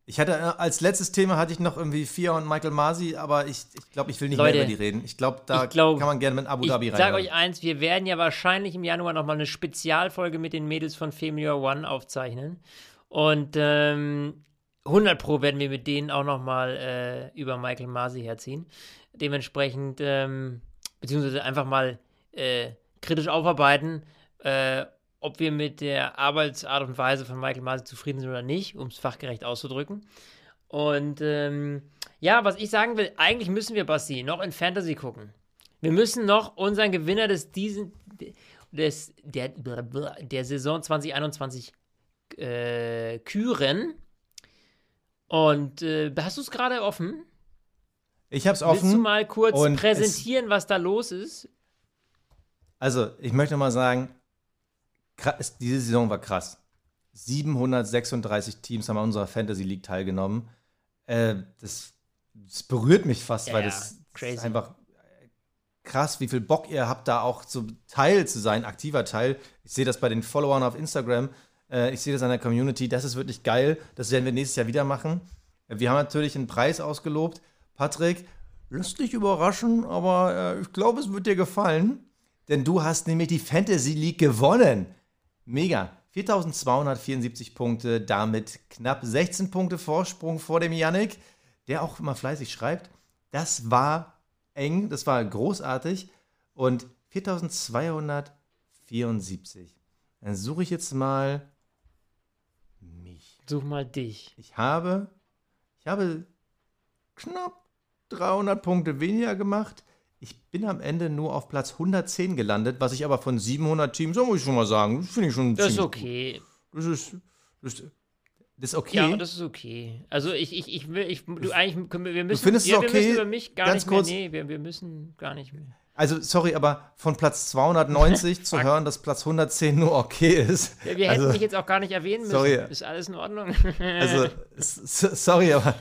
Ich hatte äh, als letztes Thema hatte ich noch irgendwie Fia und Michael Masi, aber ich, ich glaube, ich will nicht Leute, mehr über die reden. Ich glaube, da ich glaub, kann man gerne mit Abu Dhabi rein. Ich sage euch eins, wir werden ja wahrscheinlich im Januar nochmal eine Spezialfolge mit den Mädels von Female One aufzeichnen. Und ähm, 100 Pro werden wir mit denen auch nochmal äh, über Michael Masi herziehen. Dementsprechend, ähm, beziehungsweise einfach mal äh, kritisch aufarbeiten, äh, ob wir mit der Arbeitsart und Weise von Michael Masi zufrieden sind oder nicht, um es fachgerecht auszudrücken. Und ähm, ja, was ich sagen will, eigentlich müssen wir, Basti, noch in Fantasy gucken. Wir müssen noch unseren Gewinner des diesen des, der, der Saison 2021 äh, küren. Und äh, hast du es gerade offen? Ich habe es offen. Willst du mal kurz präsentieren, was da los ist? Also, ich möchte mal sagen, diese Saison war krass. 736 Teams haben an unserer Fantasy League teilgenommen. Äh, das, das, berührt mich fast, ja, weil das, das, ist einfach krass, wie viel Bock ihr habt, da auch so Teil zu sein, aktiver Teil. Ich sehe das bei den Followern auf Instagram. Äh, ich sehe das an der Community. Das ist wirklich geil. Das werden wir nächstes Jahr wieder machen. Wir haben natürlich einen Preis ausgelobt. Patrick, lass dich überraschen, aber äh, ich glaube, es wird dir gefallen. Denn du hast nämlich die Fantasy League gewonnen. Mega. 4274 Punkte, damit knapp 16 Punkte Vorsprung vor dem Yannick, der auch immer fleißig schreibt. Das war eng, das war großartig. Und 4274. Dann suche ich jetzt mal mich. Such mal dich. Ich habe, ich habe knapp 300 Punkte weniger gemacht. Ich bin am Ende nur auf Platz 110 gelandet, was ich aber von 700 Teams, so muss ich schon mal sagen, finde ich schon Das ist okay. Gut. Das ist, das ist, das ist okay. Ja, das ist okay. Also ich, ich, ich will, ich, du eigentlich, können wir, wir müssen, du findest ja, es okay? wir müssen über mich gar Ganz nicht mehr, kurz. nee, wir, wir müssen gar nicht mehr. Also, sorry, aber von Platz 290 zu hören, dass Platz 110 nur okay ist. Ja, wir hätten also, dich jetzt auch gar nicht erwähnen müssen. Sorry. Ist alles in Ordnung? also, sorry, aber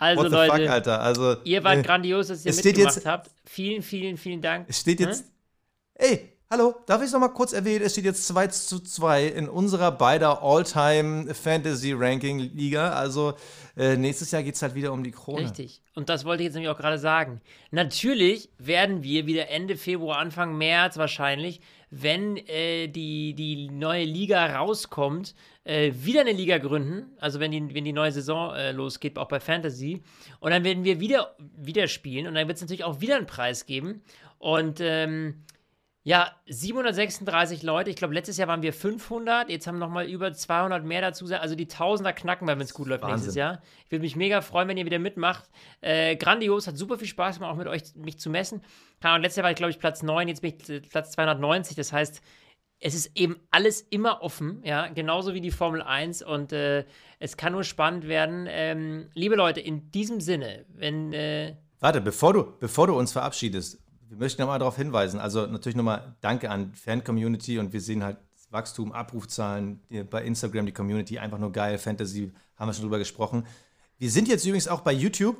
Also what Leute, fuck, Alter. Also, ihr wart äh, grandios, dass ihr mitgemacht jetzt- habt. Vielen, vielen, vielen Dank. Es steht jetzt. Ey, hallo, darf ich es nochmal kurz erwähnen? Es steht jetzt 2 zu 2 in unserer beider All-Time Fantasy Ranking Liga. Also äh, nächstes Jahr geht es halt wieder um die Krone. Richtig. Und das wollte ich jetzt nämlich auch gerade sagen. Natürlich werden wir wieder Ende Februar, Anfang März wahrscheinlich, wenn äh, die, die neue Liga rauskommt, äh, wieder eine Liga gründen. Also wenn die, wenn die neue Saison äh, losgeht, auch bei Fantasy. Und dann werden wir wieder, wieder spielen. Und dann wird es natürlich auch wieder einen Preis geben. Und ähm, ja, 736 Leute. Ich glaube, letztes Jahr waren wir 500. Jetzt haben nochmal über 200 mehr dazu. Also die Tausender knacken wir, wenn es gut läuft Wahnsinn. nächstes Jahr. Ich würde mich mega freuen, wenn ihr wieder mitmacht. Äh, grandios, hat super viel Spaß gemacht, auch mit euch mich zu messen. Ahnung, letztes Jahr war ich, glaube ich, Platz 9, jetzt bin ich äh, Platz 290. Das heißt, es ist eben alles immer offen, ja, genauso wie die Formel 1 und äh, es kann nur spannend werden. Ähm, liebe Leute, in diesem Sinne, wenn äh, Warte, bevor du, bevor du uns verabschiedest, wir möchten nochmal darauf hinweisen. Also natürlich nochmal Danke an Fan-Community und wir sehen halt Wachstum, Abrufzahlen bei Instagram, die Community, einfach nur geil. Fantasy, haben wir schon drüber gesprochen. Wir sind jetzt übrigens auch bei YouTube.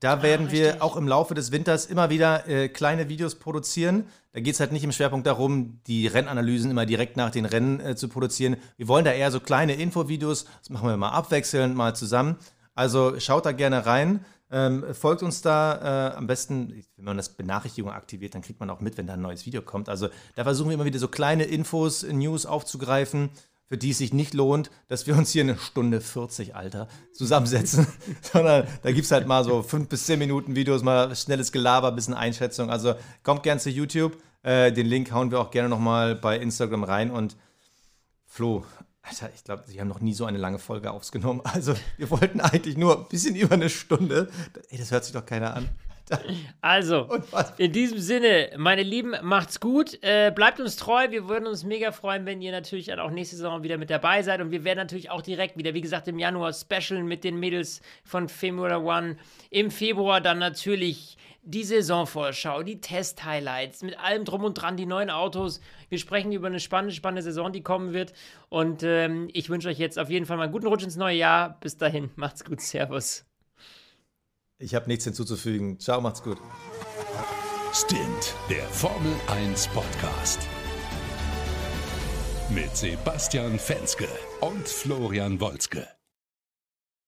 Da werden wir richtig. auch im Laufe des Winters immer wieder äh, kleine Videos produzieren. Da geht es halt nicht im Schwerpunkt darum, die Rennanalysen immer direkt nach den Rennen äh, zu produzieren. Wir wollen da eher so kleine Infovideos. Das machen wir mal abwechselnd, mal zusammen. Also schaut da gerne rein. Ähm, folgt uns da äh, am besten, wenn man das Benachrichtigung aktiviert, dann kriegt man auch mit, wenn da ein neues Video kommt. Also da versuchen wir immer wieder so kleine Infos, News aufzugreifen, für die es sich nicht lohnt, dass wir uns hier eine Stunde 40, Alter, zusammensetzen, sondern da gibt es halt mal so fünf bis zehn Minuten Videos, mal schnelles Gelaber, bisschen Einschätzung. Also kommt gern zu YouTube. Äh, den Link hauen wir auch gerne nochmal bei Instagram rein und Flo, Alter, ich glaube, sie haben noch nie so eine lange Folge aufgenommen. Also, wir wollten eigentlich nur ein bisschen über eine Stunde. Ey, das hört sich doch keiner an. Also, in diesem Sinne, meine Lieben, macht's gut. Äh, bleibt uns treu. Wir würden uns mega freuen, wenn ihr natürlich dann auch nächste Saison wieder mit dabei seid. Und wir werden natürlich auch direkt wieder, wie gesagt, im Januar Special mit den Mädels von Formula One. Im Februar dann natürlich die Saisonvorschau, die Test-Highlights, mit allem drum und dran, die neuen Autos. Wir sprechen über eine spannende, spannende Saison, die kommen wird. Und ähm, ich wünsche euch jetzt auf jeden Fall mal einen guten Rutsch ins neue Jahr. Bis dahin, macht's gut. Servus. Ich habe nichts hinzuzufügen. Ciao, macht's gut. Stint, der Formel 1 Podcast. Mit Sebastian Fenske und Florian Wolzke.